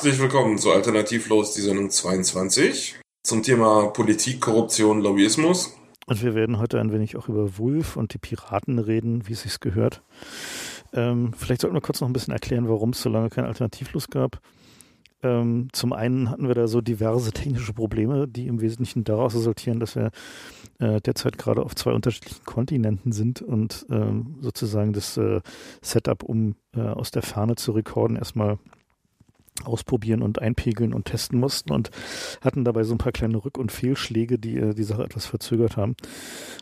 Herzlich willkommen zu Alternativlos, die Sendung 22 zum Thema Politik, Korruption, Lobbyismus. Und wir werden heute ein wenig auch über Wulf und die Piraten reden, wie es sich gehört. Ähm, vielleicht sollten wir kurz noch ein bisschen erklären, warum es so lange kein Alternativlos gab. Ähm, zum einen hatten wir da so diverse technische Probleme, die im Wesentlichen daraus resultieren, dass wir äh, derzeit gerade auf zwei unterschiedlichen Kontinenten sind und ähm, sozusagen das äh, Setup, um äh, aus der Ferne zu rekorden, erstmal ausprobieren und einpegeln und testen mussten und hatten dabei so ein paar kleine Rück- und Fehlschläge, die äh, die Sache etwas verzögert haben.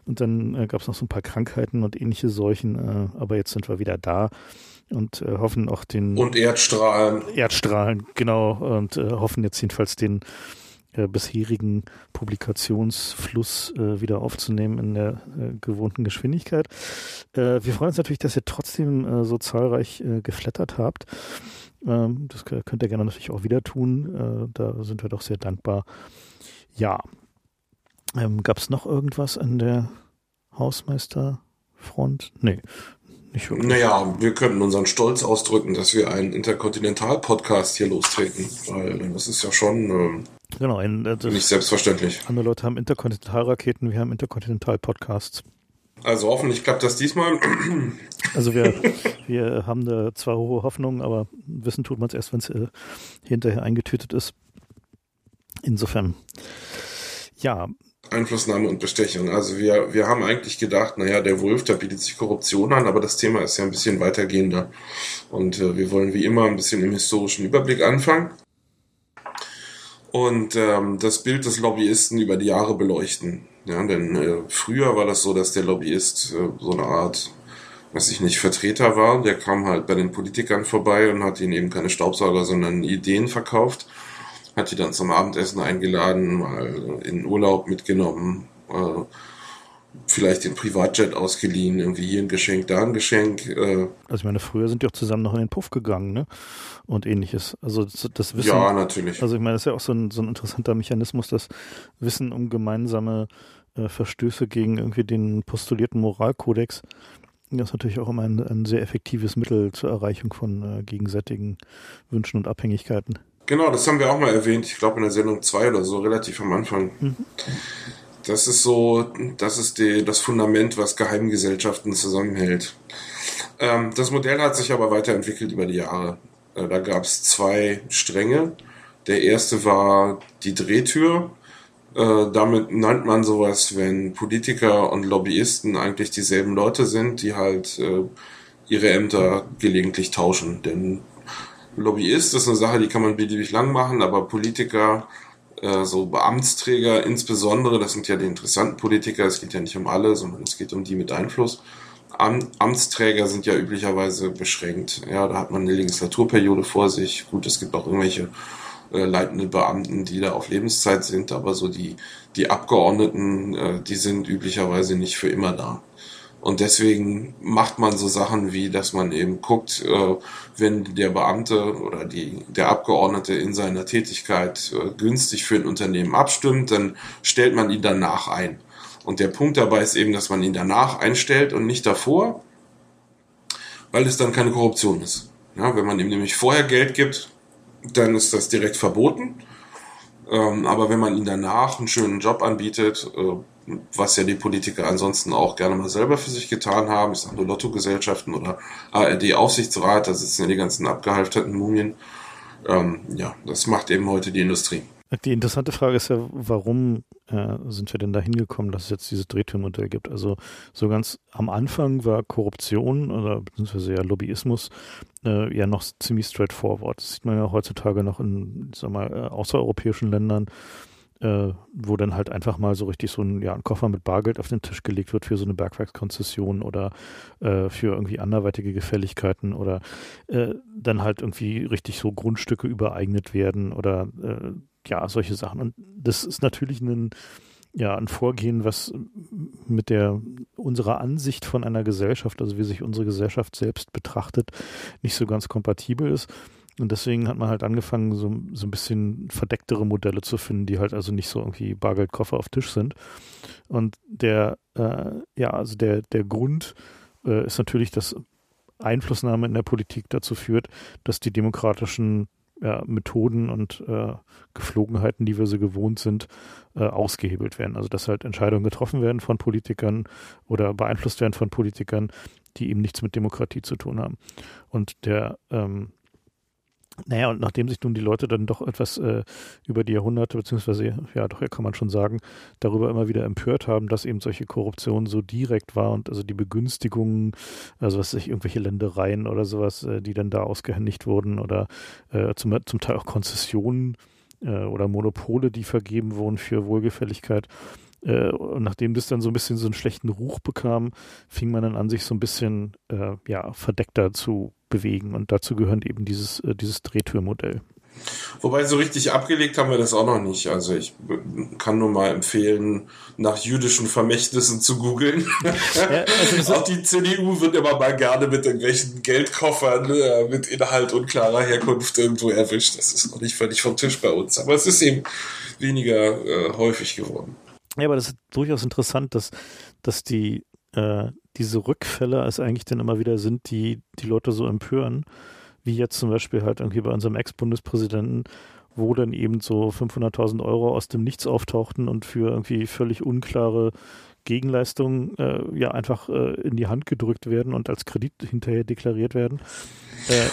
Und dann äh, gab es noch so ein paar Krankheiten und ähnliche Seuchen, äh, aber jetzt sind wir wieder da und äh, hoffen auch den und Erdstrahlen Erdstrahlen genau und äh, hoffen jetzt jedenfalls den äh, bisherigen Publikationsfluss äh, wieder aufzunehmen in der äh, gewohnten Geschwindigkeit. Äh, wir freuen uns natürlich, dass ihr trotzdem äh, so zahlreich äh, geflattert habt. Ähm, das könnt ihr gerne natürlich auch wieder tun. da sind wir doch sehr dankbar. Ja. Ähm, Gab es noch irgendwas an der Hausmeisterfront? Nee, nicht wirklich. Naja, wir könnten unseren Stolz ausdrücken, dass wir einen Interkontinental-Podcast hier lostreten, weil das ist ja schon ähm, genau, ein, äh, nicht selbstverständlich. Andere Leute haben Interkontinentalraketen, wir haben Interkontinental-Podcasts. Also hoffentlich klappt das diesmal. Also wir, wir haben da zwar hohe Hoffnungen, aber wissen tut man es erst, wenn es äh, hinterher eingetütet ist. Insofern, ja, Einflussnahme und Bestechung. Also wir, wir haben eigentlich gedacht, naja, der Wolf, der bietet sich Korruption an, aber das Thema ist ja ein bisschen weitergehender. Und äh, wir wollen wie immer ein bisschen im historischen Überblick anfangen und ähm, das Bild des Lobbyisten über die Jahre beleuchten. Ja, denn äh, früher war das so, dass der Lobbyist äh, so eine Art, weiß ich nicht, Vertreter war. Der kam halt bei den Politikern vorbei und hat ihnen eben keine Staubsauger, sondern Ideen verkauft hat die dann zum Abendessen eingeladen, mal in Urlaub mitgenommen, äh, vielleicht den Privatjet ausgeliehen, irgendwie hier ein Geschenk, da ein Geschenk. Äh. Also ich meine, früher sind die auch zusammen noch in den Puff gegangen, ne? Und ähnliches. Also das, das Wissen. Ja, natürlich. Also ich meine, das ist ja auch so ein, so ein interessanter Mechanismus, das Wissen um gemeinsame äh, Verstöße gegen irgendwie den postulierten Moralkodex. Das ist natürlich auch immer ein, ein sehr effektives Mittel zur Erreichung von äh, gegenseitigen Wünschen und Abhängigkeiten. Genau, das haben wir auch mal erwähnt, ich glaube in der Sendung 2 oder so, relativ am Anfang. Mhm. Das ist so, das ist die, das Fundament, was Geheimgesellschaften zusammenhält. Ähm, das Modell hat sich aber weiterentwickelt über die Jahre. Äh, da gab es zwei Stränge. Der erste war die Drehtür. Äh, damit nennt man sowas, wenn Politiker und Lobbyisten eigentlich dieselben Leute sind, die halt äh, ihre Ämter gelegentlich tauschen. Denn Lobbyist ist eine Sache, die kann man beliebig lang machen, aber Politiker, äh, so Beamtsträger insbesondere, das sind ja die interessanten Politiker, es geht ja nicht um alle, sondern es geht um die mit Einfluss. Am Amtsträger sind ja üblicherweise beschränkt. Ja, da hat man eine Legislaturperiode vor sich. Gut, es gibt auch irgendwelche äh, leitende Beamten, die da auf Lebenszeit sind, aber so die, die Abgeordneten, äh, die sind üblicherweise nicht für immer da. Und deswegen macht man so Sachen wie, dass man eben guckt, äh, wenn der Beamte oder die, der Abgeordnete in seiner Tätigkeit äh, günstig für ein Unternehmen abstimmt, dann stellt man ihn danach ein. Und der Punkt dabei ist eben, dass man ihn danach einstellt und nicht davor, weil es dann keine Korruption ist. Ja, wenn man ihm nämlich vorher Geld gibt, dann ist das direkt verboten. Ähm, aber wenn man ihn danach einen schönen Job anbietet, äh, was ja die Politiker ansonsten auch gerne mal selber für sich getan haben. Ich sage nur Lottogesellschaften oder ARD-Aufsichtsrat, da sitzen ja die ganzen abgehalfterten Mumien. Ähm, ja, das macht eben heute die Industrie. Die interessante Frage ist ja, warum äh, sind wir denn da hingekommen, dass es jetzt dieses Drehtürmodell gibt? Also so ganz am Anfang war Korruption oder beziehungsweise ja Lobbyismus äh, ja noch ziemlich straightforward. Das sieht man ja heutzutage noch in, sag mal, äh, außereuropäischen Ländern, äh, wo dann halt einfach mal so richtig so ein, ja, ein Koffer mit Bargeld auf den Tisch gelegt wird für so eine Bergwerkskonzession oder äh, für irgendwie anderweitige Gefälligkeiten oder äh, dann halt irgendwie richtig so Grundstücke übereignet werden oder äh, ja, solche Sachen. Und das ist natürlich ein, ja, ein Vorgehen, was mit der unserer Ansicht von einer Gesellschaft, also wie sich unsere Gesellschaft selbst betrachtet, nicht so ganz kompatibel ist. Und deswegen hat man halt angefangen, so, so ein bisschen verdecktere Modelle zu finden, die halt also nicht so irgendwie Bargeldkoffer auf Tisch sind. Und der, äh, ja, also der, der Grund äh, ist natürlich, dass Einflussnahme in der Politik dazu führt, dass die demokratischen ja, Methoden und äh, Geflogenheiten, die wir so gewohnt sind, äh, ausgehebelt werden. Also dass halt Entscheidungen getroffen werden von Politikern oder beeinflusst werden von Politikern, die eben nichts mit Demokratie zu tun haben. Und der ähm, naja, und nachdem sich nun die Leute dann doch etwas äh, über die Jahrhunderte, beziehungsweise, ja, doch, ja, kann man schon sagen, darüber immer wieder empört haben, dass eben solche Korruption so direkt war und also die Begünstigungen, also was sich irgendwelche Ländereien oder sowas, äh, die dann da ausgehändigt wurden oder äh, zum, zum Teil auch Konzessionen äh, oder Monopole, die vergeben wurden für Wohlgefälligkeit. Äh, und nachdem das dann so ein bisschen so einen schlechten Ruch bekam, fing man dann an, sich so ein bisschen äh, ja, verdeckter zu bewegen. Und dazu gehört eben dieses, äh, dieses Drehtürmodell. Wobei so richtig abgelegt haben wir das auch noch nicht. Also ich kann nur mal empfehlen, nach jüdischen Vermächtnissen zu googeln. Ja, also auch die CDU wird immer mal gerne mit irgendwelchen Geldkoffern äh, mit Inhalt unklarer Herkunft irgendwo erwischt. Das ist noch nicht völlig vom Tisch bei uns. Aber es ist eben weniger äh, häufig geworden. Ja, aber das ist durchaus interessant, dass, dass die, äh, diese Rückfälle es eigentlich dann immer wieder sind, die die Leute so empören, wie jetzt zum Beispiel halt irgendwie bei unserem Ex-Bundespräsidenten, wo dann eben so 500.000 Euro aus dem Nichts auftauchten und für irgendwie völlig unklare Gegenleistungen äh, ja einfach äh, in die Hand gedrückt werden und als Kredit hinterher deklariert werden.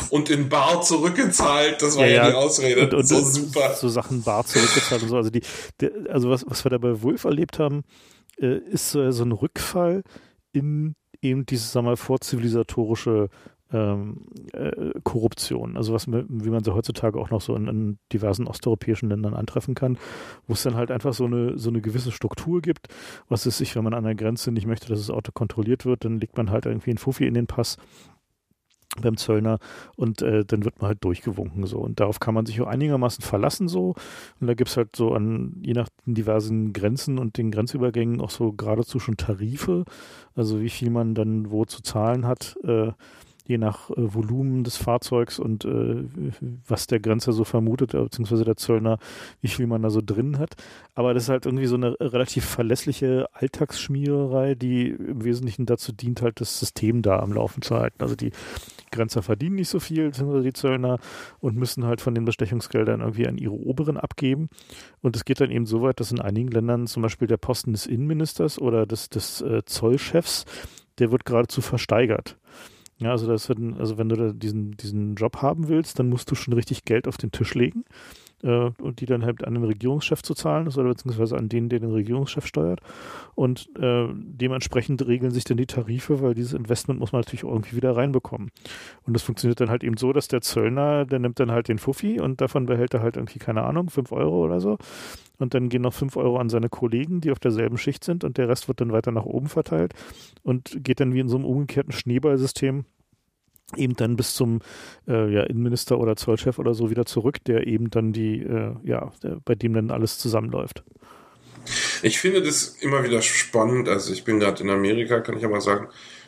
Und in Bar zurückgezahlt, das war ja, ja die Ausrede. Und, und so super. So Sachen Bar zurückgezahlt und so. Also, die, der, also was, was wir da bei Wolf erlebt haben, äh, ist so, so ein Rückfall in eben dieses, sagen wir mal, vorzivilisatorische ähm, äh, Korruption. Also was wie man sie heutzutage auch noch so in, in, diversen osteuropäischen Ländern antreffen kann, wo es dann halt einfach so eine, so eine gewisse Struktur gibt. Was ist sich, wenn man an der Grenze nicht möchte, dass das Auto kontrolliert wird, dann legt man halt irgendwie einen Fuffi in den Pass beim Zöllner und äh, dann wird man halt durchgewunken so und darauf kann man sich auch einigermaßen verlassen so und da gibt es halt so an je nach den diversen Grenzen und den Grenzübergängen auch so geradezu schon Tarife, also wie viel man dann wo zu zahlen hat, äh, je nach äh, Volumen des Fahrzeugs und äh, was der Grenzer so vermutet, äh, beziehungsweise der Zöllner, wie viel man da so drin hat. Aber das ist halt irgendwie so eine relativ verlässliche Alltagsschmiererei, die im Wesentlichen dazu dient, halt das System da am Laufen zu halten. Also die Grenzer verdienen nicht so viel, beziehungsweise die Zöllner, und müssen halt von den Bestechungsgeldern irgendwie an ihre Oberen abgeben. Und es geht dann eben so weit, dass in einigen Ländern zum Beispiel der Posten des Innenministers oder des, des äh, Zollchefs, der wird geradezu versteigert. Ja, also das also wenn du diesen, diesen Job haben willst, dann musst du schon richtig Geld auf den Tisch legen und die dann halt an den Regierungschef zu zahlen ist oder beziehungsweise an den, der den Regierungschef steuert. Und äh, dementsprechend regeln sich dann die Tarife, weil dieses Investment muss man natürlich irgendwie wieder reinbekommen. Und das funktioniert dann halt eben so, dass der Zöllner, der nimmt dann halt den Fuffi und davon behält er halt irgendwie, keine Ahnung, fünf Euro oder so und dann gehen noch 5 Euro an seine Kollegen, die auf derselben Schicht sind und der Rest wird dann weiter nach oben verteilt und geht dann wie in so einem umgekehrten Schneeballsystem eben dann bis zum äh, ja, Innenminister oder Zollchef oder so wieder zurück, der eben dann die, äh, ja, bei dem dann alles zusammenläuft. Ich finde das immer wieder spannend. Also ich bin gerade in Amerika, kann ich ja mal sagen,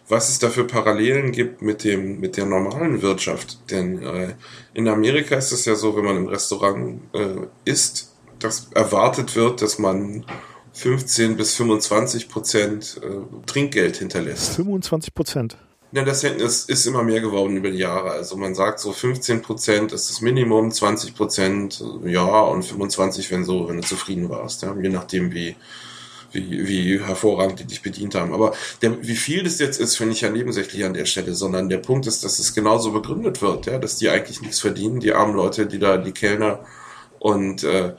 was es da für Parallelen gibt mit dem mit der normalen Wirtschaft. Denn äh, in Amerika ist es ja so, wenn man im Restaurant äh, isst, dass erwartet wird, dass man 15 bis 25 Prozent äh, Trinkgeld hinterlässt. 25 Prozent. Ja, das ist, ist immer mehr geworden über die Jahre. Also man sagt so 15 Prozent ist das Minimum, 20 Prozent ja und 25, wenn so, wenn du zufrieden warst. Ja, je nachdem wie wie, wie hervorragend die dich bedient haben. Aber der, wie viel das jetzt ist, finde ich ja nebensächlich an der Stelle, sondern der Punkt ist, dass es genauso begründet wird, ja, dass die eigentlich nichts verdienen, die armen Leute, die da, die Kellner und äh,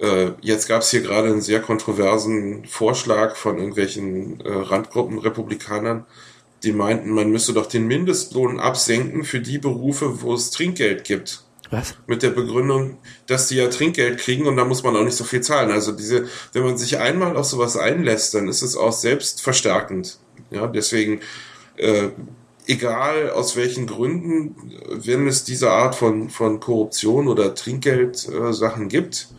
äh, jetzt gab es hier gerade einen sehr kontroversen Vorschlag von irgendwelchen äh, Randgruppen Republikanern, die meinten, man müsse doch den Mindestlohn absenken für die Berufe, wo es Trinkgeld gibt. Was? Mit der Begründung, dass die ja Trinkgeld kriegen und da muss man auch nicht so viel zahlen. Also diese, wenn man sich einmal auf sowas einlässt, dann ist es auch selbstverstärkend. Ja, deswegen, äh, egal aus welchen Gründen, wenn es diese Art von, von Korruption oder Trinkgeld-Sachen äh, gibt, äh,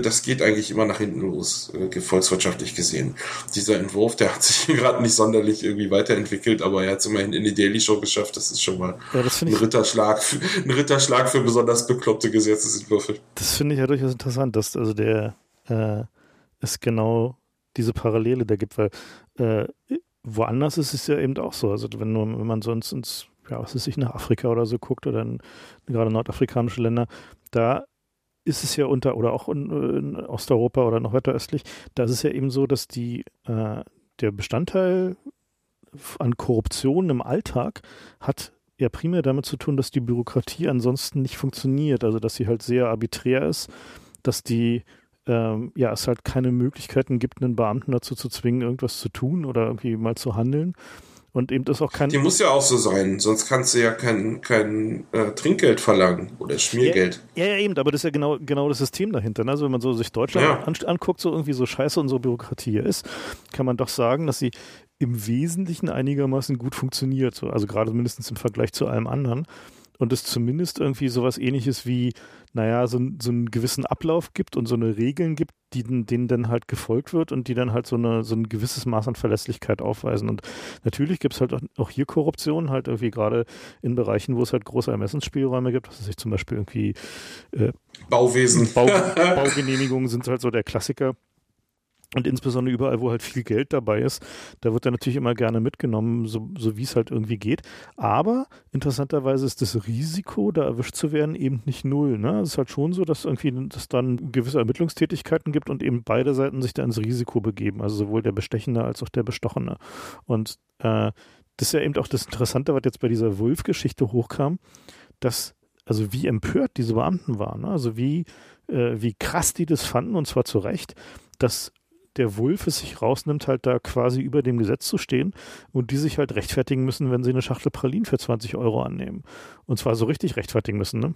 das geht eigentlich immer nach hinten los, äh, volkswirtschaftlich gesehen. Dieser Entwurf, der hat sich gerade nicht sonderlich irgendwie weiterentwickelt, aber er hat es immerhin in die Daily Show geschafft. Das ist schon mal ja, ein, Ritterschlag, für, ein Ritterschlag für besonders bekloppte Gesetzesentwürfe. Das finde ich ja durchaus interessant, dass also der äh, es genau diese Parallele da gibt, weil äh, woanders ist es ja eben auch so. Also wenn, nur, wenn man sonst ins ja, was ist ich, nach Afrika oder so guckt oder in, gerade nordafrikanische Länder, da ist es ja unter, oder auch in, in, Osteuropa oder noch weiter östlich, da ist es ja eben so, dass die, äh, der Bestandteil an Korruption im Alltag hat ja primär damit zu tun, dass die Bürokratie ansonsten nicht funktioniert, also dass sie halt sehr arbiträr ist, dass die ähm, ja, es halt keine Möglichkeiten gibt, einen Beamten dazu zu zwingen, irgendwas zu tun oder irgendwie mal zu handeln. Und eben ist auch kein. Die muss ja auch so sein, sonst kannst du ja kein, kein äh, Trinkgeld verlangen oder Schmiergeld. Ja, ja, eben, aber das ist ja genau, genau das System dahinter. Ne? Also wenn man so sich Deutschland ja. an, anguckt, so irgendwie so scheiße unsere Bürokratie ist, kann man doch sagen, dass sie im Wesentlichen einigermaßen gut funktioniert. So, also gerade mindestens im Vergleich zu allem anderen. Und es zumindest irgendwie sowas ähnliches wie, naja, so, so einen gewissen Ablauf gibt und so eine Regeln gibt, die, denen dann halt gefolgt wird und die dann halt so, eine, so ein gewisses Maß an Verlässlichkeit aufweisen. Und natürlich gibt es halt auch hier Korruption, halt irgendwie gerade in Bereichen, wo es halt große Ermessensspielräume gibt, was sich zum Beispiel irgendwie äh, Bauwesen. Bau, Baugenehmigungen sind halt so der Klassiker. Und insbesondere überall, wo halt viel Geld dabei ist, da wird er natürlich immer gerne mitgenommen, so, so wie es halt irgendwie geht. Aber interessanterweise ist das Risiko, da erwischt zu werden, eben nicht null. Ne? Es ist halt schon so, dass irgendwie es dann gewisse Ermittlungstätigkeiten gibt und eben beide Seiten sich da ins Risiko begeben, also sowohl der Bestechende als auch der Bestochene. Und äh, das ist ja eben auch das Interessante, was jetzt bei dieser Wolf-Geschichte hochkam, dass, also wie empört diese Beamten waren, ne? also wie, äh, wie krass die das fanden, und zwar zu Recht, dass der Wulf es sich rausnimmt, halt da quasi über dem Gesetz zu stehen und die sich halt rechtfertigen müssen, wenn sie eine Schachtel Pralinen für 20 Euro annehmen. Und zwar so richtig rechtfertigen müssen, ne?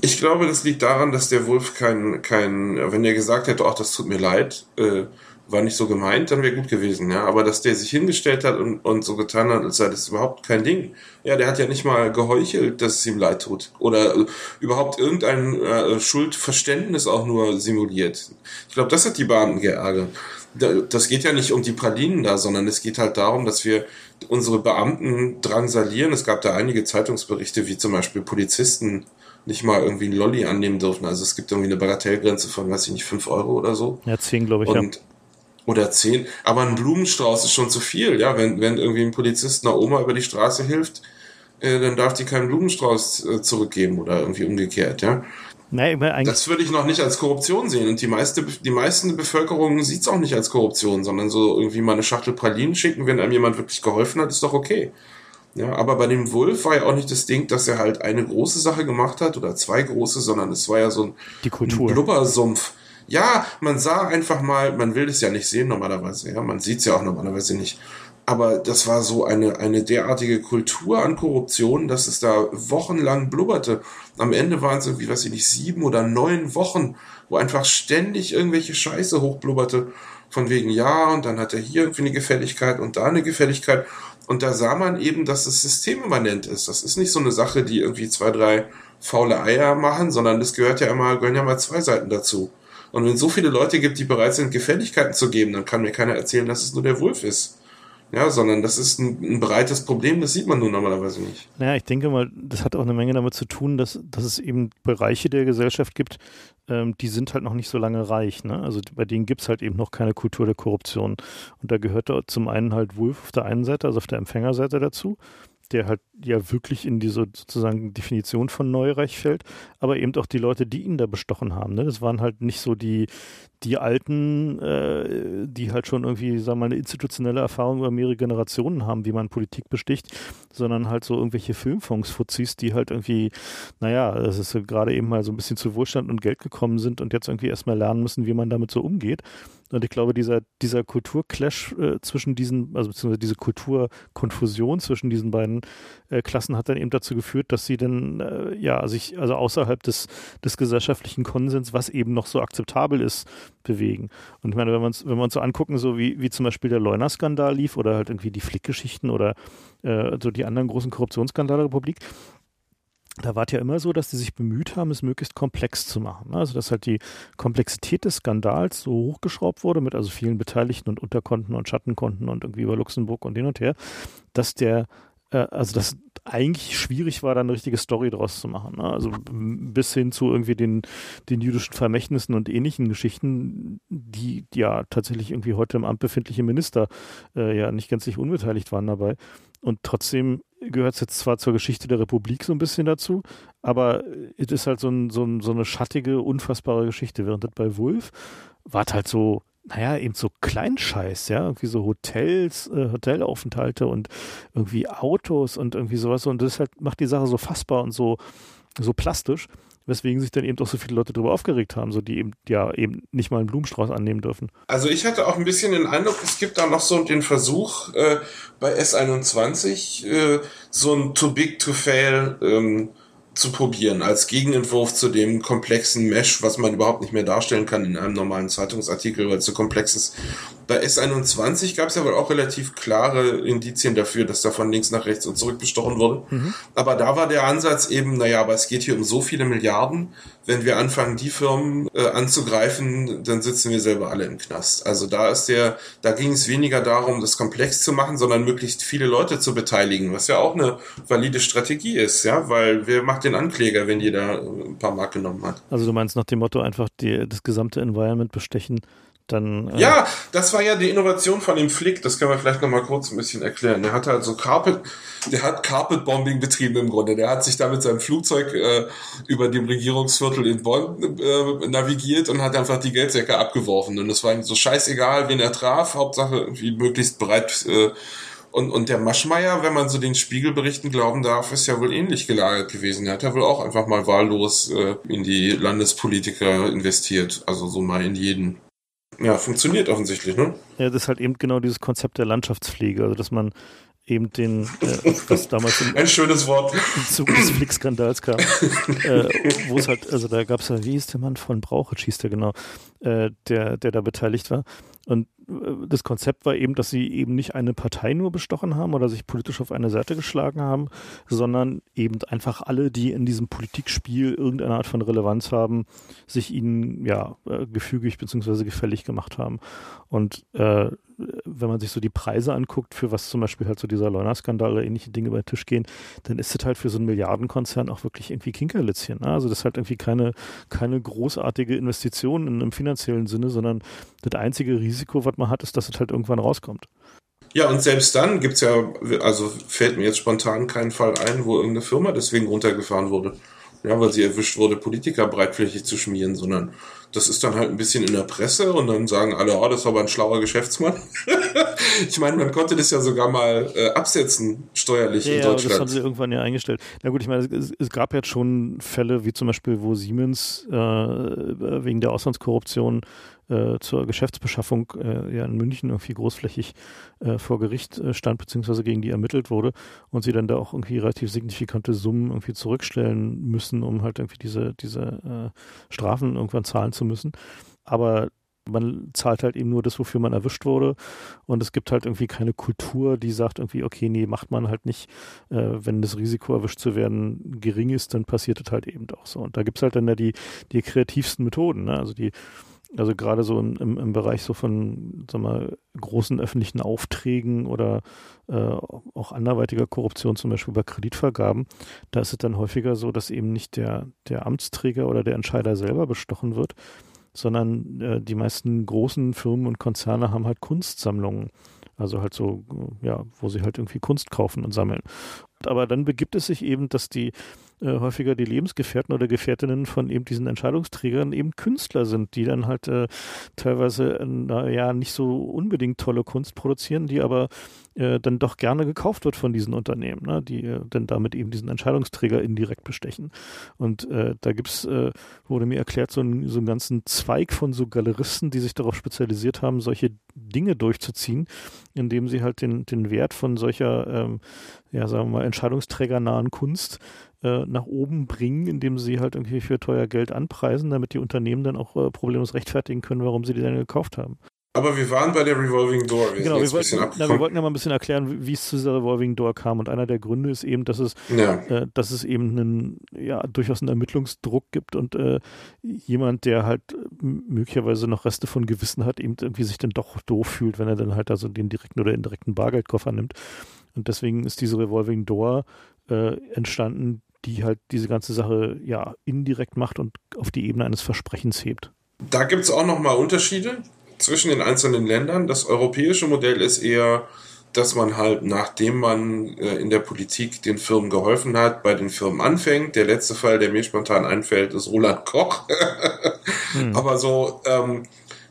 Ich glaube, das liegt daran, dass der Wulf kein, kein, wenn er gesagt hätte, ach, das tut mir leid, äh, war nicht so gemeint, dann wäre gut gewesen, ja. Aber dass der sich hingestellt hat und, und so getan hat, als sei das überhaupt kein Ding. Ja, der hat ja nicht mal geheuchelt, dass es ihm leid tut. Oder äh, überhaupt irgendein äh, Schuldverständnis auch nur simuliert. Ich glaube, das hat die Beamten geärgert. Das geht ja nicht um die Pralinen da, sondern es geht halt darum, dass wir unsere Beamten drangsalieren. Es gab da einige Zeitungsberichte, wie zum Beispiel Polizisten nicht mal irgendwie ein Lolli annehmen dürfen. Also es gibt irgendwie eine Bagatellgrenze von, weiß ich nicht, fünf Euro oder so. Ja, zehn, glaube ich. Und. Oder zehn. Aber ein Blumenstrauß ist schon zu viel, ja. Wenn, wenn irgendwie ein Polizist einer Oma über die Straße hilft, äh, dann darf die keinen Blumenstrauß äh, zurückgeben oder irgendwie umgekehrt, ja. Nee, das würde ich noch nicht als Korruption sehen. Und die meiste, die meisten Bevölkerung sieht es auch nicht als Korruption, sondern so irgendwie mal eine Schachtel Pralinen schicken, wenn einem jemand wirklich geholfen hat, ist doch okay. Ja, aber bei dem Wolf war ja auch nicht das Ding, dass er halt eine große Sache gemacht hat oder zwei große, sondern es war ja so ein, die Kultur. ein Blubbersumpf ja, man sah einfach mal, man will es ja nicht sehen normalerweise, ja, man sieht es ja auch normalerweise nicht. Aber das war so eine, eine derartige Kultur an Korruption, dass es da wochenlang blubberte. Am Ende waren es irgendwie, weiß ich nicht, sieben oder neun Wochen, wo einfach ständig irgendwelche Scheiße hochblubberte. Von wegen, ja, und dann hat er hier irgendwie eine Gefälligkeit und da eine Gefälligkeit. Und da sah man eben, dass es systemimmanent ist. Das ist nicht so eine Sache, die irgendwie zwei, drei faule Eier machen, sondern das gehört ja immer, gehören ja mal zwei Seiten dazu. Und wenn es so viele Leute gibt, die bereit sind, Gefälligkeiten zu geben, dann kann mir keiner erzählen, dass es nur der Wolf ist. Ja, sondern das ist ein, ein breites Problem, das sieht man nur normalerweise nicht. Naja, ich denke mal, das hat auch eine Menge damit zu tun, dass, dass es eben Bereiche der Gesellschaft gibt, ähm, die sind halt noch nicht so lange reich. Ne? Also bei denen gibt es halt eben noch keine Kultur der Korruption. Und da gehört zum einen halt Wolf auf der einen Seite, also auf der Empfängerseite dazu der halt ja wirklich in diese sozusagen Definition von Neureich fällt, aber eben auch die Leute, die ihn da bestochen haben. Ne? Das waren halt nicht so die, die Alten, äh, die halt schon irgendwie, sagen wir mal, eine institutionelle Erfahrung über mehrere Generationen haben, wie man Politik besticht, sondern halt so irgendwelche Filmfonds-Fuzis, die halt irgendwie, naja, es ist gerade eben mal so ein bisschen zu Wohlstand und Geld gekommen sind und jetzt irgendwie erstmal lernen müssen, wie man damit so umgeht. Und ich glaube, dieser, dieser Kulturclash äh, zwischen diesen, also beziehungsweise diese Kulturkonfusion zwischen diesen beiden äh, Klassen hat dann eben dazu geführt, dass sie dann äh, ja sich also außerhalb des, des gesellschaftlichen Konsens, was eben noch so akzeptabel ist, bewegen. Und ich meine, wenn wir uns, wenn wir uns so angucken, so wie, wie zum Beispiel der Leuna-Skandal lief oder halt irgendwie die Flick-Geschichten oder äh, so die anderen großen Korruptionsskandale der Republik, da war es ja immer so, dass die sich bemüht haben, es möglichst komplex zu machen. Ne? Also dass halt die Komplexität des Skandals so hochgeschraubt wurde, mit also vielen Beteiligten und Unterkonten und Schattenkonten und irgendwie über Luxemburg und hin und her, dass der äh, also das eigentlich schwierig war, da eine richtige Story draus zu machen. Ne? Also bis hin zu irgendwie den, den jüdischen Vermächtnissen und ähnlichen Geschichten, die ja tatsächlich irgendwie heute im Amt befindliche Minister äh, ja nicht gänzlich unbeteiligt waren dabei. Und trotzdem gehört jetzt zwar zur Geschichte der Republik so ein bisschen dazu, aber es ist halt so, ein, so, ein, so eine schattige, unfassbare Geschichte. Während das bei Wolf war halt so, naja, eben so Kleinscheiß, ja, irgendwie so Hotels, äh, Hotelaufenthalte und irgendwie Autos und irgendwie sowas. Und das halt macht die Sache so fassbar und so, so plastisch weswegen sich dann eben auch so viele Leute darüber aufgeregt haben, so die eben ja eben nicht mal einen Blumenstrauß annehmen dürfen. Also ich hatte auch ein bisschen den Eindruck, es gibt da noch so den Versuch äh, bei S21 äh, so ein Too Big to Fail ähm, zu probieren, als Gegenentwurf zu dem komplexen Mesh, was man überhaupt nicht mehr darstellen kann in einem normalen Zeitungsartikel, weil es so komplex ist. Bei S21 gab es ja wohl auch relativ klare Indizien dafür, dass da von links nach rechts und zurück bestochen wurde. Mhm. Aber da war der Ansatz eben, naja, aber es geht hier um so viele Milliarden, wenn wir anfangen, die Firmen äh, anzugreifen, dann sitzen wir selber alle im Knast. Also da ist der, da ging es weniger darum, das komplex zu machen, sondern möglichst viele Leute zu beteiligen, was ja auch eine valide Strategie ist, ja, weil wer macht den Ankläger, wenn jeder ein paar Mark genommen hat? Also du meinst nach dem Motto einfach die, das gesamte Environment bestechen, dann. Äh ja, das war ja die Innovation von dem Flick, das können wir vielleicht nochmal kurz ein bisschen erklären. Der hat halt so Carpet, der hat Carpet Bombing betrieben im Grunde. Der hat sich da mit seinem Flugzeug äh, über dem Regierungsviertel in Bonn äh, navigiert und hat einfach die Geldsäcke abgeworfen. Und es war ihm so scheißegal, wen er traf, Hauptsache irgendwie möglichst bereit. Äh, und, und der Maschmeier, wenn man so den Spiegelberichten glauben darf, ist ja wohl ähnlich gelagert gewesen. Er hat ja wohl auch einfach mal wahllos äh, in die Landespolitiker investiert. Also so mal in jeden. Ja, funktioniert offensichtlich, ne? Ja, das ist halt eben genau dieses Konzept der Landschaftspflege, also dass man eben den, äh, was damals im, ein schönes Wort im Zuge des Flick-Skandals kam, äh, wo es halt, also da gab es ja, wie hieß der Mann von Brauchitsch, hieß der genau, äh, der, der da beteiligt war. Und das Konzept war eben, dass sie eben nicht eine Partei nur bestochen haben oder sich politisch auf eine Seite geschlagen haben, sondern eben einfach alle, die in diesem Politikspiel irgendeine Art von Relevanz haben, sich ihnen ja äh, gefügig bzw. gefällig gemacht haben. Und äh, wenn man sich so die Preise anguckt, für was zum Beispiel halt so dieser Leuna-Skandal oder ähnliche Dinge über den Tisch gehen, dann ist das halt für so einen Milliardenkonzern auch wirklich irgendwie Kinkerlitzchen. Ne? Also das ist halt irgendwie keine, keine großartige Investition in einem finanziellen Sinne, sondern das einzige Risiko, was man hat, ist, dass es halt irgendwann rauskommt. Ja, und selbst dann gibt es ja, also fällt mir jetzt spontan kein Fall ein, wo irgendeine Firma deswegen runtergefahren wurde. Ja, weil sie erwischt wurde, Politiker breitflächig zu schmieren, sondern das ist dann halt ein bisschen in der Presse und dann sagen alle, oh, das ist aber ein schlauer Geschäftsmann. ich meine, man konnte das ja sogar mal äh, absetzen, steuerlich ja, in Deutschland. Ja, das haben sie irgendwann ja eingestellt. Na gut, ich meine, es, es gab jetzt schon Fälle, wie zum Beispiel, wo Siemens äh, wegen der Auslandskorruption äh, zur Geschäftsbeschaffung äh, ja in München irgendwie großflächig äh, vor Gericht äh, stand, beziehungsweise gegen die ermittelt wurde und sie dann da auch irgendwie relativ signifikante Summen irgendwie zurückstellen müssen, um halt irgendwie diese, diese äh, Strafen irgendwann zahlen zu müssen. Aber man zahlt halt eben nur das, wofür man erwischt wurde. Und es gibt halt irgendwie keine Kultur, die sagt irgendwie, okay, nee, macht man halt nicht. Äh, wenn das Risiko erwischt zu werden gering ist, dann passiert es halt eben auch so. Und da gibt es halt dann ja die, die kreativsten Methoden. Ne? Also die also gerade so im, im, Bereich so von sag mal, großen öffentlichen Aufträgen oder äh, auch anderweitiger Korruption, zum Beispiel bei Kreditvergaben, da ist es dann häufiger so, dass eben nicht der, der Amtsträger oder der Entscheider selber bestochen wird, sondern äh, die meisten großen Firmen und Konzerne haben halt Kunstsammlungen. Also halt so, ja, wo sie halt irgendwie Kunst kaufen und sammeln. Aber dann begibt es sich eben, dass die äh, häufiger die Lebensgefährten oder Gefährtinnen von eben diesen Entscheidungsträgern eben Künstler sind, die dann halt äh, teilweise, äh, naja, nicht so unbedingt tolle Kunst produzieren, die aber äh, dann doch gerne gekauft wird von diesen Unternehmen, ne, die äh, dann damit eben diesen Entscheidungsträger indirekt bestechen. Und äh, da gibt's, äh, wurde mir erklärt, so, ein, so einen ganzen Zweig von so Galeristen, die sich darauf spezialisiert haben, solche Dinge durchzuziehen, indem sie halt den, den Wert von solcher, ähm, ja, sagen wir mal, entscheidungsträgernahen Kunst äh, nach oben bringen, indem sie halt irgendwie für teuer Geld anpreisen, damit die Unternehmen dann auch äh, problemlos rechtfertigen können, warum sie die dann gekauft haben. Aber wir waren bei der Revolving Door. Wir genau, wir wollten, na, wir wollten ja mal ein bisschen erklären, wie es zu dieser Revolving Door kam. Und einer der Gründe ist eben, dass es, ja. äh, dass es eben einen, ja, durchaus einen Ermittlungsdruck gibt und äh, jemand, der halt möglicherweise noch Reste von Gewissen hat, eben irgendwie sich dann doch doof fühlt, wenn er dann halt also den direkten oder indirekten Bargeldkoffer nimmt. Und deswegen ist diese Revolving Door äh, entstanden, die halt diese ganze Sache ja indirekt macht und auf die Ebene eines Versprechens hebt. Da gibt es auch nochmal Unterschiede zwischen den einzelnen Ländern. Das europäische Modell ist eher dass man halt, nachdem man äh, in der Politik den Firmen geholfen hat, bei den Firmen anfängt. Der letzte Fall, der mir spontan einfällt, ist Roland Koch. hm. Aber so, ähm,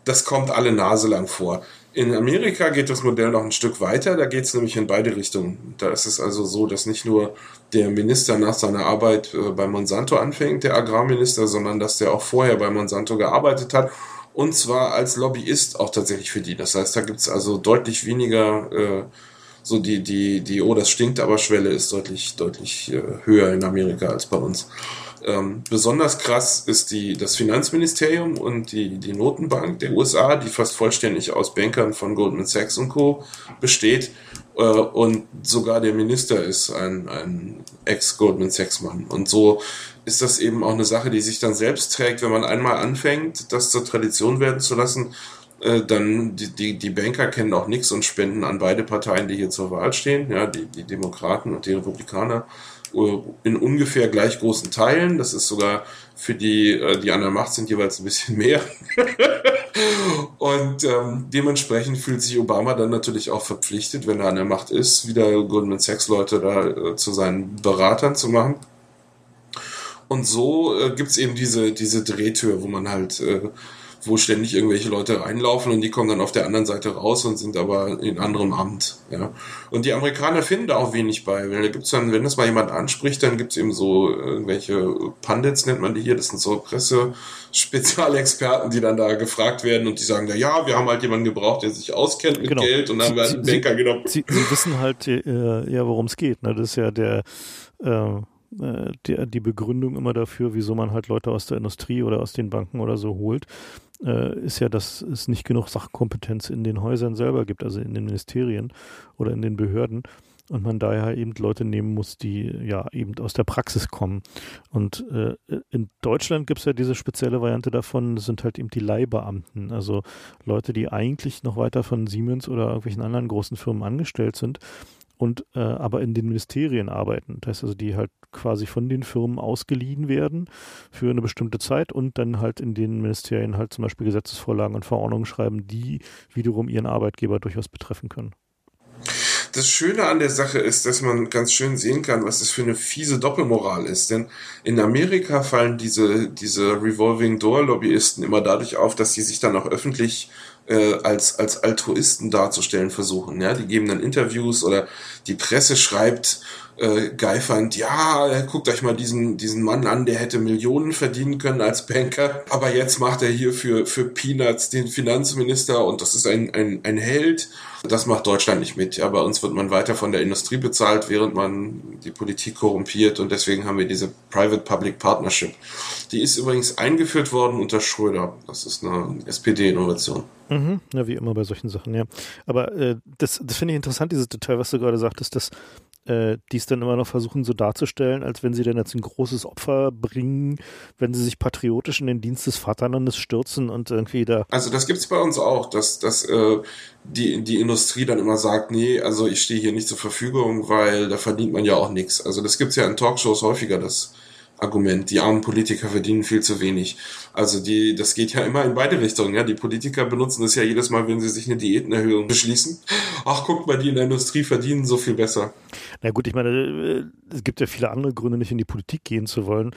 das kommt alle Nase lang vor. In Amerika geht das Modell noch ein Stück weiter, da geht es nämlich in beide Richtungen. Da ist es also so, dass nicht nur der Minister nach seiner Arbeit äh, bei Monsanto anfängt, der Agrarminister, sondern dass der auch vorher bei Monsanto gearbeitet hat und zwar als Lobbyist auch tatsächlich für die. Das heißt, da gibt's also deutlich weniger, äh, so die, die, die, oh, das stinkt aber Schwelle ist deutlich, deutlich äh, höher in Amerika als bei uns. Ähm, besonders krass ist die, das Finanzministerium und die, die Notenbank der USA, die fast vollständig aus Bankern von Goldman Sachs und Co. besteht. Äh, und sogar der Minister ist ein, ein Ex-Goldman Sachs-Mann. Und so ist das eben auch eine Sache, die sich dann selbst trägt, wenn man einmal anfängt, das zur Tradition werden zu lassen, äh, dann die, die, die Banker kennen auch nichts und spenden an beide Parteien, die hier zur Wahl stehen, ja, die, die Demokraten und die Republikaner, in ungefähr gleich großen Teilen. Das ist sogar für die, äh, die an der Macht sind, jeweils ein bisschen mehr. und ähm, dementsprechend fühlt sich Obama dann natürlich auch verpflichtet, wenn er an der Macht ist, wieder Goldman Sachs Leute da äh, zu seinen Beratern zu machen. Und so äh, gibt's eben diese, diese Drehtür, wo man halt, äh, wo ständig irgendwelche Leute reinlaufen und die kommen dann auf der anderen Seite raus und sind aber in anderem Amt. Ja. Und die Amerikaner finden da auch wenig bei. Weil da gibt's dann, wenn das mal jemand anspricht, dann gibt's eben so irgendwelche Pundits, nennt man die hier, das sind so Presse-Spezialexperten, die dann da gefragt werden und die sagen da, ja, wir haben halt jemanden gebraucht, der sich auskennt mit genau. Geld und dann einen Banker genommen. Sie, Sie, wissen halt äh, ja, worum es geht. Ne? Das ist ja der äh, die, die Begründung immer dafür, wieso man halt Leute aus der Industrie oder aus den Banken oder so holt, äh, ist ja, dass es nicht genug Sachkompetenz in den Häusern selber gibt, also in den Ministerien oder in den Behörden. Und man daher eben Leute nehmen muss, die ja eben aus der Praxis kommen. Und äh, in Deutschland gibt es ja diese spezielle Variante davon, das sind halt eben die Leihbeamten, also Leute, die eigentlich noch weiter von Siemens oder irgendwelchen anderen großen Firmen angestellt sind, und äh, aber in den Ministerien arbeiten. Das heißt also, die halt quasi von den Firmen ausgeliehen werden für eine bestimmte Zeit und dann halt in den Ministerien halt zum Beispiel Gesetzesvorlagen und Verordnungen schreiben, die wiederum ihren Arbeitgeber durchaus betreffen können. Das Schöne an der Sache ist, dass man ganz schön sehen kann, was das für eine fiese Doppelmoral ist. Denn in Amerika fallen diese, diese Revolving Door Lobbyisten immer dadurch auf, dass sie sich dann auch öffentlich äh, als, als Altruisten darzustellen versuchen. Ja? Die geben dann Interviews oder die Presse schreibt äh, geifernd, ja, guckt euch mal diesen, diesen Mann an, der hätte Millionen verdienen können als Banker, aber jetzt macht er hier für, für Peanuts den Finanzminister und das ist ein, ein, ein Held. Das macht Deutschland nicht mit. Ja, bei uns wird man weiter von der Industrie bezahlt, während man die Politik korrumpiert und deswegen haben wir diese Private-Public Partnership. Die ist übrigens eingeführt worden unter Schröder. Das ist eine SPD-Innovation. Mhm, ja, wie immer bei solchen Sachen, ja. Aber äh, das, das finde ich interessant, dieses Detail, was du gerade sagtest, dass äh, die es dann immer noch versuchen so darzustellen, als wenn sie dann jetzt ein großes Opfer bringen, wenn sie sich patriotisch in den Dienst des Vaterlandes stürzen und irgendwie da. Also das gibt es bei uns auch, dass, dass äh, die, die Industrie dann immer sagt, nee, also ich stehe hier nicht zur Verfügung, weil da verdient man ja auch nichts. Also das gibt es ja in Talkshows häufiger, dass Argument. Die armen Politiker verdienen viel zu wenig. Also die, das geht ja immer in beide Richtungen. Ja, die Politiker benutzen das ja jedes Mal, wenn sie sich eine Diätenerhöhung beschließen. Ach, guck mal, die in der Industrie verdienen so viel besser. Na gut, ich meine, äh, es gibt ja viele andere Gründe, nicht in die Politik gehen zu wollen.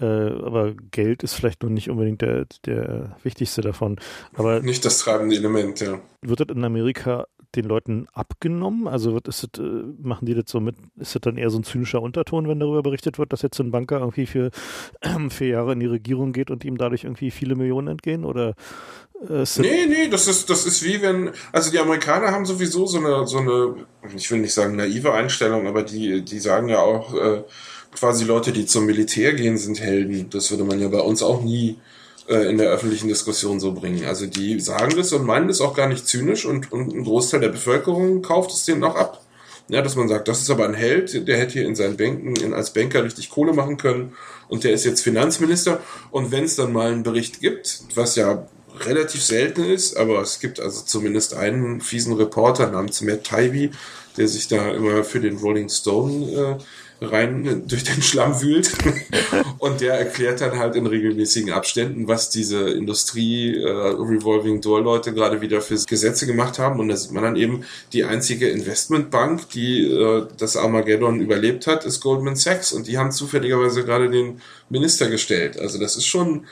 Äh, aber Geld ist vielleicht noch nicht unbedingt der, der wichtigste davon. Aber nicht das treibende Element, ja. Wird das in Amerika den Leuten abgenommen? Also das, äh, machen die das so mit, ist das dann eher so ein zynischer Unterton, wenn darüber berichtet wird, dass jetzt ein Banker irgendwie für vier Jahre in die Regierung geht und ihm dadurch irgendwie viele Millionen entgehen? Oder äh, nee, nee, das ist, das ist wie wenn, also die Amerikaner haben sowieso so eine, so eine, ich will nicht sagen naive Einstellung, aber die, die sagen ja auch, äh, quasi Leute, die zum Militär gehen, sind Helden. Das würde man ja bei uns auch nie in der öffentlichen Diskussion so bringen. Also die sagen das und meinen das auch gar nicht zynisch und, und ein Großteil der Bevölkerung kauft es denen auch ab. Ja, dass man sagt, das ist aber ein Held, der hätte hier in seinen Banken in, als Banker richtig Kohle machen können und der ist jetzt Finanzminister. Und wenn es dann mal einen Bericht gibt, was ja relativ selten ist, aber es gibt also zumindest einen fiesen Reporter namens Matt Taibbi, der sich da immer für den Rolling Stone äh, rein durch den Schlamm wühlt. und der erklärt dann halt in regelmäßigen Abständen, was diese Industrie äh, Revolving Door Leute gerade wieder für Gesetze gemacht haben. Und da sieht man dann eben, die einzige Investmentbank, die äh, das Armageddon überlebt hat, ist Goldman Sachs. Und die haben zufälligerweise gerade den Minister gestellt. Also das ist schon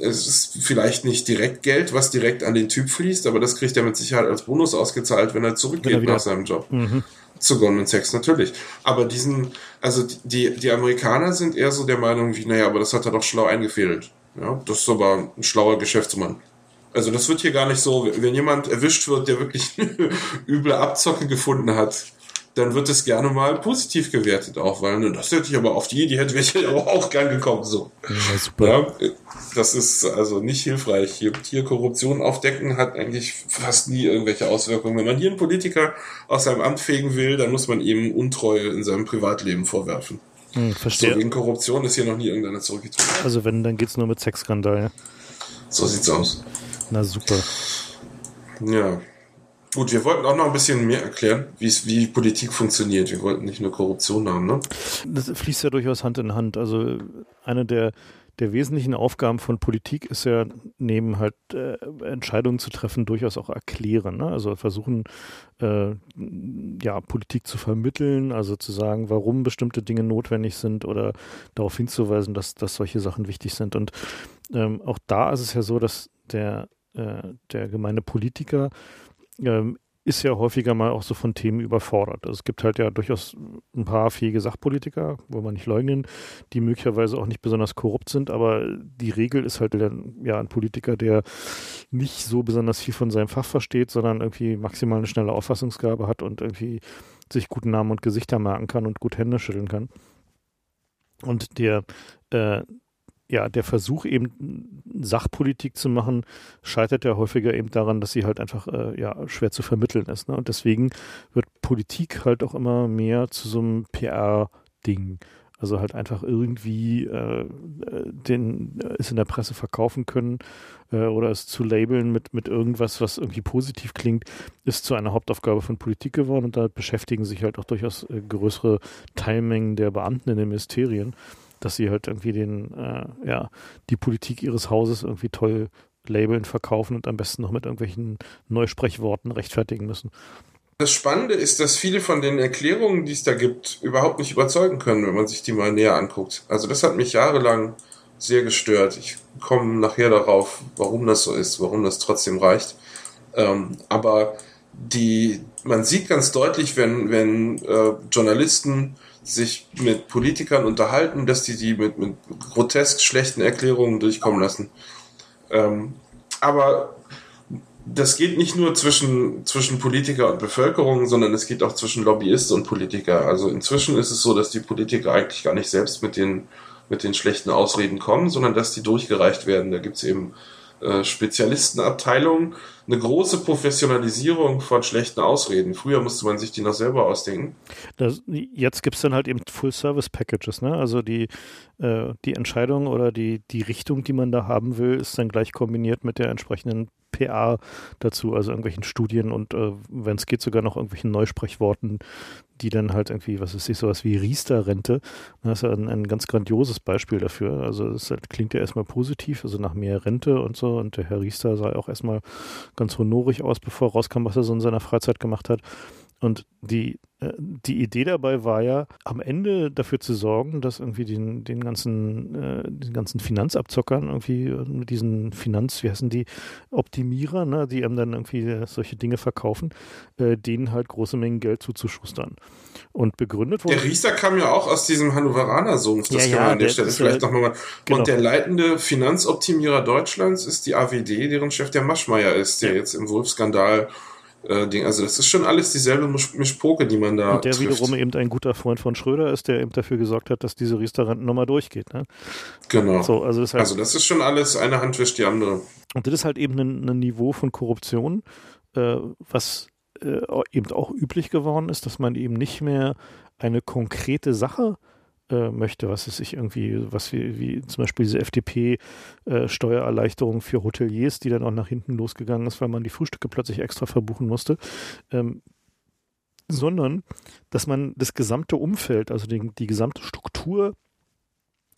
es ist vielleicht nicht direkt Geld, was direkt an den Typ fließt, aber das kriegt er mit Sicherheit als Bonus ausgezahlt, wenn er zurückgeht nach seinem Job. Mhm zu Goldman Sachs natürlich. Aber diesen, also die, die Amerikaner sind eher so der Meinung wie, naja, aber das hat er doch schlau eingefädelt. Ja, das ist aber ein schlauer Geschäftsmann. Also das wird hier gar nicht so, wenn jemand erwischt wird, der wirklich üble Abzocke gefunden hat, dann wird es gerne mal positiv gewertet auch, weil ne, das hätte ich aber auf die Idee hätte ich aber auch gern gekommen so. Ja, super. Ja, das ist also nicht hilfreich. Hier, hier Korruption aufdecken hat eigentlich fast nie irgendwelche Auswirkungen. Wenn man hier einen Politiker aus seinem Amt fegen will, dann muss man ihm Untreue in seinem Privatleben vorwerfen. Hm, verstehe. So, wegen Korruption ist hier noch nie irgendeiner zurückgetreten. Also wenn, dann geht es nur mit Sexskandal. So sieht's aus. Na super. Ja. Gut, wir wollten auch noch ein bisschen mehr erklären, wie Politik funktioniert. Wir wollten nicht nur Korruption haben, ne? Das fließt ja durchaus Hand in Hand. Also eine der, der wesentlichen Aufgaben von Politik ist ja neben halt äh, Entscheidungen zu treffen, durchaus auch erklären. Ne? Also versuchen, äh, ja, Politik zu vermitteln, also zu sagen, warum bestimmte Dinge notwendig sind oder darauf hinzuweisen, dass, dass solche Sachen wichtig sind. Und ähm, auch da ist es ja so, dass der, äh, der gemeine Politiker ähm, ist ja häufiger mal auch so von Themen überfordert. Also es gibt halt ja durchaus ein paar fähige Sachpolitiker, wo man nicht leugnen, die möglicherweise auch nicht besonders korrupt sind, aber die Regel ist halt ja ein Politiker, der nicht so besonders viel von seinem Fach versteht, sondern irgendwie maximal eine schnelle Auffassungsgabe hat und irgendwie sich guten Namen und Gesichter merken kann und gut Hände schütteln kann. Und der äh, ja, der Versuch eben Sachpolitik zu machen, scheitert ja häufiger eben daran, dass sie halt einfach äh, ja, schwer zu vermitteln ist. Ne? Und deswegen wird Politik halt auch immer mehr zu so einem PR-Ding. Also halt einfach irgendwie äh, den äh, es in der Presse verkaufen können äh, oder es zu labeln mit, mit irgendwas, was irgendwie positiv klingt, ist zu einer Hauptaufgabe von Politik geworden und da beschäftigen sich halt auch durchaus äh, größere Teilmengen der Beamten in den Ministerien dass sie halt irgendwie den, äh, ja, die Politik ihres Hauses irgendwie toll labeln, verkaufen und am besten noch mit irgendwelchen Neusprechworten rechtfertigen müssen. Das Spannende ist, dass viele von den Erklärungen, die es da gibt, überhaupt nicht überzeugen können, wenn man sich die mal näher anguckt. Also das hat mich jahrelang sehr gestört. Ich komme nachher darauf, warum das so ist, warum das trotzdem reicht. Ähm, aber die, man sieht ganz deutlich, wenn, wenn äh, Journalisten sich mit Politikern unterhalten, dass die die mit, mit grotesk schlechten Erklärungen durchkommen lassen. Ähm, aber das geht nicht nur zwischen, zwischen Politiker und Bevölkerung, sondern es geht auch zwischen Lobbyisten und Politiker. Also inzwischen ist es so, dass die Politiker eigentlich gar nicht selbst mit den, mit den schlechten Ausreden kommen, sondern dass die durchgereicht werden. Da gibt es eben äh, Spezialistenabteilung, eine große Professionalisierung von schlechten Ausreden. Früher musste man sich die noch selber ausdenken. Das, jetzt gibt es dann halt eben Full-Service-Packages, ne? Also die, äh, die Entscheidung oder die, die Richtung, die man da haben will, ist dann gleich kombiniert mit der entsprechenden PA dazu, also irgendwelchen Studien und äh, wenn es geht, sogar noch irgendwelchen Neusprechworten, die dann halt irgendwie, was ist ich, sowas wie Riester-Rente. Das ist ja ein, ein, ganz grandioses Beispiel dafür. Also es halt, klingt ja erstmal positiv, also nach mehr Rente und so. Und der Herr Riester sah auch erstmal ganz honorig aus, bevor rauskam, was er so in seiner Freizeit gemacht hat. Und die, äh, die Idee dabei war ja, am Ende dafür zu sorgen, dass irgendwie den, den ganzen, äh, den ganzen Finanzabzockern irgendwie mit diesen Finanz, wie heißen die, Optimierer, ne, die einem dann irgendwie solche Dinge verkaufen, äh, denen halt große Mengen Geld zuzuschustern. Und begründet wurde. Der Riester kam ja auch aus diesem Hannoveraner Sohn, das ja, kann man an der Stelle vielleicht ja, nochmal. Genau. Und der leitende Finanzoptimierer Deutschlands ist die AWD, deren Chef der Maschmeyer ist, der jetzt im Wolfskandal äh, Ding. Also das ist schon alles dieselbe Mischpoke, die man da Und der trifft. wiederum eben ein guter Freund von Schröder ist, der eben dafür gesorgt hat, dass diese Riester-Rentennummer durchgeht. Ne? Genau. So, also, das heißt, also das ist schon alles, eine Hand wischt die andere. Und das ist halt eben ein, ein Niveau von Korruption, äh, was äh, eben auch üblich geworden ist, dass man eben nicht mehr eine konkrete Sache äh, möchte, was es sich irgendwie, was wie, wie zum Beispiel diese FDP-Steuererleichterung äh, für Hoteliers, die dann auch nach hinten losgegangen ist, weil man die Frühstücke plötzlich extra verbuchen musste. Ähm, sondern dass man das gesamte Umfeld, also die, die gesamte Struktur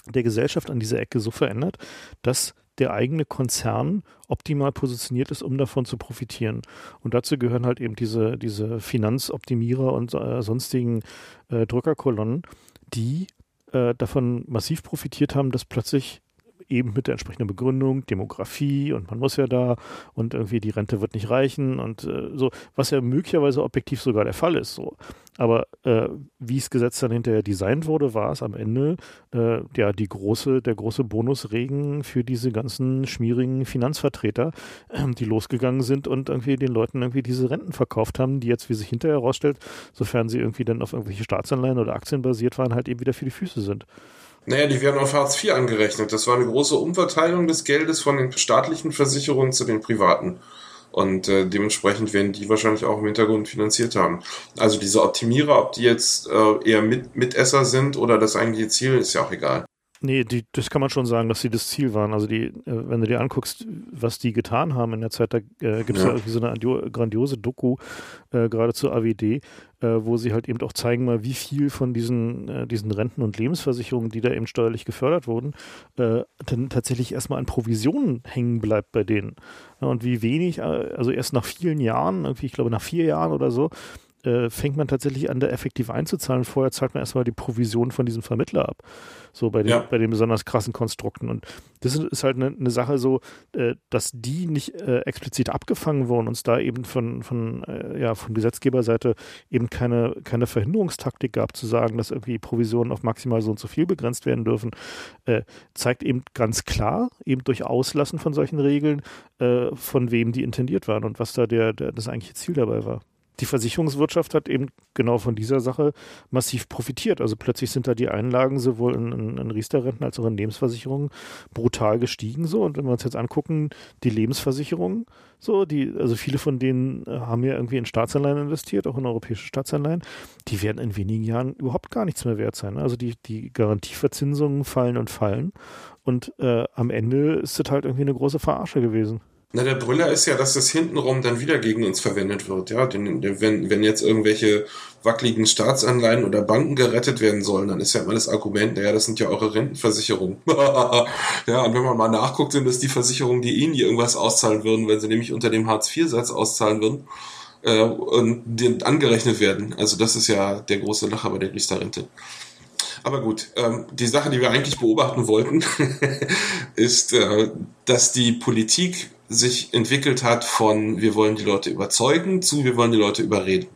der Gesellschaft an dieser Ecke so verändert, dass der eigene Konzern optimal positioniert ist, um davon zu profitieren. Und dazu gehören halt eben diese, diese Finanzoptimierer und äh, sonstigen äh, Drückerkolonnen, die äh, davon massiv profitiert haben, dass plötzlich eben mit der entsprechenden Begründung, Demografie und man muss ja da und irgendwie die Rente wird nicht reichen und äh, so, was ja möglicherweise objektiv sogar der Fall ist. So. Aber äh, wie das Gesetz dann hinterher designt wurde, war es am Ende äh, ja die große, der große Bonusregen für diese ganzen schmierigen Finanzvertreter, die losgegangen sind und irgendwie den Leuten irgendwie diese Renten verkauft haben, die jetzt, wie sich hinterher herausstellt, sofern sie irgendwie dann auf irgendwelche Staatsanleihen oder Aktien basiert waren, halt eben wieder für die Füße sind. Naja, die werden auf Hartz IV angerechnet. Das war eine große Umverteilung des Geldes von den staatlichen Versicherungen zu den privaten. Und äh, dementsprechend werden die wahrscheinlich auch im Hintergrund finanziert haben. Also diese Optimierer, ob die jetzt äh, eher Mit Mitesser sind oder das eigentliche Ziel, ist ja auch egal. Nee, die, das kann man schon sagen, dass sie das Ziel waren. Also die, äh, wenn du dir anguckst, was die getan haben in der Zeit, da äh, gibt es ja. ja. irgendwie so eine grandiose Doku, äh, gerade zur AWD, äh, wo sie halt eben auch zeigen mal, wie viel von diesen, äh, diesen Renten- und Lebensversicherungen, die da eben steuerlich gefördert wurden, äh, dann tatsächlich erstmal an Provisionen hängen bleibt bei denen. Ja, und wie wenig, also erst nach vielen Jahren, irgendwie, ich glaube nach vier Jahren oder so, äh, fängt man tatsächlich an, da effektiv einzuzahlen. Vorher zahlt man erstmal die Provision von diesem Vermittler ab. So bei den, ja. bei den besonders krassen Konstrukten. Und das ist halt eine, eine Sache so, äh, dass die nicht äh, explizit abgefangen wurden, uns da eben von, von, äh, ja, von Gesetzgeberseite eben keine, keine Verhinderungstaktik gab, zu sagen, dass irgendwie Provisionen auf maximal so und so viel begrenzt werden dürfen, äh, zeigt eben ganz klar, eben durch Auslassen von solchen Regeln, äh, von wem die intendiert waren und was da der, der, das eigentliche Ziel dabei war die Versicherungswirtschaft hat eben genau von dieser Sache massiv profitiert. Also plötzlich sind da die Einlagen sowohl in, in, in Riester-Renten als auch in Lebensversicherungen brutal gestiegen. So. Und wenn wir uns jetzt angucken, die Lebensversicherungen, so, die, also viele von denen äh, haben ja irgendwie in Staatsanleihen investiert, auch in europäische Staatsanleihen, die werden in wenigen Jahren überhaupt gar nichts mehr wert sein. Also die, die Garantieverzinsungen fallen und fallen. Und äh, am Ende ist das halt irgendwie eine große Verarsche gewesen. Na, der Brüller ist ja, dass das hintenrum dann wieder gegen uns verwendet wird. Ja, denn, wenn, wenn jetzt irgendwelche wackeligen Staatsanleihen oder Banken gerettet werden sollen, dann ist ja immer das Argument, naja, das sind ja eure Rentenversicherungen. ja, und wenn man mal nachguckt, sind das die Versicherungen, die ihnen irgendwas auszahlen würden, wenn sie nämlich unter dem Hartz-IV-Satz auszahlen würden äh, und die angerechnet werden. Also das ist ja der große Lacher bei der Riester-Rente. Aber gut, ähm, die Sache, die wir eigentlich beobachten wollten, ist, äh, dass die Politik sich entwickelt hat von wir wollen die Leute überzeugen zu wir wollen die Leute überreden.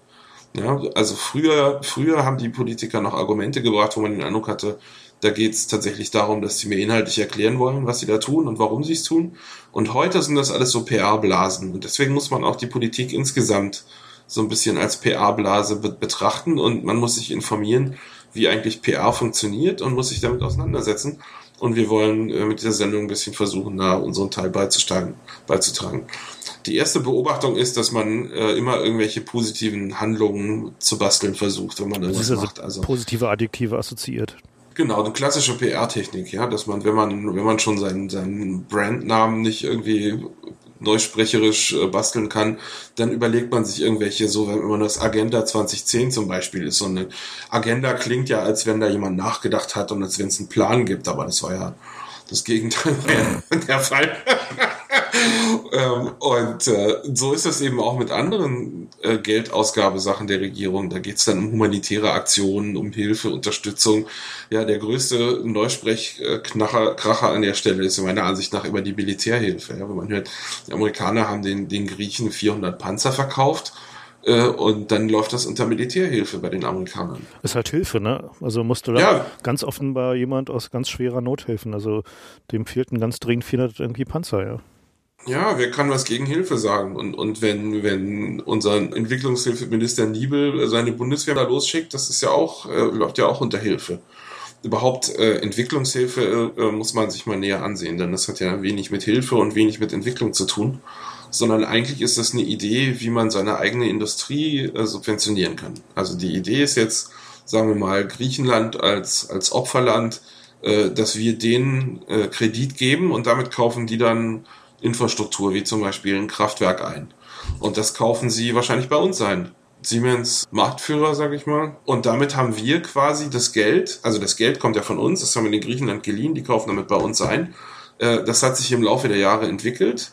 Ja, also früher, früher haben die Politiker noch Argumente gebracht, wo man den Eindruck hatte, da geht es tatsächlich darum, dass sie mir inhaltlich erklären wollen, was sie da tun und warum sie es tun. Und heute sind das alles so PR-Blasen. Und deswegen muss man auch die Politik insgesamt so ein bisschen als PR-Blase be betrachten und man muss sich informieren, wie eigentlich PR funktioniert und muss sich damit auseinandersetzen. Und wir wollen äh, mit dieser Sendung ein bisschen versuchen, da unseren Teil beizutragen. Die erste Beobachtung ist, dass man äh, immer irgendwelche positiven Handlungen zu basteln versucht, wenn man irgendwas also macht. Also positive Adjektive assoziiert. Genau, eine klassische PR-Technik, ja, dass man, wenn man, wenn man schon seinen, seinen Brandnamen nicht irgendwie neusprecherisch äh, basteln kann, dann überlegt man sich irgendwelche, so wenn man das Agenda 2010 zum Beispiel ist. So eine Agenda klingt ja, als wenn da jemand nachgedacht hat und als wenn es einen Plan gibt, aber das war ja das Gegenteil der Fall. ähm, und äh, so ist es eben auch mit anderen äh, Geldausgabesachen der Regierung. Da geht es dann um humanitäre Aktionen, um Hilfe, Unterstützung. Ja, der größte Neusprechkracher an der Stelle ist meiner Ansicht nach immer die Militärhilfe. Ja, wenn man hört, die Amerikaner haben den, den Griechen 400 Panzer verkauft äh, und dann läuft das unter Militärhilfe bei den Amerikanern. Ist halt Hilfe, ne? Also musste da ja. ganz offenbar jemand aus ganz schwerer Not helfen. Also dem fehlten ganz dringend 400 irgendwie Panzer, ja. Ja, wer kann was gegen Hilfe sagen? Und, und wenn, wenn unser Entwicklungshilfeminister Niebel seine Bundeswehr da losschickt, das ist ja auch, äh, läuft ja auch unter Hilfe. Überhaupt äh, Entwicklungshilfe äh, muss man sich mal näher ansehen, denn das hat ja wenig mit Hilfe und wenig mit Entwicklung zu tun sondern eigentlich ist das eine Idee, wie man seine eigene Industrie äh, subventionieren kann. Also die Idee ist jetzt, sagen wir mal, Griechenland als, als Opferland, äh, dass wir denen äh, Kredit geben und damit kaufen die dann Infrastruktur, wie zum Beispiel ein Kraftwerk ein. Und das kaufen sie wahrscheinlich bei uns ein. Siemens Marktführer, sag ich mal. Und damit haben wir quasi das Geld, also das Geld kommt ja von uns, das haben wir in Griechenland geliehen, die kaufen damit bei uns ein. Äh, das hat sich im Laufe der Jahre entwickelt.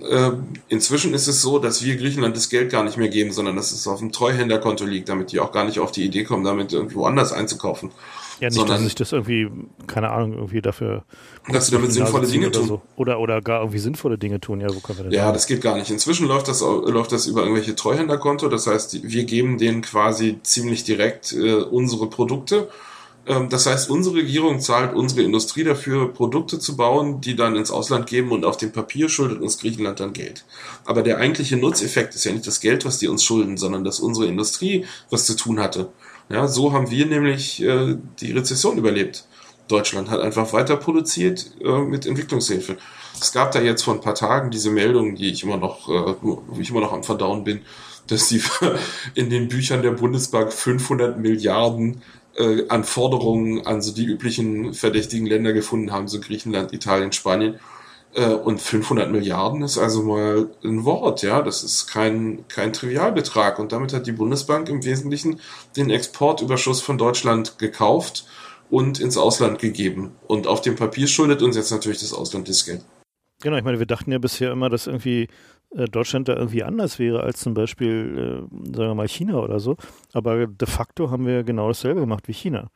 Äh, inzwischen ist es so, dass wir Griechenland das Geld gar nicht mehr geben, sondern dass es auf dem Treuhänderkonto liegt, damit die auch gar nicht auf die Idee kommen, damit irgendwo anders einzukaufen. Ja, nicht, sondern, dass ich das irgendwie, keine Ahnung, irgendwie dafür. Dass sie damit sinnvolle Dinge oder tun. So. Oder, oder gar irgendwie sinnvolle Dinge tun. Ja, wo können wir denn Ja, sagen? das geht gar nicht. Inzwischen läuft das, läuft das über irgendwelche Treuhänderkonto. Das heißt, wir geben denen quasi ziemlich direkt äh, unsere Produkte ähm, das heißt, unsere Regierung zahlt unsere Industrie dafür, Produkte zu bauen, die dann ins Ausland geben und auf dem Papier schuldet uns Griechenland dann Geld. Aber der eigentliche Nutzeffekt ist ja nicht das Geld, was die uns schulden, sondern dass unsere Industrie was zu tun hatte. Ja, so haben wir nämlich äh, die Rezession überlebt. Deutschland hat einfach weiter produziert äh, mit Entwicklungshilfe. Es gab da jetzt vor ein paar Tagen diese Meldung, die ich immer noch, äh, wo ich immer noch am Verdauen bin, dass sie in den Büchern der Bundesbank 500 Milliarden äh, an Forderungen an so die üblichen verdächtigen Länder gefunden haben, so Griechenland, Italien, Spanien. Äh, und 500 Milliarden ist also mal ein Wort, ja, das ist kein, kein Trivialbetrag. Und damit hat die Bundesbank im Wesentlichen den Exportüberschuss von Deutschland gekauft und ins Ausland gegeben. Und auf dem Papier schuldet uns jetzt natürlich das Ausland das Geld. Genau, ich meine, wir dachten ja bisher immer, dass irgendwie Deutschland da irgendwie anders wäre als zum Beispiel, äh, sagen wir mal, China oder so. Aber de facto haben wir genau dasselbe gemacht wie China.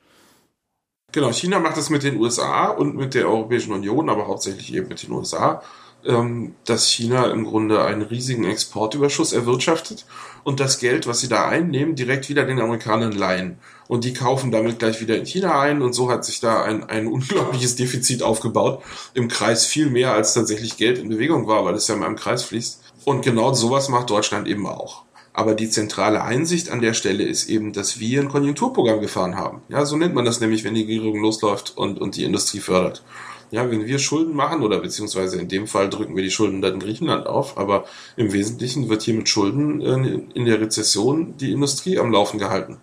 Genau, China macht es mit den USA und mit der Europäischen Union, aber hauptsächlich eben mit den USA, ähm, dass China im Grunde einen riesigen Exportüberschuss erwirtschaftet und das Geld, was sie da einnehmen, direkt wieder den Amerikanern leihen. Und die kaufen damit gleich wieder in China ein und so hat sich da ein, ein unglaubliches Defizit aufgebaut. Im Kreis viel mehr, als tatsächlich Geld in Bewegung war, weil es ja mal im Kreis fließt. Und genau sowas macht Deutschland eben auch. Aber die zentrale Einsicht an der Stelle ist eben, dass wir ein Konjunkturprogramm gefahren haben. Ja, so nennt man das nämlich, wenn die Regierung losläuft und, und die Industrie fördert. Ja, wenn wir Schulden machen, oder beziehungsweise in dem Fall drücken wir die Schulden dann in Griechenland auf, aber im Wesentlichen wird hier mit Schulden in der Rezession die Industrie am Laufen gehalten.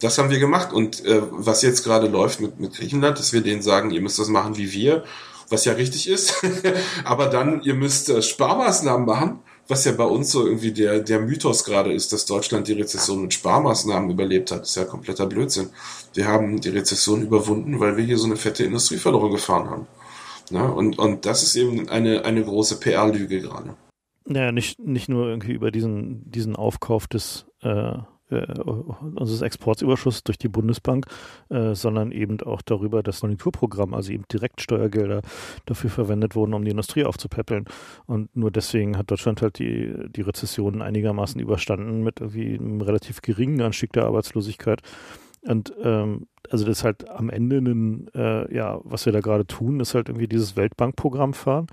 Das haben wir gemacht. Und äh, was jetzt gerade läuft mit, mit Griechenland, dass wir denen sagen, ihr müsst das machen wie wir, was ja richtig ist. aber dann, ihr müsst äh, Sparmaßnahmen machen was ja bei uns so irgendwie der, der Mythos gerade ist, dass Deutschland die Rezession mit Sparmaßnahmen überlebt hat, ist ja kompletter Blödsinn. Wir haben die Rezession überwunden, weil wir hier so eine fette Industrieförderung gefahren haben. Na, und, und das ist eben eine, eine große PR-Lüge gerade. Naja, nicht, nicht nur irgendwie über diesen, diesen Aufkauf des äh, äh, unseres Exportsüberschusses durch die Bundesbank, äh, sondern eben auch darüber, dass Konjunkturprogramm, also eben Direktsteuergelder dafür verwendet wurden, um die Industrie aufzupäppeln. Und nur deswegen hat Deutschland halt die, die Rezession einigermaßen überstanden mit irgendwie einem relativ geringen Anstieg der Arbeitslosigkeit. Und ähm, also das ist halt am Ende ein, äh, ja, was wir da gerade tun, ist halt irgendwie dieses Weltbankprogramm fahren.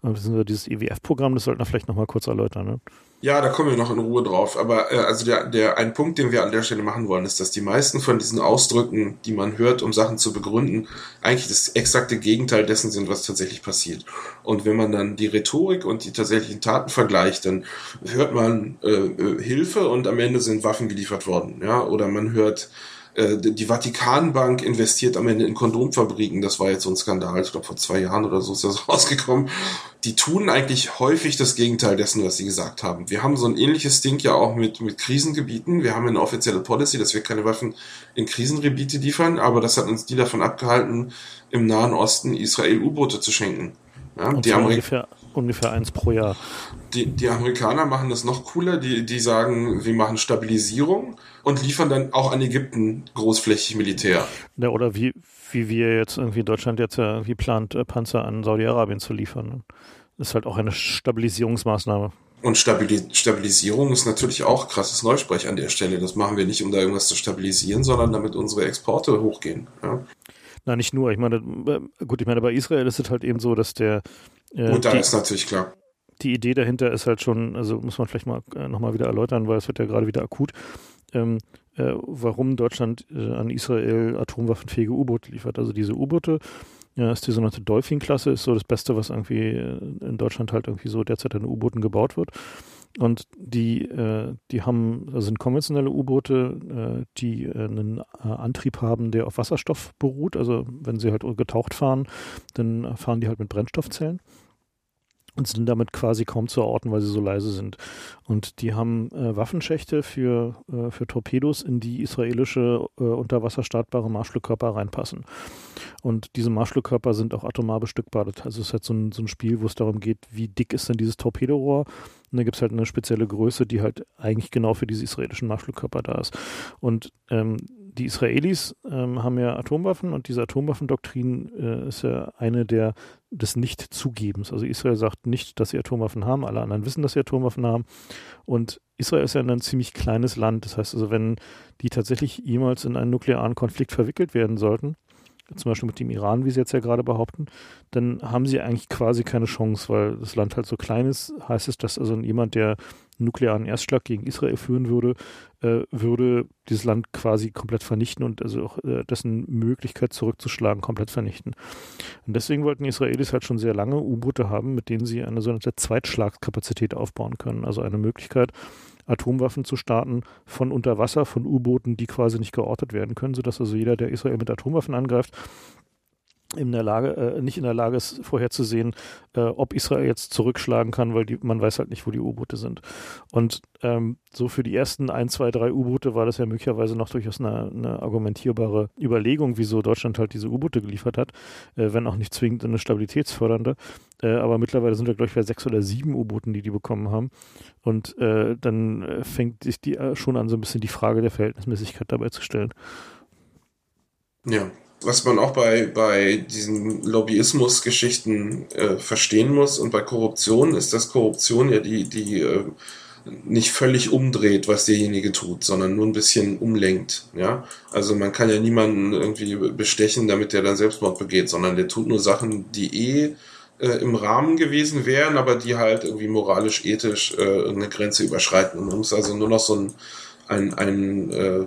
Und dieses EWF-Programm, das sollten wir vielleicht nochmal kurz erläutern. Ne? Ja, da kommen wir noch in Ruhe drauf. Aber äh, also der, der ein Punkt, den wir an der Stelle machen wollen, ist, dass die meisten von diesen Ausdrücken, die man hört, um Sachen zu begründen, eigentlich das exakte Gegenteil dessen sind, was tatsächlich passiert. Und wenn man dann die Rhetorik und die tatsächlichen Taten vergleicht, dann hört man äh, äh Hilfe und am Ende sind Waffen geliefert worden. Ja, oder man hört die Vatikanbank investiert am Ende in Kondomfabriken. Das war jetzt so ein Skandal. Ich glaube, vor zwei Jahren oder so ist das rausgekommen. Die tun eigentlich häufig das Gegenteil dessen, was sie gesagt haben. Wir haben so ein ähnliches Ding ja auch mit, mit Krisengebieten. Wir haben eine offizielle Policy, dass wir keine Waffen in Krisengebiete liefern, aber das hat uns die davon abgehalten, im Nahen Osten Israel U-Boote zu schenken. Ja, die ungefähr, ungefähr eins pro Jahr. Die, die Amerikaner machen das noch cooler. Die, die sagen, wir machen Stabilisierung und liefern dann auch an Ägypten großflächig Militär. Ja, oder wie, wie wir jetzt irgendwie Deutschland jetzt ja irgendwie plant, äh, Panzer an Saudi-Arabien zu liefern. Das ist halt auch eine Stabilisierungsmaßnahme. Und Stabili Stabilisierung ist natürlich auch krasses Neusprech an der Stelle. Das machen wir nicht, um da irgendwas zu stabilisieren, sondern damit unsere Exporte hochgehen. Ja. Na, nicht nur. Ich meine, äh, gut, ich meine, bei Israel ist es halt eben so, dass der. Äh, gut, da die, ist natürlich klar. Die Idee dahinter ist halt schon, also muss man vielleicht mal äh, nochmal wieder erläutern, weil es wird ja gerade wieder akut ähm, äh, warum Deutschland äh, an Israel atomwaffenfähige U-Boote liefert. Also diese U-Boote, ja, ist die sogenannte Dolphin-Klasse, ist so das Beste, was irgendwie äh, in Deutschland halt irgendwie so derzeit an U-Booten gebaut wird. Und die, äh, die haben, also sind konventionelle U-Boote, äh, die äh, einen Antrieb haben, der auf Wasserstoff beruht. Also wenn sie halt getaucht fahren, dann fahren die halt mit Brennstoffzellen. Und sind damit quasi kaum zu orten, weil sie so leise sind. Und die haben äh, Waffenschächte für, äh, für Torpedos, in die israelische äh, unter Wasser startbare Marschflugkörper reinpassen. Und diese Marschflugkörper sind auch atomar bestückbar. Also es ist halt so ein, so ein Spiel, wo es darum geht, wie dick ist denn dieses Torpedorohr. Und da gibt es halt eine spezielle Größe, die halt eigentlich genau für diese israelischen Marschflugkörper da ist. Und ähm, die Israelis ähm, haben ja Atomwaffen und diese Atomwaffendoktrin äh, ist ja eine der des Nicht-Zugebens. Also Israel sagt nicht, dass sie Atomwaffen haben, alle anderen wissen, dass sie Atomwaffen haben. Und Israel ist ja ein ziemlich kleines Land. Das heißt also, wenn die tatsächlich jemals in einen nuklearen Konflikt verwickelt werden sollten, zum Beispiel mit dem Iran, wie sie jetzt ja gerade behaupten, dann haben sie eigentlich quasi keine Chance, weil das Land halt so klein ist. Heißt es, dass also jemand, der einen nuklearen Erstschlag gegen Israel führen würde, äh, würde dieses Land quasi komplett vernichten und also auch äh, dessen Möglichkeit zurückzuschlagen komplett vernichten. Und deswegen wollten die Israelis halt schon sehr lange U-Boote haben, mit denen sie eine sogenannte Zweitschlagskapazität aufbauen können. Also eine Möglichkeit, Atomwaffen zu starten von unter Wasser, von U-Booten, die quasi nicht geortet werden können, sodass also jeder, der Israel mit Atomwaffen angreift, in der Lage, äh, nicht in der Lage ist, vorherzusehen, äh, ob Israel jetzt zurückschlagen kann, weil die, man weiß halt nicht, wo die U-Boote sind. Und ähm, so für die ersten ein, zwei, drei U-Boote war das ja möglicherweise noch durchaus eine, eine argumentierbare Überlegung, wieso Deutschland halt diese U-Boote geliefert hat, äh, wenn auch nicht zwingend eine stabilitätsfördernde. Äh, aber mittlerweile sind wir, glaube ich, bei sechs oder sieben U-Booten, die die bekommen haben. Und äh, dann äh, fängt sich die schon an, so ein bisschen die Frage der Verhältnismäßigkeit dabei zu stellen. Ja, was man auch bei, bei diesen Lobbyismus-Geschichten äh, verstehen muss und bei Korruption ist, dass Korruption ja die, die äh, nicht völlig umdreht, was derjenige tut, sondern nur ein bisschen umlenkt. Ja, also man kann ja niemanden irgendwie bestechen, damit der dann Selbstmord begeht, sondern der tut nur Sachen, die eh äh, im Rahmen gewesen wären, aber die halt irgendwie moralisch, ethisch äh, eine Grenze überschreiten. Und man muss also nur noch so ein, ein, ein äh,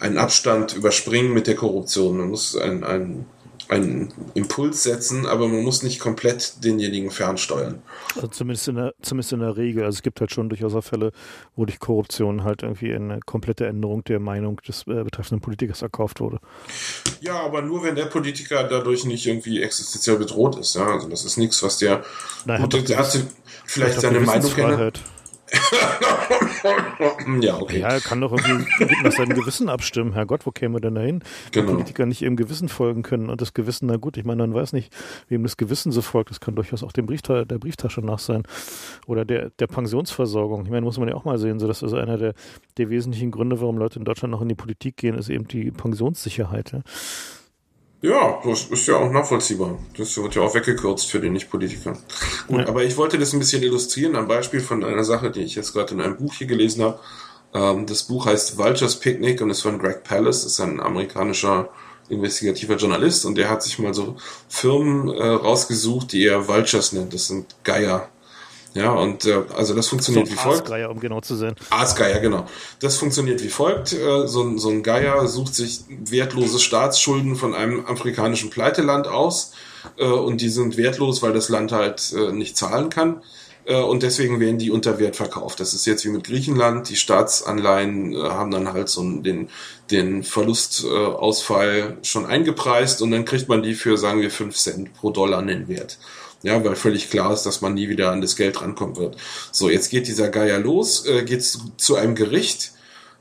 einen Abstand überspringen mit der Korruption. Man muss einen, einen, einen Impuls setzen, aber man muss nicht komplett denjenigen fernsteuern. Also zumindest in, der, zumindest in der Regel. Also es gibt halt schon durchaus Fälle, wo durch Korruption halt irgendwie eine komplette Änderung der Meinung des äh, betreffenden Politikers erkauft wurde. Ja, aber nur wenn der Politiker dadurch nicht irgendwie existenziell bedroht ist. Ja? Also das ist nichts, was der, Nein, gut, der hat vielleicht seine Meinung geändert. ja, okay. Ja, er kann doch irgendwie nach seinem Gewissen abstimmen. Herrgott, wo käme denn da hin? Genau. Die Politiker nicht ihrem Gewissen folgen können und das Gewissen, na gut, ich meine, man weiß nicht, wem das Gewissen so folgt. Das kann durchaus auch dem Briefta der Brieftasche nach sein. Oder der, der Pensionsversorgung. Ich meine, muss man ja auch mal sehen, so dass also einer der, der wesentlichen Gründe, warum Leute in Deutschland noch in die Politik gehen, ist eben die Pensionssicherheit. Ja. Ja, das ist ja auch nachvollziehbar. Das wird ja auch weggekürzt für den Nicht-Politiker. Gut, ja. aber ich wollte das ein bisschen illustrieren am Beispiel von einer Sache, die ich jetzt gerade in einem Buch hier gelesen habe. Ähm, das Buch heißt Vultures Picnic und ist von Greg Pallas, das ist ein amerikanischer investigativer Journalist und der hat sich mal so Firmen äh, rausgesucht, die er Vultures nennt. Das sind Geier. Ja, und äh, also das funktioniert so, wie folgt. Aasgeier, um genau zu sein. Aasgeier, genau. Das funktioniert wie folgt. Äh, so, ein, so ein Geier sucht sich wertlose Staatsschulden von einem afrikanischen Pleiteland aus äh, und die sind wertlos, weil das Land halt äh, nicht zahlen kann. Äh, und deswegen werden die unter Wert verkauft. Das ist jetzt wie mit Griechenland. Die Staatsanleihen äh, haben dann halt so den, den Verlustausfall schon eingepreist und dann kriegt man die für, sagen wir, fünf Cent pro Dollar Nennwert. Ja, weil völlig klar ist, dass man nie wieder an das Geld rankommen wird. So, jetzt geht dieser Geier los, äh, geht zu, zu einem Gericht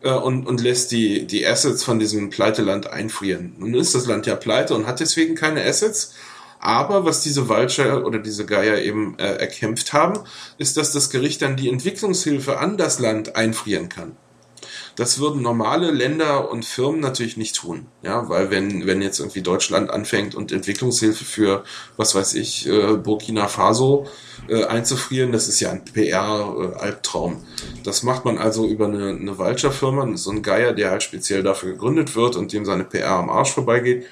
äh, und, und lässt die, die Assets von diesem Pleiteland einfrieren. Nun ist das Land ja pleite und hat deswegen keine Assets. Aber was diese Vulture oder diese Geier eben äh, erkämpft haben, ist, dass das Gericht dann die Entwicklungshilfe an das Land einfrieren kann. Das würden normale Länder und Firmen natürlich nicht tun. Ja, weil wenn, wenn jetzt irgendwie Deutschland anfängt und Entwicklungshilfe für, was weiß ich, äh, Burkina Faso äh, einzufrieren, das ist ja ein PR-Albtraum. Das macht man also über eine, eine Vulture-Firma, so ein Geier, der halt speziell dafür gegründet wird und dem seine PR am Arsch vorbeigeht.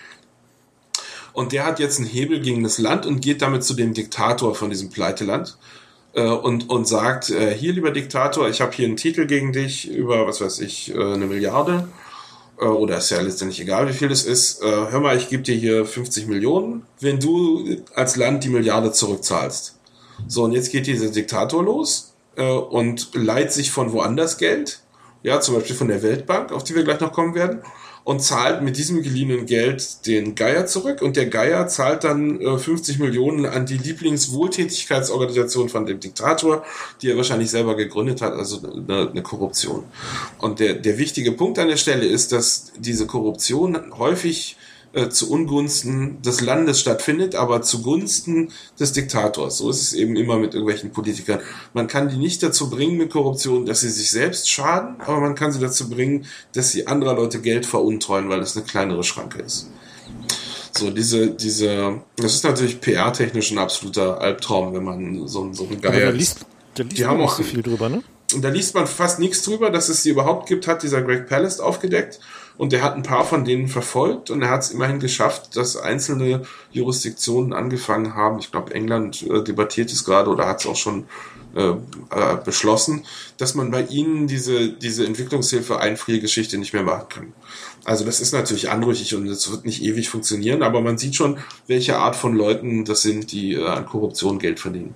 Und der hat jetzt einen Hebel gegen das Land und geht damit zu dem Diktator von diesem Pleiteland und, und sagt, äh, hier lieber Diktator, ich habe hier einen Titel gegen dich über, was weiß ich, äh, eine Milliarde. Äh, oder ist ja letztendlich egal, wie viel es ist. Äh, hör mal, ich gebe dir hier 50 Millionen, wenn du als Land die Milliarde zurückzahlst. So, und jetzt geht dieser Diktator los äh, und leiht sich von woanders Geld ja, zum Beispiel von der Weltbank, auf die wir gleich noch kommen werden, und zahlt mit diesem geliehenen Geld den Geier zurück und der Geier zahlt dann äh, 50 Millionen an die Lieblingswohltätigkeitsorganisation von dem Diktator, die er wahrscheinlich selber gegründet hat, also eine, eine Korruption. Und der, der wichtige Punkt an der Stelle ist, dass diese Korruption häufig äh, zu Ungunsten des Landes stattfindet, aber zugunsten des Diktators. So ist es eben immer mit irgendwelchen Politikern. Man kann die nicht dazu bringen mit Korruption, dass sie sich selbst schaden, aber man kann sie dazu bringen, dass sie anderer Leute Geld veruntreuen, weil das eine kleinere Schranke ist. So, diese, diese, das ist natürlich PR-technisch ein absoluter Albtraum, wenn man so, so eine Geier. Da liest, da liest die haben auch so viel drüber, ne? Und da liest man fast nichts drüber, dass es sie überhaupt gibt, hat dieser Greg Palast aufgedeckt. Und er hat ein paar von denen verfolgt und er hat es immerhin geschafft, dass einzelne Jurisdiktionen angefangen haben. Ich glaube, England äh, debattiert es gerade oder hat es auch schon äh, äh, beschlossen, dass man bei ihnen diese, diese Entwicklungshilfe Einfriergeschichte nicht mehr machen kann. Also das ist natürlich anrüchig und es wird nicht ewig funktionieren, aber man sieht schon, welche Art von Leuten das sind, die äh, an Korruption Geld verdienen.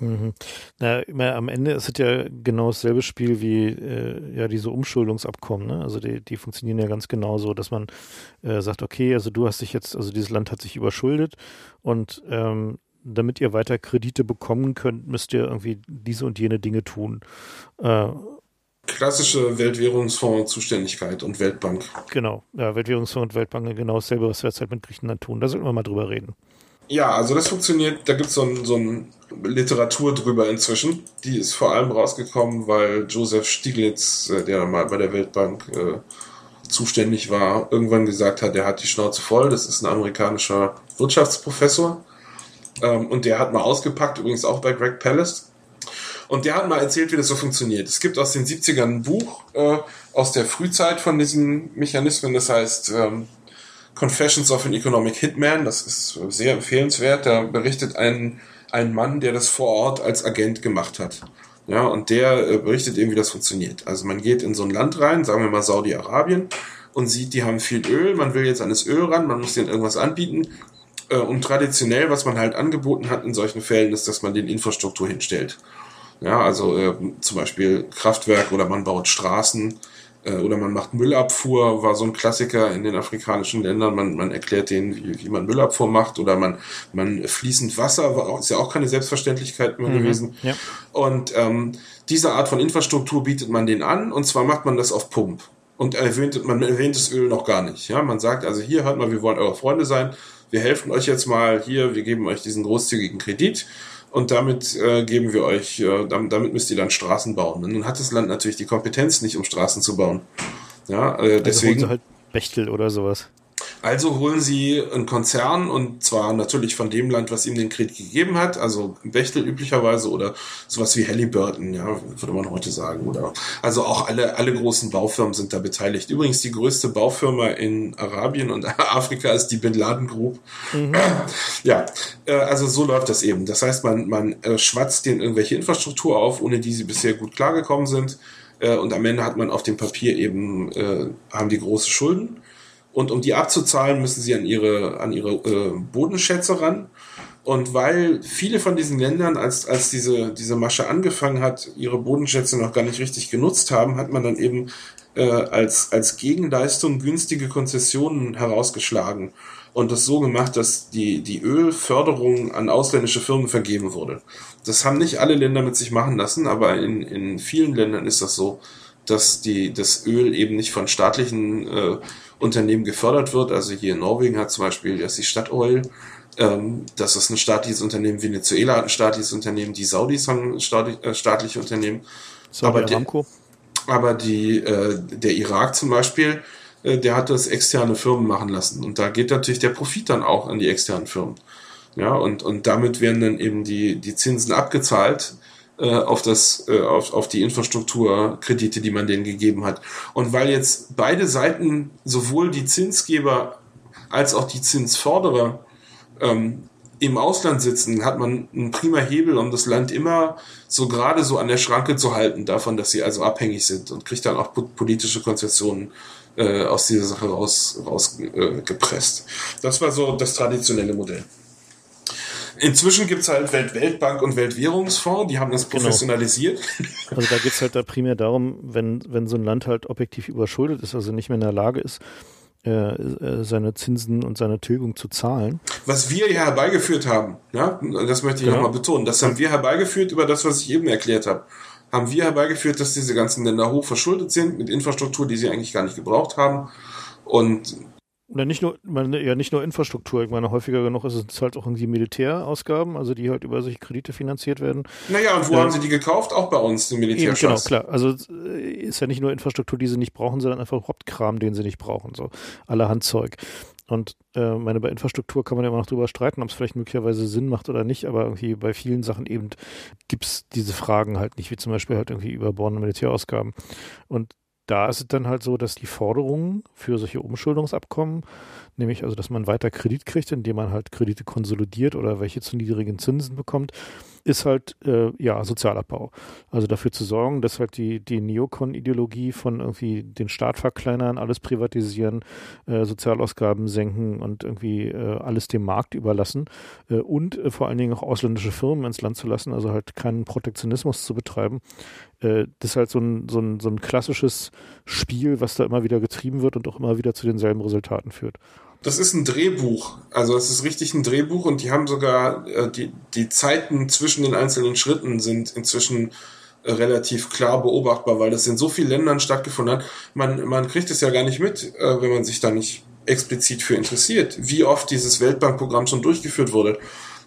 Mhm. Na, immer am Ende ist es ja genau dasselbe Spiel wie äh, ja diese Umschuldungsabkommen. Ne? Also die, die funktionieren ja ganz genauso, dass man äh, sagt, okay, also du hast dich jetzt, also dieses Land hat sich überschuldet und ähm, damit ihr weiter Kredite bekommen könnt, müsst ihr irgendwie diese und jene Dinge tun. Äh, Klassische Weltwährungsfonds-Zuständigkeit und Weltbank. Genau, ja, Weltwährungsfonds und Weltbank genau dasselbe, was wir jetzt halt mit Griechenland tun. Da sollten wir mal drüber reden. Ja, also das funktioniert, da gibt so es so ein Literatur drüber inzwischen. Die ist vor allem rausgekommen, weil Joseph Stiglitz, äh, der mal bei der Weltbank äh, zuständig war, irgendwann gesagt hat, er hat die Schnauze voll. Das ist ein amerikanischer Wirtschaftsprofessor. Ähm, und der hat mal ausgepackt, übrigens auch bei Greg Palast. Und der hat mal erzählt, wie das so funktioniert. Es gibt aus den 70ern ein Buch äh, aus der Frühzeit von diesen Mechanismen, das heißt ähm, Confessions of an Economic Hitman, das ist sehr empfehlenswert. Da berichtet ein, ein Mann, der das vor Ort als Agent gemacht hat. Ja, und der äh, berichtet eben, wie das funktioniert. Also man geht in so ein Land rein, sagen wir mal Saudi-Arabien, und sieht, die haben viel Öl, man will jetzt an das Öl ran, man muss denen irgendwas anbieten. Äh, und traditionell, was man halt angeboten hat in solchen Fällen, ist, dass man den Infrastruktur hinstellt. Ja, also äh, zum Beispiel Kraftwerk oder man baut Straßen oder man macht Müllabfuhr, war so ein Klassiker in den afrikanischen Ländern. Man, man erklärt denen, wie, wie man Müllabfuhr macht oder man, man fließend Wasser, war auch, ist ja auch keine Selbstverständlichkeit mehr mhm, gewesen. Ja. Und ähm, diese Art von Infrastruktur bietet man denen an und zwar macht man das auf Pump. Und erwähnt, man erwähnt das Öl noch gar nicht. Ja, man sagt also hier, hört mal, wir wollen eure Freunde sein. Wir helfen euch jetzt mal hier, wir geben euch diesen großzügigen Kredit und damit äh, geben wir euch, äh, damit, müsst ihr dann Straßen bauen. Und nun hat das Land natürlich die Kompetenz nicht, um Straßen zu bauen. Ja, äh, deswegen. Also halt Bechtel oder sowas. Also holen sie einen Konzern und zwar natürlich von dem Land, was ihm den Kredit gegeben hat, also Bechtel üblicherweise oder sowas wie Halliburton, ja, würde man heute sagen. Oder also auch alle, alle großen Baufirmen sind da beteiligt. Übrigens die größte Baufirma in Arabien und Afrika ist die Bin Laden Group. Mhm. Ja, äh, also so läuft das eben. Das heißt, man, man äh, schwatzt denen irgendwelche Infrastruktur auf, ohne die sie bisher gut klargekommen sind. Äh, und am Ende hat man auf dem Papier eben, haben die große Schulden und um die abzuzahlen, müssen sie an ihre, an ihre äh, Bodenschätze ran. Und weil viele von diesen Ländern, als, als diese, diese Masche angefangen hat, ihre Bodenschätze noch gar nicht richtig genutzt haben, hat man dann eben äh, als, als Gegenleistung günstige Konzessionen herausgeschlagen und das so gemacht, dass die, die Ölförderung an ausländische Firmen vergeben wurde. Das haben nicht alle Länder mit sich machen lassen, aber in, in vielen Ländern ist das so, dass die, das Öl eben nicht von staatlichen äh, Unternehmen gefördert wird. Also hier in Norwegen hat zum Beispiel das die Statoil, ähm, das ist ein staatliches Unternehmen, Venezuela hat ein staatliches Unternehmen, die Saudis haben ein staatlich, äh, staatliche Unternehmen. aber, die, aber die, äh, der Irak zum Beispiel, äh, der hat das externe Firmen machen lassen. Und da geht natürlich der Profit dann auch an die externen Firmen. Ja, und, und damit werden dann eben die, die Zinsen abgezahlt äh, auf, das, äh, auf, auf die Infrastrukturkredite, die man denen gegeben hat. Und weil jetzt beide Seiten, sowohl die Zinsgeber als auch die Zinsforderer, ähm, im Ausland sitzen, hat man einen prima Hebel, um das Land immer so gerade so an der Schranke zu halten, davon, dass sie also abhängig sind und kriegt dann auch politische Konzessionen äh, aus dieser Sache raus, raus äh. Das war so das traditionelle Modell. Inzwischen gibt es halt Welt Weltbank und Weltwährungsfonds, die haben das genau. professionalisiert. Genau. Also da geht es halt da primär darum, wenn, wenn so ein Land halt objektiv überschuldet ist, also nicht mehr in der Lage ist, äh, äh, seine Zinsen und seine Tilgung zu zahlen. Was wir ja herbeigeführt haben, ja, das möchte ich genau. nochmal betonen, das haben wir herbeigeführt über das, was ich eben erklärt habe. Haben wir herbeigeführt, dass diese ganzen Länder hoch verschuldet sind mit Infrastruktur, die sie eigentlich gar nicht gebraucht haben. Und oder nicht nur, meine, ja nicht nur Infrastruktur, ich meine, häufiger genug ist es halt auch irgendwie Militärausgaben, also die halt über solche Kredite finanziert werden. Naja, und wo äh, haben sie die gekauft? Auch bei uns, den Militärschutz. Genau, klar. Also äh, ist ja nicht nur Infrastruktur, die sie nicht brauchen, sondern einfach Hauptkram, den sie nicht brauchen, so allerhand Zeug. Und äh, meine, bei Infrastruktur kann man ja immer noch drüber streiten, ob es vielleicht möglicherweise Sinn macht oder nicht, aber irgendwie bei vielen Sachen eben gibt es diese Fragen halt nicht, wie zum Beispiel halt irgendwie überbordene Militärausgaben. Und da ist es dann halt so, dass die Forderungen für solche Umschuldungsabkommen, nämlich also, dass man weiter Kredit kriegt, indem man halt Kredite konsolidiert oder welche zu niedrigen Zinsen bekommt, ist halt äh, ja Sozialabbau. Also dafür zu sorgen, dass halt die, die Neokon-Ideologie von irgendwie den Staat verkleinern, alles privatisieren, äh, Sozialausgaben senken und irgendwie äh, alles dem Markt überlassen äh, und äh, vor allen Dingen auch ausländische Firmen ins Land zu lassen, also halt keinen Protektionismus zu betreiben. Äh, das ist halt so ein, so, ein, so ein klassisches Spiel, was da immer wieder getrieben wird und auch immer wieder zu denselben Resultaten führt. Das ist ein Drehbuch. Also es ist richtig ein Drehbuch und die haben sogar äh, die, die Zeiten zwischen den einzelnen Schritten sind inzwischen äh, relativ klar beobachtbar, weil das in so vielen Ländern stattgefunden hat. Man, man kriegt es ja gar nicht mit, äh, wenn man sich da nicht explizit für interessiert, wie oft dieses Weltbankprogramm schon durchgeführt wurde.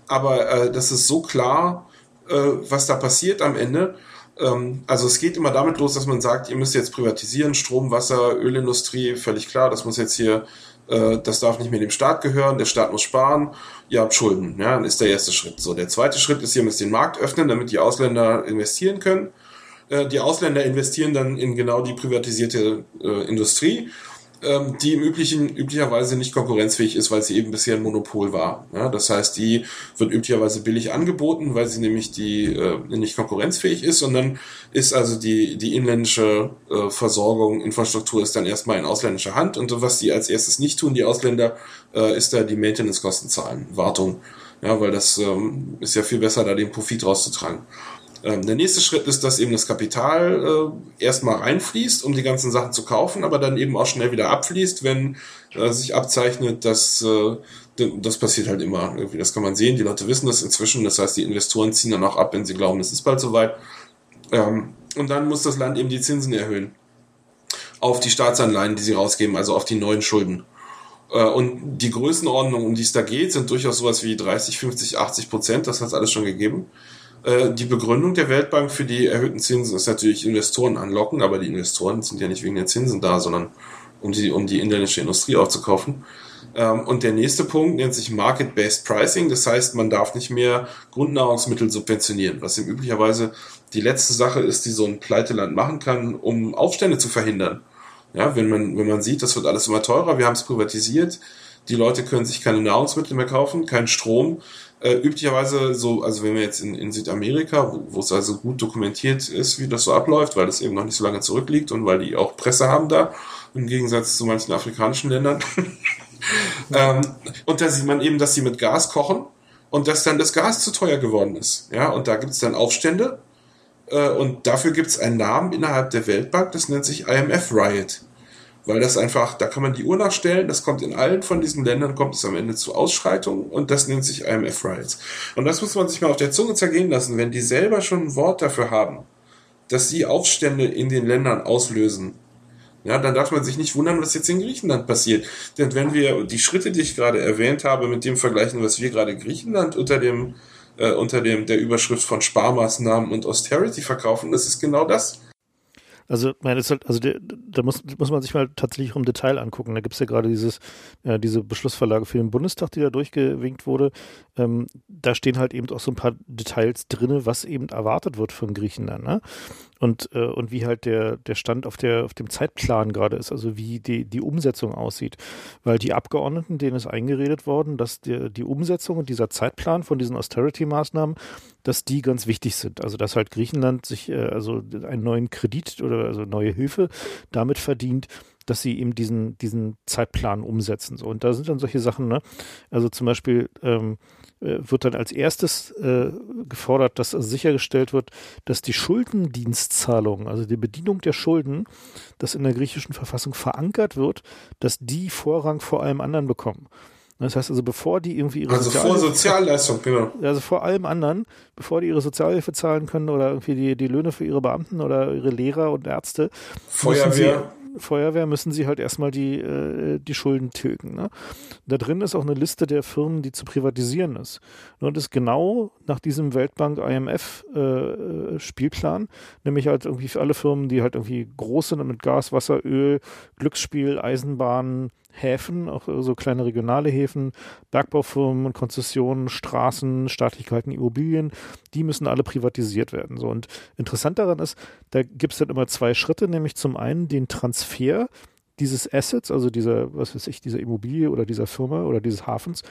Aber äh, das ist so klar, äh, was da passiert am Ende. Ähm, also es geht immer damit los, dass man sagt, ihr müsst jetzt privatisieren, Strom, Wasser, Ölindustrie, völlig klar, das muss jetzt hier äh, das darf nicht mehr dem Staat gehören, der Staat muss sparen, ihr habt Schulden. Ja, dann ist der erste Schritt. So, der zweite Schritt ist, ihr müsst den Markt öffnen, damit die Ausländer investieren können. Äh, die Ausländer investieren dann in genau die privatisierte äh, Industrie ähm, die im üblichen, üblicherweise nicht konkurrenzfähig ist, weil sie eben bisher ein Monopol war. Ja, das heißt, die wird üblicherweise billig angeboten, weil sie nämlich die äh, nicht konkurrenzfähig ist und dann ist also die, die inländische äh, Versorgung, Infrastruktur ist dann erstmal in ausländischer Hand und was die als erstes nicht tun, die Ausländer, äh, ist da die Maintenance-Kosten zahlen, Wartung. Ja, weil das ähm, ist ja viel besser, da den Profit rauszutragen. Ähm, der nächste Schritt ist, dass eben das Kapital äh, erstmal reinfließt, um die ganzen Sachen zu kaufen, aber dann eben auch schnell wieder abfließt, wenn äh, sich abzeichnet, dass äh, das passiert halt immer. Irgendwie, das kann man sehen. Die Leute wissen das inzwischen. Das heißt, die Investoren ziehen dann auch ab, wenn sie glauben, es ist bald soweit. Ähm, und dann muss das Land eben die Zinsen erhöhen auf die Staatsanleihen, die sie rausgeben, also auf die neuen Schulden. Äh, und die Größenordnung, um die es da geht, sind durchaus sowas wie 30, 50, 80 Prozent. Das hat es alles schon gegeben. Äh, die Begründung der Weltbank für die erhöhten Zinsen ist natürlich Investoren anlocken, aber die Investoren sind ja nicht wegen den Zinsen da, sondern um die, um die inländische Industrie aufzukaufen. Ähm, und der nächste Punkt nennt sich Market-Based Pricing. Das heißt, man darf nicht mehr Grundnahrungsmittel subventionieren, was im üblicherweise die letzte Sache ist, die so ein Pleiteland machen kann, um Aufstände zu verhindern. Ja, wenn man, wenn man sieht, das wird alles immer teurer, wir haben es privatisiert, die Leute können sich keine Nahrungsmittel mehr kaufen, keinen Strom, äh, üblicherweise so, also wenn wir jetzt in, in Südamerika, wo, es also gut dokumentiert ist, wie das so abläuft, weil das eben noch nicht so lange zurückliegt und weil die auch Presse haben da, im Gegensatz zu manchen afrikanischen Ländern. ähm, und da sieht man eben, dass sie mit Gas kochen und dass dann das Gas zu teuer geworden ist. Ja, und da gibt es dann Aufstände äh, und dafür gibt es einen Namen innerhalb der Weltbank, das nennt sich IMF Riot weil das einfach, da kann man die Uhr nachstellen, das kommt in allen von diesen Ländern, kommt es am Ende zu Ausschreitungen und das nennt sich IMF Riots. Und das muss man sich mal auf der Zunge zergehen lassen, wenn die selber schon ein Wort dafür haben, dass sie Aufstände in den Ländern auslösen. Ja, dann darf man sich nicht wundern, was jetzt in Griechenland passiert. Denn wenn wir die Schritte, die ich gerade erwähnt habe, mit dem vergleichen, was wir gerade Griechenland unter dem, äh, unter dem, der Überschrift von Sparmaßnahmen und Austerity verkaufen, das ist genau das. Also, meine, ist halt, also der, da muss, muss man sich mal tatsächlich im Detail angucken. Da gibt es ja gerade dieses, äh, diese Beschlussverlage für den Bundestag, die da durchgewinkt wurde. Ähm, da stehen halt eben auch so ein paar Details drin, was eben erwartet wird von Griechenland. Ne? und, äh, und wie halt der, der Stand auf, der, auf dem Zeitplan gerade ist, also wie die, die Umsetzung aussieht. Weil die Abgeordneten, denen ist eingeredet worden, dass die, die Umsetzung und dieser Zeitplan von diesen Austerity-Maßnahmen, dass die ganz wichtig sind. Also dass halt Griechenland sich äh, also einen neuen Kredit oder also neue Hilfe damit verdient, dass sie eben diesen, diesen Zeitplan umsetzen. So. Und da sind dann solche Sachen, ne? Also zum Beispiel, ähm, äh, wird dann als erstes äh, gefordert, dass also sichergestellt wird, dass die Schuldendienstzahlung, also die Bedienung der Schulden, das in der griechischen Verfassung verankert wird, dass die Vorrang vor allem anderen bekommen. Das heißt also, bevor die irgendwie ihre also vor Sozialleistung, genau. Also vor allem anderen, bevor die ihre Sozialhilfe zahlen können oder irgendwie die, die Löhne für ihre Beamten oder ihre Lehrer und Ärzte. Feuerwehr. Feuerwehr müssen sie halt erstmal die, äh, die Schulden tilgen. Ne? Da drin ist auch eine Liste der Firmen, die zu privatisieren ist. Und das ist genau nach diesem Weltbank-IMF-Spielplan, äh, nämlich halt irgendwie für alle Firmen, die halt irgendwie groß sind und mit Gas, Wasser, Öl, Glücksspiel, Eisenbahnen, Häfen, auch so kleine regionale Häfen, Bergbaufirmen, Konzessionen, Straßen, Staatlichkeiten, Immobilien, die müssen alle privatisiert werden. So und interessant daran ist, da gibt es dann immer zwei Schritte, nämlich zum einen den Transfer dieses Assets, also dieser, was weiß ich, dieser Immobilie oder dieser Firma oder dieses Hafens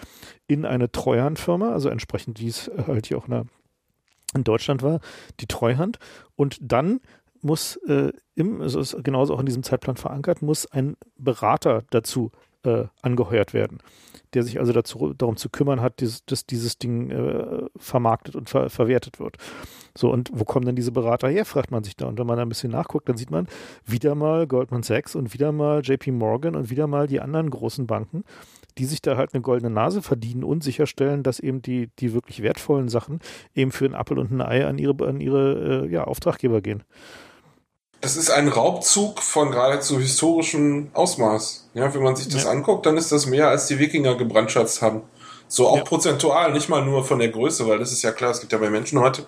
in eine Treuhandfirma, also entsprechend wie es halt hier auch in, in Deutschland war, die Treuhand. Und dann muss äh, im, also ist genauso auch in diesem Zeitplan verankert, muss ein Berater dazu äh, angeheuert werden, der sich also dazu, darum zu kümmern hat, dieses, dass dieses Ding äh, vermarktet und ver verwertet wird. So, und wo kommen denn diese Berater her, fragt man sich da. Und wenn man da ein bisschen nachguckt, dann sieht man wieder mal Goldman Sachs und wieder mal JP Morgan und wieder mal die anderen großen Banken, die sich da halt eine goldene Nase verdienen und sicherstellen, dass eben die, die wirklich wertvollen Sachen eben für einen Apfel und ein Ei an ihre, an ihre äh, ja, Auftraggeber gehen das ist ein Raubzug von geradezu historischem Ausmaß. Ja, wenn man sich das ja. anguckt, dann ist das mehr, als die Wikinger gebrandschatzt haben. So auch ja. prozentual, nicht mal nur von der Größe, weil das ist ja klar, es gibt ja bei Menschen heute.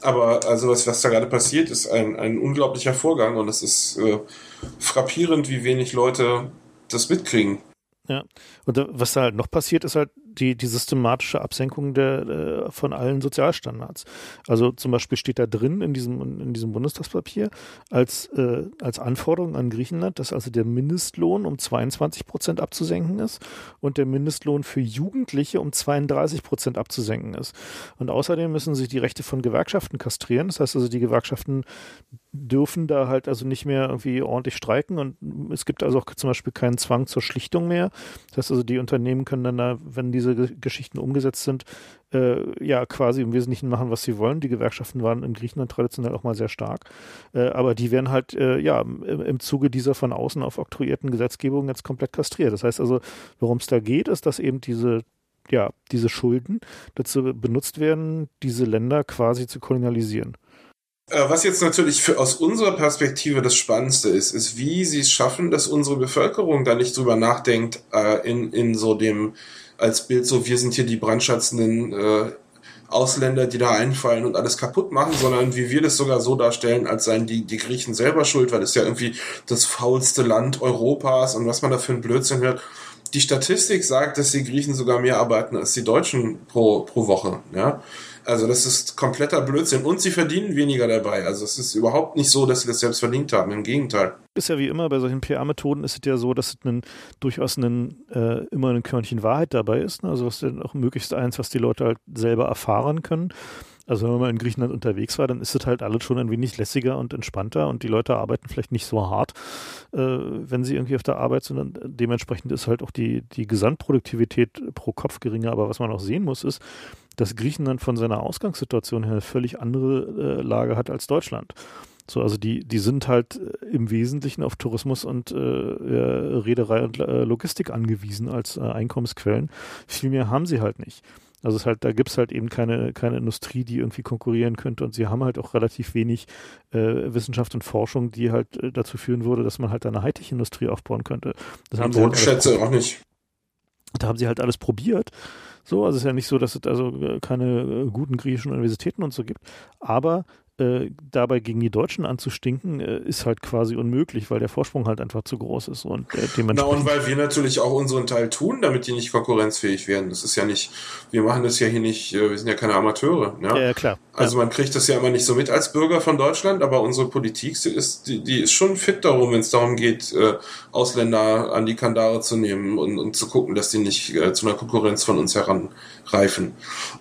Aber also was, was da gerade passiert, ist ein, ein unglaublicher Vorgang und es ist äh, frappierend, wie wenig Leute das mitkriegen. Ja, und was da halt noch passiert, ist halt die, die systematische Absenkung der, äh, von allen Sozialstandards. Also zum Beispiel steht da drin in diesem, in diesem Bundestagspapier als, äh, als Anforderung an Griechenland, dass also der Mindestlohn um 22 Prozent abzusenken ist und der Mindestlohn für Jugendliche um 32 Prozent abzusenken ist. Und außerdem müssen sich die Rechte von Gewerkschaften kastrieren. Das heißt also, die Gewerkschaften dürfen da halt also nicht mehr irgendwie ordentlich streiken und es gibt also auch zum Beispiel keinen Zwang zur Schlichtung mehr. Das heißt also, die Unternehmen können dann da, wenn diese Geschichten umgesetzt sind, äh, ja quasi im Wesentlichen machen, was sie wollen. Die Gewerkschaften waren in Griechenland traditionell auch mal sehr stark, äh, aber die werden halt äh, ja im, im Zuge dieser von außen auf oktroyierten Gesetzgebung jetzt komplett kastriert. Das heißt also, worum es da geht, ist, dass eben diese ja, diese Schulden dazu benutzt werden, diese Länder quasi zu kolonialisieren. Äh, was jetzt natürlich für, aus unserer Perspektive das Spannendste ist, ist, wie sie es schaffen, dass unsere Bevölkerung da nicht drüber nachdenkt, äh, in, in so dem, als Bild so, wir sind hier die brandschatzenden äh, Ausländer, die da einfallen und alles kaputt machen, sondern wie wir das sogar so darstellen, als seien die, die Griechen selber schuld, weil es ja irgendwie das faulste Land Europas und was man da für ein Blödsinn hört. Die Statistik sagt, dass die Griechen sogar mehr arbeiten als die Deutschen pro, pro Woche, ja. Also das ist kompletter Blödsinn und sie verdienen weniger dabei. Also es ist überhaupt nicht so, dass sie das selbst verdient haben. Im Gegenteil. Ist ja wie immer bei solchen PR-Methoden ist es ja so, dass es einen, durchaus einen, äh, immer ein Körnchen Wahrheit dabei ist. Ne? Also was denn auch möglichst eins, was die Leute halt selber erfahren können. Also wenn man mal in Griechenland unterwegs war, dann ist es halt alles schon ein wenig lässiger und entspannter und die Leute arbeiten vielleicht nicht so hart, äh, wenn sie irgendwie auf der Arbeit sind. Und dementsprechend ist halt auch die, die Gesamtproduktivität pro Kopf geringer. Aber was man auch sehen muss, ist, dass Griechenland von seiner Ausgangssituation her eine völlig andere äh, Lage hat als Deutschland. So, also die, die sind halt äh, im Wesentlichen auf Tourismus und äh, Reederei und äh, Logistik angewiesen als äh, Einkommensquellen. Viel mehr haben sie halt nicht. Also es halt, da gibt es halt eben keine, keine Industrie, die irgendwie konkurrieren könnte und sie haben halt auch relativ wenig äh, Wissenschaft und Forschung, die halt äh, dazu führen würde, dass man halt eine Hightech-Industrie aufbauen könnte. Das haben sie halt schätze auch nicht. Da haben sie halt alles probiert so, also es ist ja nicht so, dass es also keine äh, guten griechischen Universitäten und so gibt. Aber äh, dabei gegen die Deutschen anzustinken, äh, ist halt quasi unmöglich, weil der Vorsprung halt einfach zu groß ist und äh, dementsprechend. Na und weil wir natürlich auch unseren Teil tun, damit die nicht konkurrenzfähig werden. Das ist ja nicht, wir machen das ja hier nicht, äh, wir sind ja keine Amateure. Ja, ja, ja klar. Also ja. man kriegt das ja immer nicht so mit als Bürger von Deutschland, aber unsere Politik ist, die, die ist schon fit darum, wenn es darum geht, äh, Ausländer an die Kandare zu nehmen und, und zu gucken, dass die nicht äh, zu einer Konkurrenz von uns heranreifen.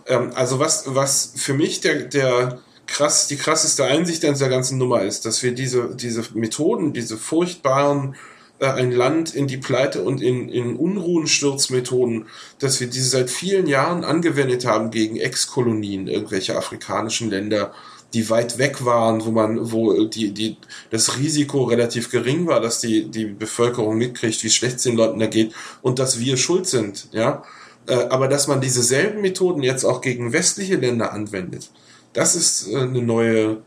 Ähm, also was, was für mich der, der krass, die krasseste Einsicht an dieser ganzen Nummer ist, dass wir diese, diese Methoden, diese furchtbaren äh, ein Land in die Pleite und in, in Unruhensturzmethoden, dass wir diese seit vielen Jahren angewendet haben gegen Ex-Kolonien, irgendwelche afrikanischen Länder, die weit weg waren, wo man, wo die, die, das Risiko relativ gering war, dass die, die Bevölkerung mitkriegt, wie schlecht es den Leuten da geht und dass wir schuld sind, ja. Äh, aber dass man diese selben Methoden jetzt auch gegen westliche Länder anwendet, das ist äh, eine neue,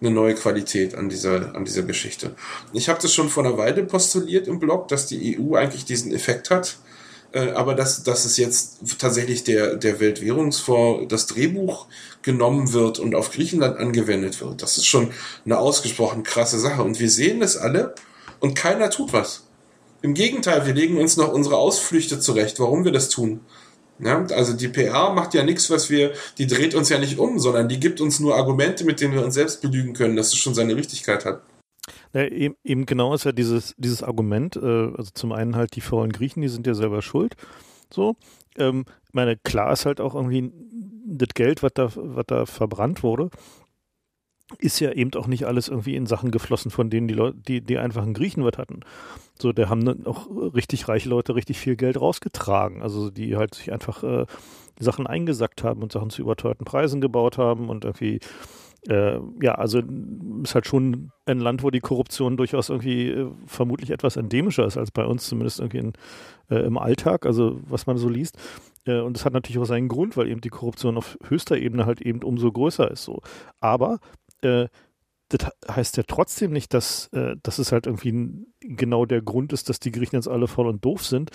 eine neue Qualität an dieser, an dieser Geschichte. Ich habe das schon vor einer Weile postuliert im Blog, dass die EU eigentlich diesen Effekt hat, äh, aber dass, dass es jetzt tatsächlich der, der Weltwährungsfonds das Drehbuch genommen wird und auf Griechenland angewendet wird, das ist schon eine ausgesprochen krasse Sache. Und wir sehen das alle und keiner tut was. Im Gegenteil, wir legen uns noch unsere Ausflüchte zurecht, warum wir das tun. Ja, also die PR macht ja nichts, was wir, die dreht uns ja nicht um, sondern die gibt uns nur Argumente, mit denen wir uns selbst belügen können, dass es schon seine Richtigkeit hat. Ja, eben, eben, genau ist ja dieses, dieses Argument, äh, also zum einen halt die faulen Griechen, die sind ja selber schuld. So. Ähm, meine, klar ist halt auch irgendwie das Geld, was da, was da verbrannt wurde, ist ja eben auch nicht alles irgendwie in Sachen geflossen, von denen die Leute, die, die einfachen Griechen was hatten. So, der haben dann auch richtig reiche Leute richtig viel Geld rausgetragen. Also die halt sich einfach äh, Sachen eingesackt haben und Sachen zu überteuerten Preisen gebaut haben und irgendwie äh, ja, also ist halt schon ein Land, wo die Korruption durchaus irgendwie äh, vermutlich etwas endemischer ist als bei uns, zumindest irgendwie in, äh, im Alltag, also was man so liest. Äh, und das hat natürlich auch seinen Grund, weil eben die Korruption auf höchster Ebene halt eben umso größer ist so. Aber äh, das heißt ja trotzdem nicht, dass, äh, dass es halt irgendwie genau der Grund ist, dass die Griechen jetzt alle voll und doof sind,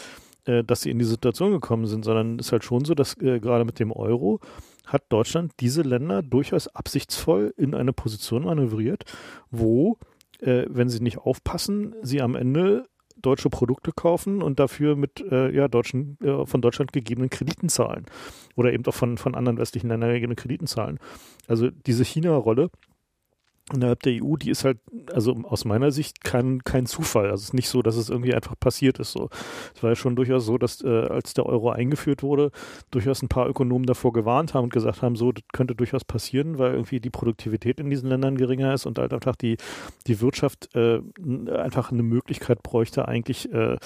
äh, dass sie in die Situation gekommen sind, sondern es ist halt schon so, dass äh, gerade mit dem Euro hat Deutschland diese Länder durchaus absichtsvoll in eine Position manövriert, wo, äh, wenn sie nicht aufpassen, sie am Ende deutsche Produkte kaufen und dafür mit äh, ja, deutschen, äh, von Deutschland gegebenen Krediten zahlen. Oder eben auch von, von anderen westlichen Ländern gegebenen Krediten zahlen. Also diese China-Rolle innerhalb der EU, die ist halt, also aus meiner Sicht kein, kein Zufall. Also es ist nicht so, dass es irgendwie einfach passiert ist. So. Es war ja schon durchaus so, dass äh, als der Euro eingeführt wurde, durchaus ein paar Ökonomen davor gewarnt haben und gesagt haben, so, das könnte durchaus passieren, weil irgendwie die Produktivität in diesen Ländern geringer ist und halt einfach die, die Wirtschaft äh, einfach eine Möglichkeit bräuchte, eigentlich äh,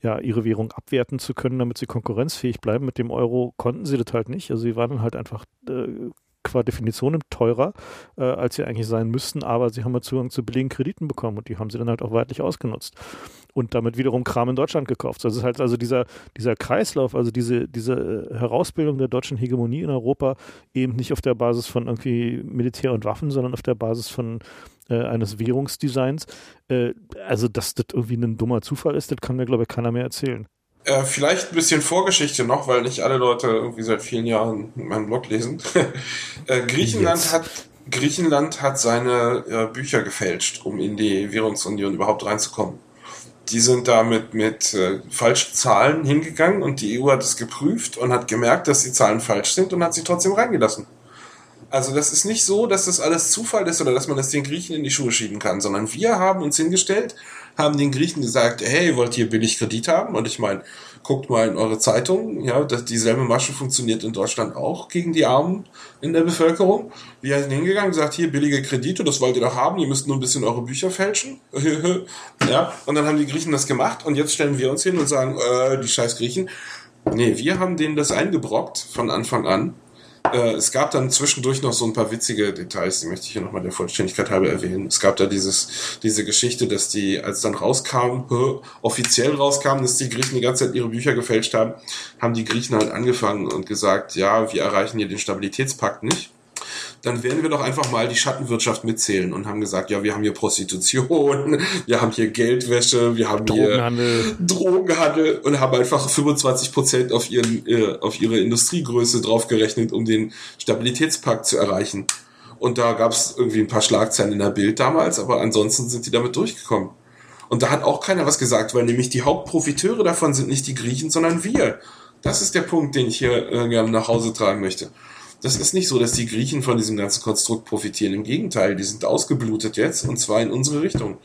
ja, ihre Währung abwerten zu können, damit sie konkurrenzfähig bleiben. Mit dem Euro konnten sie das halt nicht. Also sie waren halt einfach äh, qua Definition teurer, äh, als sie eigentlich sein müssten, aber sie haben ja Zugang zu billigen Krediten bekommen und die haben sie dann halt auch weitlich ausgenutzt und damit wiederum Kram in Deutschland gekauft. Das ist halt also dieser, dieser Kreislauf, also diese, diese äh, Herausbildung der deutschen Hegemonie in Europa eben nicht auf der Basis von irgendwie Militär und Waffen, sondern auf der Basis von äh, eines Währungsdesigns. Äh, also, dass das irgendwie ein dummer Zufall ist, das kann mir, glaube ich, keiner mehr erzählen. Äh, vielleicht ein bisschen Vorgeschichte noch, weil nicht alle Leute irgendwie seit vielen Jahren meinen Blog lesen. äh, Griechenland hat Griechenland hat seine äh, Bücher gefälscht, um in die Währungsunion überhaupt reinzukommen. Die sind damit mit äh, falschen Zahlen hingegangen und die EU hat es geprüft und hat gemerkt, dass die Zahlen falsch sind und hat sie trotzdem reingelassen. Also das ist nicht so, dass das alles Zufall ist oder dass man das den Griechen in die Schuhe schieben kann, sondern wir haben uns hingestellt, haben den Griechen gesagt, hey, wollt ihr billig Kredit haben? Und ich meine, guckt mal in eure Zeitung, ja, dass dieselbe Masche funktioniert in Deutschland auch gegen die Armen in der Bevölkerung. Wir sind hingegangen gesagt, hier billige Kredite, das wollt ihr doch haben, ihr müsst nur ein bisschen eure Bücher fälschen. ja, und dann haben die Griechen das gemacht und jetzt stellen wir uns hin und sagen, äh, die scheiß Griechen. Nee, wir haben denen das eingebrockt von Anfang an äh, es gab dann zwischendurch noch so ein paar witzige Details, die möchte ich hier nochmal der Vollständigkeit halber erwähnen. Es gab da dieses, diese Geschichte, dass die, als dann rauskam, offiziell rauskam, dass die Griechen die ganze Zeit ihre Bücher gefälscht haben, haben die Griechen halt angefangen und gesagt, ja, wir erreichen hier den Stabilitätspakt nicht dann werden wir doch einfach mal die Schattenwirtschaft mitzählen und haben gesagt, ja, wir haben hier Prostitution, wir haben hier Geldwäsche, wir haben Drogenhandel. hier Drogenhandel und haben einfach 25 Prozent auf ihren, äh, auf ihre Industriegröße draufgerechnet, um den Stabilitätspakt zu erreichen. Und da gab es irgendwie ein paar Schlagzeilen in der Bild damals, aber ansonsten sind die damit durchgekommen. Und da hat auch keiner was gesagt, weil nämlich die Hauptprofiteure davon sind nicht die Griechen, sondern wir. Das ist der Punkt, den ich hier äh, gerne nach Hause tragen möchte. Das ist nicht so, dass die Griechen von diesem ganzen Konstrukt profitieren. Im Gegenteil, die sind ausgeblutet jetzt und zwar in unsere Richtung.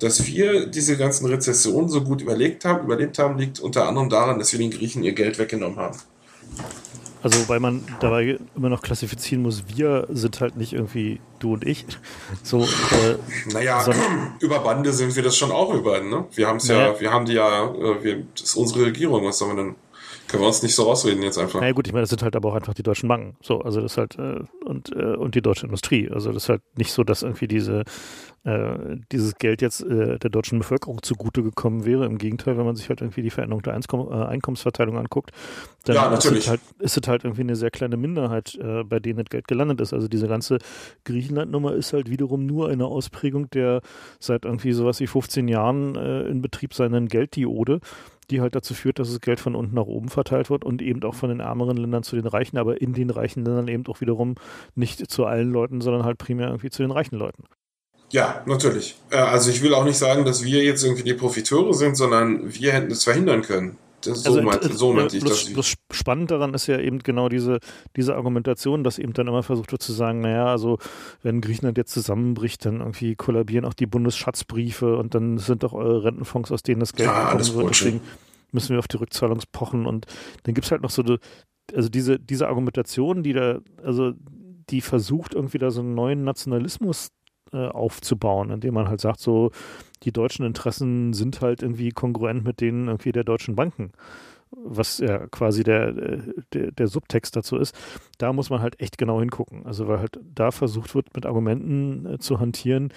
Dass wir diese ganzen Rezessionen so gut überlegt haben, überlebt haben, liegt unter anderem daran, dass wir den Griechen ihr Geld weggenommen haben. Also weil man dabei immer noch klassifizieren muss, wir sind halt nicht irgendwie du und ich. So, äh, naja, über Bande sind wir das schon auch über, ne? Wir haben es ja, ja, wir haben die ja, äh, wir, das ist unsere Regierung, was sollen wir denn? Können wir uns nicht so rausreden jetzt einfach. Na ja, gut, ich meine, das sind halt aber auch einfach die deutschen Banken. So, also das halt, äh, und, äh, und die deutsche Industrie. Also das ist halt nicht so, dass irgendwie diese äh, dieses Geld jetzt äh, der deutschen Bevölkerung zugute gekommen wäre. Im Gegenteil, wenn man sich halt irgendwie die Veränderung der Einskom äh, Einkommensverteilung anguckt, dann ja, ist, es halt, ist es halt irgendwie eine sehr kleine Minderheit, äh, bei denen das Geld gelandet ist. Also diese ganze Griechenland-Nummer ist halt wiederum nur eine Ausprägung der seit irgendwie sowas wie 15 Jahren in Betrieb seinen Gelddiode die halt dazu führt, dass das Geld von unten nach oben verteilt wird und eben auch von den ärmeren Ländern zu den reichen, aber in den reichen Ländern eben auch wiederum nicht zu allen Leuten, sondern halt primär irgendwie zu den reichen Leuten. Ja, natürlich. Äh, also ich will auch nicht sagen, dass wir jetzt irgendwie die Profiteure sind, sondern wir hätten es verhindern können. Das, so, also, meinte, so meinte ich das. Das spannend daran ist ja eben genau diese, diese Argumentation, dass eben dann immer versucht wird zu sagen, naja, also wenn Griechenland jetzt zusammenbricht, dann irgendwie kollabieren auch die Bundesschatzbriefe und dann sind doch eure Rentenfonds, aus denen das Geld ja, kommen wird. Deswegen müssen wir auf die Rückzahlungspochen und dann gibt es halt noch so, also diese, diese Argumentation, die da, also die versucht irgendwie da so einen neuen Nationalismus äh, aufzubauen, indem man halt sagt, so die deutschen Interessen sind halt irgendwie kongruent mit denen irgendwie der deutschen Banken was ja quasi der, der, der, Subtext dazu ist, da muss man halt echt genau hingucken. Also weil halt da versucht wird, mit Argumenten äh, zu hantieren,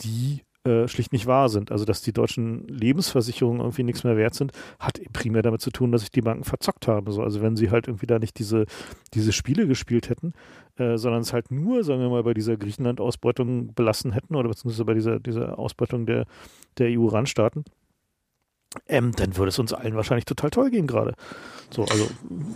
die äh, schlicht nicht wahr sind. Also dass die deutschen Lebensversicherungen irgendwie nichts mehr wert sind, hat primär damit zu tun, dass sich die Banken verzockt haben. So, also wenn sie halt irgendwie da nicht diese, diese Spiele gespielt hätten, äh, sondern es halt nur, sagen wir mal, bei dieser Griechenland-Ausbeutung belassen hätten oder beziehungsweise bei dieser, dieser Ausbeutung der, der EU-Randstaaten, ähm, dann würde es uns allen wahrscheinlich total toll gehen gerade. So, also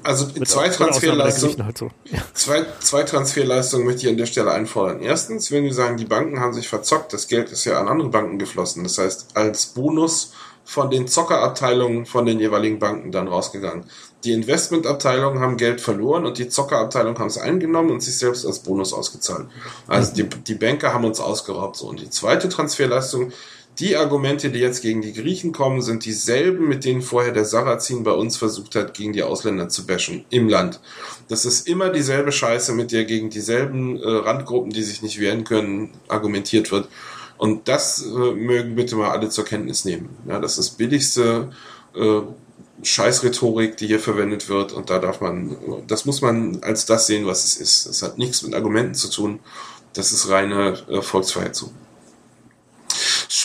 also zwei Transferleistungen halt so. ja. zwei, zwei Transferleistungen möchte ich an der Stelle einfordern. Erstens, wenn wir sagen, die Banken haben sich verzockt, das Geld ist ja an andere Banken geflossen. Das heißt, als Bonus von den Zockerabteilungen von den jeweiligen Banken dann rausgegangen. Die Investmentabteilungen haben Geld verloren und die Zockerabteilung haben es eingenommen und sich selbst als Bonus ausgezahlt. Also die, die Banker haben uns ausgeraubt. So. Und die zweite Transferleistung die Argumente, die jetzt gegen die Griechen kommen, sind dieselben, mit denen vorher der Sarrazin bei uns versucht hat, gegen die Ausländer zu bashen im Land. Das ist immer dieselbe Scheiße, mit der gegen dieselben äh, Randgruppen, die sich nicht wehren können, argumentiert wird. Und das äh, mögen bitte mal alle zur Kenntnis nehmen. Ja, das ist billigste äh, Scheißrhetorik, die hier verwendet wird. Und da darf man, das muss man als das sehen, was es ist. Das hat nichts mit Argumenten zu tun. Das ist reine äh, Volksverhetzung.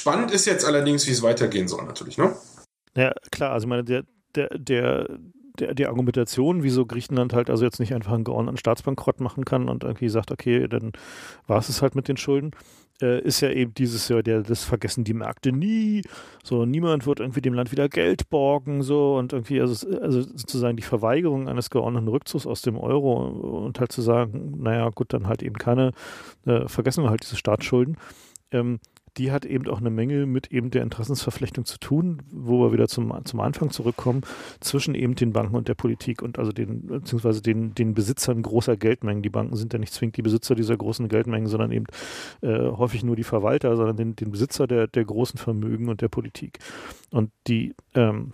Spannend ist jetzt allerdings, wie es weitergehen soll, natürlich, ne? Ja, klar, also ich meine, der, der, der, der, die Argumentation, wieso Griechenland halt also jetzt nicht einfach einen geordneten Staatsbankrott machen kann und irgendwie sagt, okay, dann war es es halt mit den Schulden, äh, ist ja eben dieses Jahr, der, das vergessen die Märkte nie, so, niemand wird irgendwie dem Land wieder Geld borgen, so, und irgendwie, also, also sozusagen die Verweigerung eines geordneten Rückzugs aus dem Euro und halt zu sagen, naja, gut, dann halt eben keine, äh, vergessen wir halt diese Staatsschulden. Ähm, die hat eben auch eine Menge mit eben der Interessensverflechtung zu tun, wo wir wieder zum, zum Anfang zurückkommen, zwischen eben den Banken und der Politik und also den, beziehungsweise den, den Besitzern großer Geldmengen. Die Banken sind ja nicht zwingend die Besitzer dieser großen Geldmengen, sondern eben äh, häufig nur die Verwalter, sondern den, den Besitzer der, der großen Vermögen und der Politik. Und die, ähm,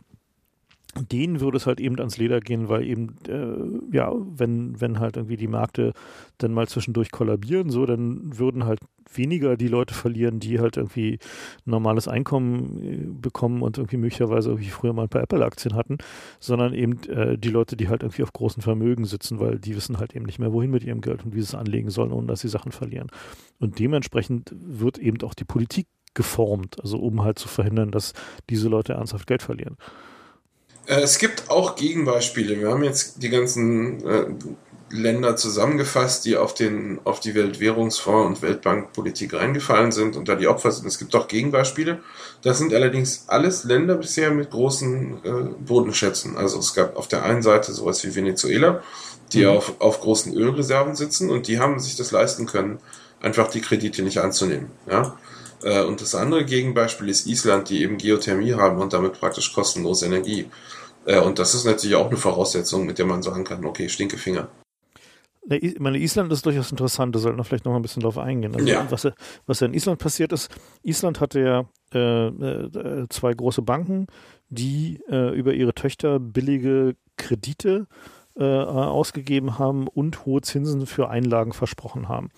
denen würde es halt eben ans Leder gehen, weil eben, äh, ja, wenn, wenn halt irgendwie die Märkte dann mal zwischendurch kollabieren, so, dann würden halt weniger die Leute verlieren, die halt irgendwie normales Einkommen äh, bekommen und irgendwie möglicherweise irgendwie früher mal ein paar Apple-Aktien hatten, sondern eben äh, die Leute, die halt irgendwie auf großen Vermögen sitzen, weil die wissen halt eben nicht mehr, wohin mit ihrem Geld und wie sie es anlegen sollen, ohne dass sie Sachen verlieren. Und dementsprechend wird eben auch die Politik geformt, also um halt zu verhindern, dass diese Leute ernsthaft Geld verlieren. Äh, es gibt auch Gegenbeispiele. Wir haben jetzt die ganzen äh, Länder zusammengefasst, die auf, den, auf die Weltwährungsfonds und Weltbankpolitik reingefallen sind und da die Opfer sind. Es gibt auch Gegenbeispiele. Das sind allerdings alles Länder bisher mit großen äh, Bodenschätzen. Also es gab auf der einen Seite sowas wie Venezuela, die mhm. auf, auf großen Ölreserven sitzen und die haben sich das leisten können, einfach die Kredite nicht anzunehmen. Ja? Äh, und das andere Gegenbeispiel ist Island, die eben Geothermie haben und damit praktisch kostenlose Energie. Äh, und das ist natürlich auch eine Voraussetzung, mit der man sagen kann, okay, Stinkefinger. Ich meine, Island ist durchaus interessant, da sollten wir vielleicht noch mal ein bisschen drauf eingehen. Also, ja. was, was ja in Island passiert ist, Island hatte ja äh, äh, zwei große Banken, die äh, über ihre Töchter billige Kredite äh, ausgegeben haben und hohe Zinsen für Einlagen versprochen haben.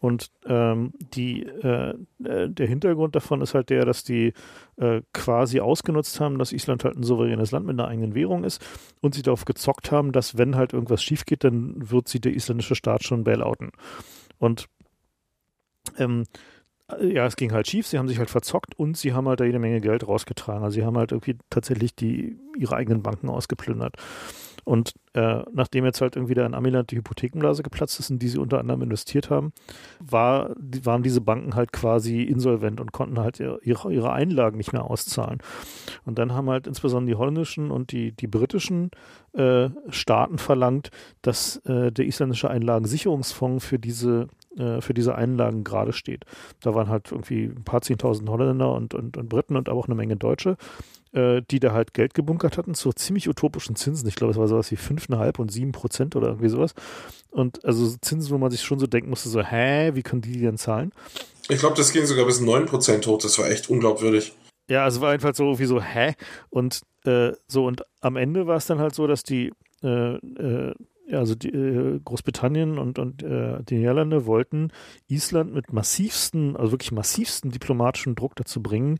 Und ähm, die, äh, äh, der Hintergrund davon ist halt der, dass die äh, quasi ausgenutzt haben, dass Island halt ein souveränes Land mit einer eigenen Währung ist und sie darauf gezockt haben, dass wenn halt irgendwas schief geht, dann wird sie der isländische Staat schon bailouten. Und ähm, ja, es ging halt schief, sie haben sich halt verzockt und sie haben halt da jede Menge Geld rausgetragen. Also sie haben halt irgendwie tatsächlich die, ihre eigenen Banken ausgeplündert. Und äh, nachdem jetzt halt irgendwie da in Amiland die Hypothekenblase geplatzt ist, in die sie unter anderem investiert haben, war, waren diese Banken halt quasi insolvent und konnten halt ihre, ihre Einlagen nicht mehr auszahlen. Und dann haben halt insbesondere die holländischen und die, die britischen äh, Staaten verlangt, dass äh, der isländische Einlagensicherungsfonds für diese äh, für diese Einlagen gerade steht. Da waren halt irgendwie ein paar zehntausend Holländer und, und, und Briten und aber auch eine Menge Deutsche, äh, die da halt Geld gebunkert hatten zu ziemlich utopischen Zinsen. Ich glaube, es war sowas wie 5,5 und 7 Prozent oder irgendwie sowas. Und also Zinsen, wo man sich schon so denken musste, so, hä, wie können die denn zahlen? Ich glaube, das ging sogar bis 9 Prozent hoch. Das war echt unglaubwürdig. Ja, es war einfach so wie so, hä? Und äh, so, und am Ende war es dann halt so, dass die also die, äh, Großbritannien und, und äh, die Niederlande wollten Island mit massivsten, also wirklich massivsten diplomatischen Druck dazu bringen,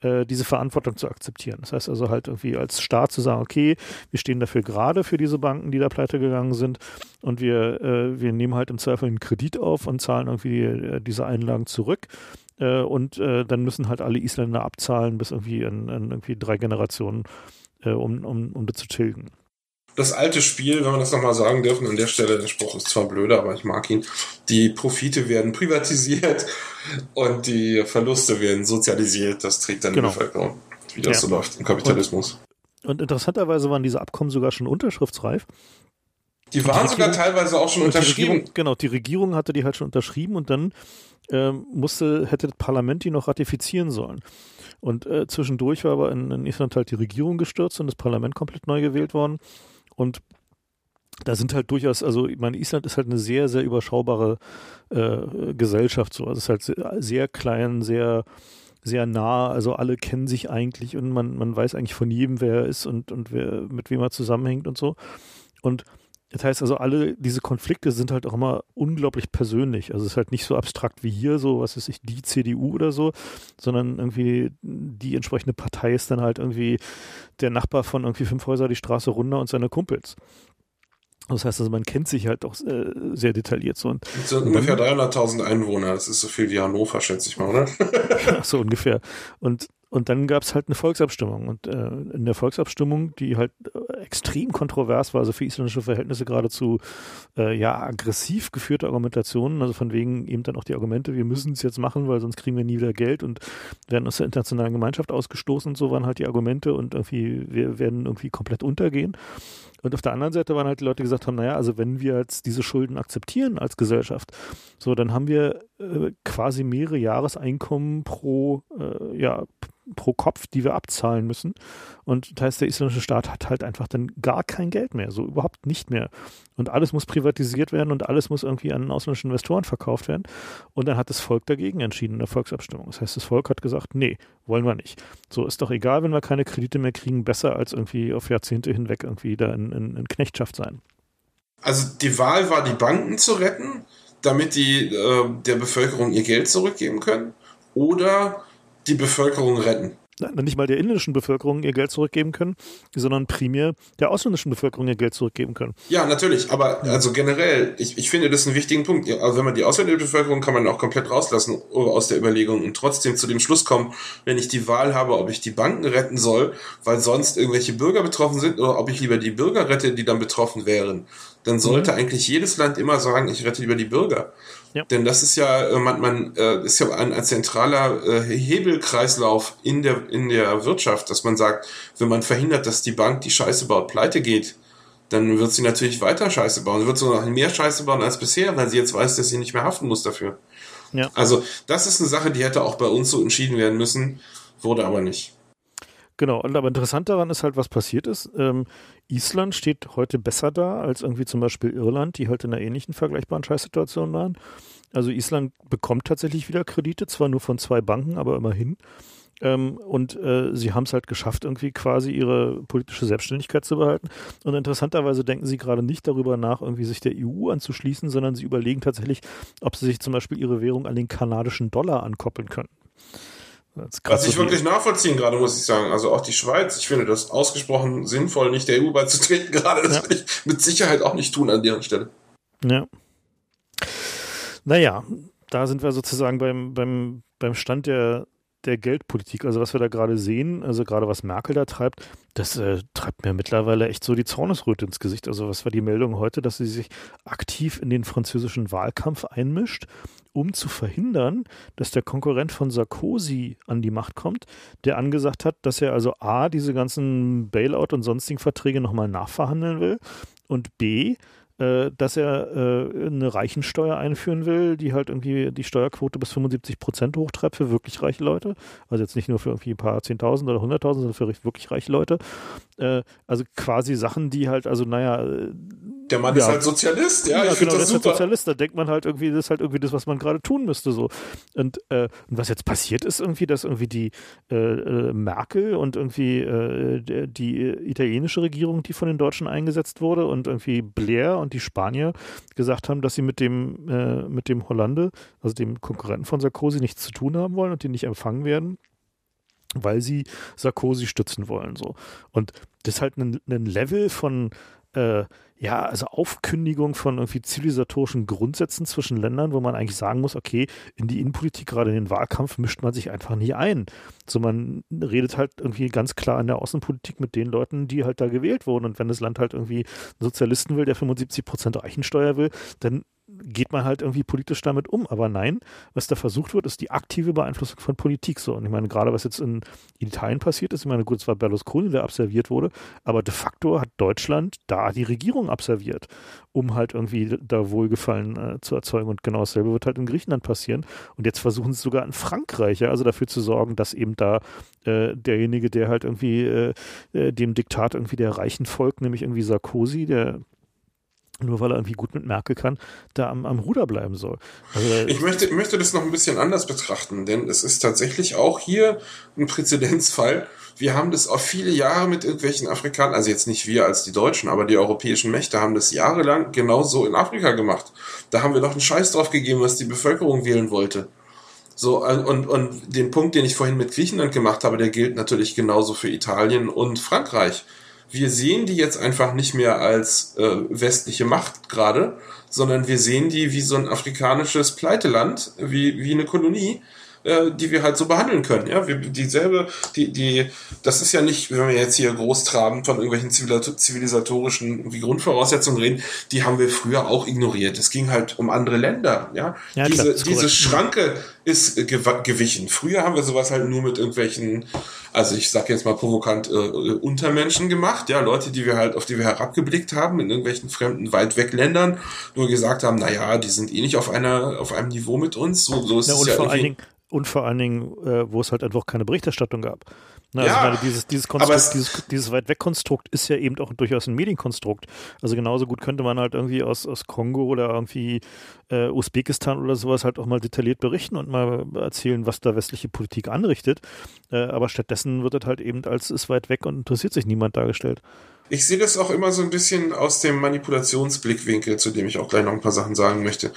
äh, diese Verantwortung zu akzeptieren. Das heißt also halt irgendwie als Staat zu sagen, okay, wir stehen dafür gerade für diese Banken, die da pleite gegangen sind und wir, äh, wir nehmen halt im Zweifel einen Kredit auf und zahlen irgendwie äh, diese Einlagen zurück. Und dann müssen halt alle Isländer abzahlen bis irgendwie in, in irgendwie drei Generationen, um, um, um das zu tilgen das alte Spiel, wenn man das nochmal sagen dürfen, an der Stelle, der Spruch ist zwar blöder, aber ich mag ihn, die Profite werden privatisiert und die Verluste werden sozialisiert. Das trägt dann genau. die Bevölkerung, wie das ja. so läuft im Kapitalismus. Und, und, interessanterweise waren diese Abkommen sogar schon unterschriftsreif. Die waren die sogar teilweise auch schon unterschrieben. Regierung, genau, die Regierung hatte die halt schon unterschrieben und dann ähm, musste, hätte das Parlament die noch ratifizieren sollen. Und äh, zwischendurch war aber in, in Island halt die Regierung gestürzt und das Parlament komplett neu gewählt worden. Und da sind halt durchaus, also ich meine, Island ist halt eine sehr, sehr überschaubare äh, Gesellschaft. So. Also es ist halt sehr, klein, sehr, sehr nah. Also alle kennen sich eigentlich und man, man weiß eigentlich von jedem, wer er ist und, und wer, mit wem er zusammenhängt und so. Und das heißt also, alle diese Konflikte sind halt auch immer unglaublich persönlich. Also es ist halt nicht so abstrakt wie hier, so was ist ich, die CDU oder so, sondern irgendwie die entsprechende Partei ist dann halt irgendwie der Nachbar von irgendwie fünf Häuser die Straße runter und seine Kumpels. Das heißt also, man kennt sich halt auch äh, sehr detailliert. So. Und, das sind ungefähr 300.000 Einwohner. Das ist so viel wie Hannover, schätze ich mal, oder? so ungefähr. Und und dann gab es halt eine Volksabstimmung. Und äh, in der Volksabstimmung, die halt äh, extrem kontrovers war, also für isländische Verhältnisse geradezu äh, ja aggressiv geführte Argumentationen, also von wegen eben dann auch die Argumente, wir müssen es jetzt machen, weil sonst kriegen wir nie wieder Geld und werden aus der internationalen Gemeinschaft ausgestoßen und so waren halt die Argumente und irgendwie, wir werden irgendwie komplett untergehen. Und auf der anderen Seite waren halt die Leute, die gesagt haben, naja, also wenn wir jetzt diese Schulden akzeptieren als Gesellschaft, so, dann haben wir äh, quasi mehrere Jahreseinkommen pro, äh, ja, pro Kopf, die wir abzahlen müssen. Und das heißt, der isländische Staat hat halt einfach dann gar kein Geld mehr, so überhaupt nicht mehr. Und alles muss privatisiert werden und alles muss irgendwie an ausländische Investoren verkauft werden. Und dann hat das Volk dagegen entschieden in der Volksabstimmung. Das heißt, das Volk hat gesagt, nee, wollen wir nicht. So ist doch egal, wenn wir keine Kredite mehr kriegen, besser als irgendwie auf Jahrzehnte hinweg irgendwie da in, in, in Knechtschaft sein. Also die Wahl war, die Banken zu retten, damit die äh, der Bevölkerung ihr Geld zurückgeben können, oder die Bevölkerung retten nicht mal der inländischen Bevölkerung ihr Geld zurückgeben können, sondern primär der ausländischen Bevölkerung ihr Geld zurückgeben können. Ja, natürlich, aber also generell, ich, ich finde das einen wichtigen Punkt. Also wenn man die ausländische Bevölkerung kann man auch komplett rauslassen aus der Überlegung und trotzdem zu dem Schluss kommen, wenn ich die Wahl habe, ob ich die Banken retten soll, weil sonst irgendwelche Bürger betroffen sind, oder ob ich lieber die Bürger rette, die dann betroffen wären, dann sollte mhm. eigentlich jedes Land immer sagen, ich rette lieber die Bürger. Ja. Denn das ist ja, äh, man, man äh, ist ja ein, ein zentraler äh, Hebelkreislauf in der, in der Wirtschaft, dass man sagt, wenn man verhindert, dass die Bank die Scheiße baut, pleite geht, dann wird sie natürlich weiter Scheiße bauen. Sie wird sogar noch mehr Scheiße bauen als bisher, weil sie jetzt weiß, dass sie nicht mehr haften muss dafür. Ja. Also, das ist eine Sache, die hätte auch bei uns so entschieden werden müssen, wurde aber nicht. Genau, und aber interessant daran ist halt, was passiert ist. Ähm, Island steht heute besser da als irgendwie zum Beispiel Irland, die halt in einer ähnlichen vergleichbaren Scheißsituation waren. Also Island bekommt tatsächlich wieder Kredite, zwar nur von zwei Banken, aber immerhin. Ähm, und äh, sie haben es halt geschafft, irgendwie quasi ihre politische Selbstständigkeit zu behalten. Und interessanterweise denken sie gerade nicht darüber nach, irgendwie sich der EU anzuschließen, sondern sie überlegen tatsächlich, ob sie sich zum Beispiel ihre Währung an den kanadischen Dollar ankoppeln können. Was ich wirklich nachvollziehen gerade, muss ich sagen. Also auch die Schweiz, ich finde das ausgesprochen sinnvoll, nicht der EU beizutreten gerade. Das ja. würde ich mit Sicherheit auch nicht tun an deren Stelle. Ja. Naja, da sind wir sozusagen beim, beim, beim Stand der, der Geldpolitik. Also was wir da gerade sehen, also gerade was Merkel da treibt, das äh, treibt mir mittlerweile echt so die Zornesröte ins Gesicht. Also was war die Meldung heute, dass sie sich aktiv in den französischen Wahlkampf einmischt, um zu verhindern, dass der Konkurrent von Sarkozy an die Macht kommt, der angesagt hat, dass er also A, diese ganzen Bailout und sonstigen Verträge nochmal nachverhandeln will und B, äh, dass er äh, eine Reichensteuer einführen will, die halt irgendwie die Steuerquote bis 75 Prozent hochtreibt für wirklich reiche Leute. Also jetzt nicht nur für irgendwie ein paar Zehntausend oder Hunderttausend, sondern für wirklich reiche Leute. Äh, also quasi Sachen, die halt, also naja. Der Mann ja, ist halt Sozialist, ja. ja genau, das ist halt Sozialist. Da denkt man halt irgendwie, das ist halt irgendwie das, was man gerade tun müsste. So. Und, äh, und was jetzt passiert ist irgendwie, dass irgendwie die äh, äh Merkel und irgendwie äh, die italienische Regierung, die von den Deutschen eingesetzt wurde, und irgendwie Blair und die Spanier gesagt haben, dass sie mit dem, äh, mit dem Hollande, also dem Konkurrenten von Sarkozy, nichts zu tun haben wollen und die nicht empfangen werden weil sie Sarkozy stützen wollen. So. Und das ist halt ein, ein Level von äh, ja, also Aufkündigung von irgendwie zivilisatorischen Grundsätzen zwischen Ländern, wo man eigentlich sagen muss, okay, in die Innenpolitik, gerade in den Wahlkampf, mischt man sich einfach nie ein. So, man redet halt irgendwie ganz klar in der Außenpolitik mit den Leuten, die halt da gewählt wurden. Und wenn das Land halt irgendwie einen Sozialisten will, der 75 Prozent Reichensteuer will, dann geht man halt irgendwie politisch damit um. Aber nein, was da versucht wird, ist die aktive Beeinflussung von Politik. So, und ich meine, gerade was jetzt in Italien passiert ist, ich meine, gut, es war Berlusconi, der absolviert wurde, aber de facto hat Deutschland da die Regierung absolviert, um halt irgendwie da Wohlgefallen äh, zu erzeugen. Und genau dasselbe wird halt in Griechenland passieren. Und jetzt versuchen sie sogar in Frankreich, ja, also dafür zu sorgen, dass eben da äh, derjenige, der halt irgendwie äh, äh dem Diktat irgendwie der Reichen folgt, nämlich irgendwie Sarkozy, der nur weil er irgendwie gut mit Merkel kann, da am, am Ruder bleiben soll. Also, ich möchte, möchte das noch ein bisschen anders betrachten, denn es ist tatsächlich auch hier ein Präzedenzfall. Wir haben das auch viele Jahre mit irgendwelchen Afrikanern, also jetzt nicht wir als die Deutschen, aber die europäischen Mächte haben das jahrelang genauso in Afrika gemacht. Da haben wir doch einen Scheiß drauf gegeben, was die Bevölkerung wählen wollte. So, und, und den Punkt, den ich vorhin mit Griechenland gemacht habe, der gilt natürlich genauso für Italien und Frankreich wir sehen die jetzt einfach nicht mehr als äh, westliche Macht gerade, sondern wir sehen die wie so ein afrikanisches Pleiteland, wie, wie eine Kolonie, äh, die wir halt so behandeln können. Ja, wir, dieselbe, die, die, das ist ja nicht, wenn wir jetzt hier großtrabend von irgendwelchen zivilisatorischen wie Grundvoraussetzungen reden, die haben wir früher auch ignoriert. Es ging halt um andere Länder. Ja, ja diese, klar, diese Schranke ist gewichen. Früher haben wir sowas halt nur mit irgendwelchen, also ich sag jetzt mal provokant, äh, Untermenschen gemacht, ja, Leute, die wir halt, auf die wir herabgeblickt haben, in irgendwelchen fremden, weit weg Ländern, nur gesagt haben, naja, die sind eh nicht auf einer, auf einem Niveau mit uns. So, so ist ja, es ja vor allen Dingen, und vor allen Dingen, äh, wo es halt einfach keine Berichterstattung gab. Na, also ja, meine, dieses, dieses, Konstrukt, dieses, dieses weit weg Konstrukt ist ja eben auch durchaus ein Medienkonstrukt. Also genauso gut könnte man halt irgendwie aus, aus Kongo oder irgendwie äh, Usbekistan oder sowas halt auch mal detailliert berichten und mal erzählen, was da westliche Politik anrichtet. Äh, aber stattdessen wird das halt eben als ist weit weg und interessiert sich niemand dargestellt. Ich sehe das auch immer so ein bisschen aus dem Manipulationsblickwinkel, zu dem ich auch gleich noch ein paar Sachen sagen möchte.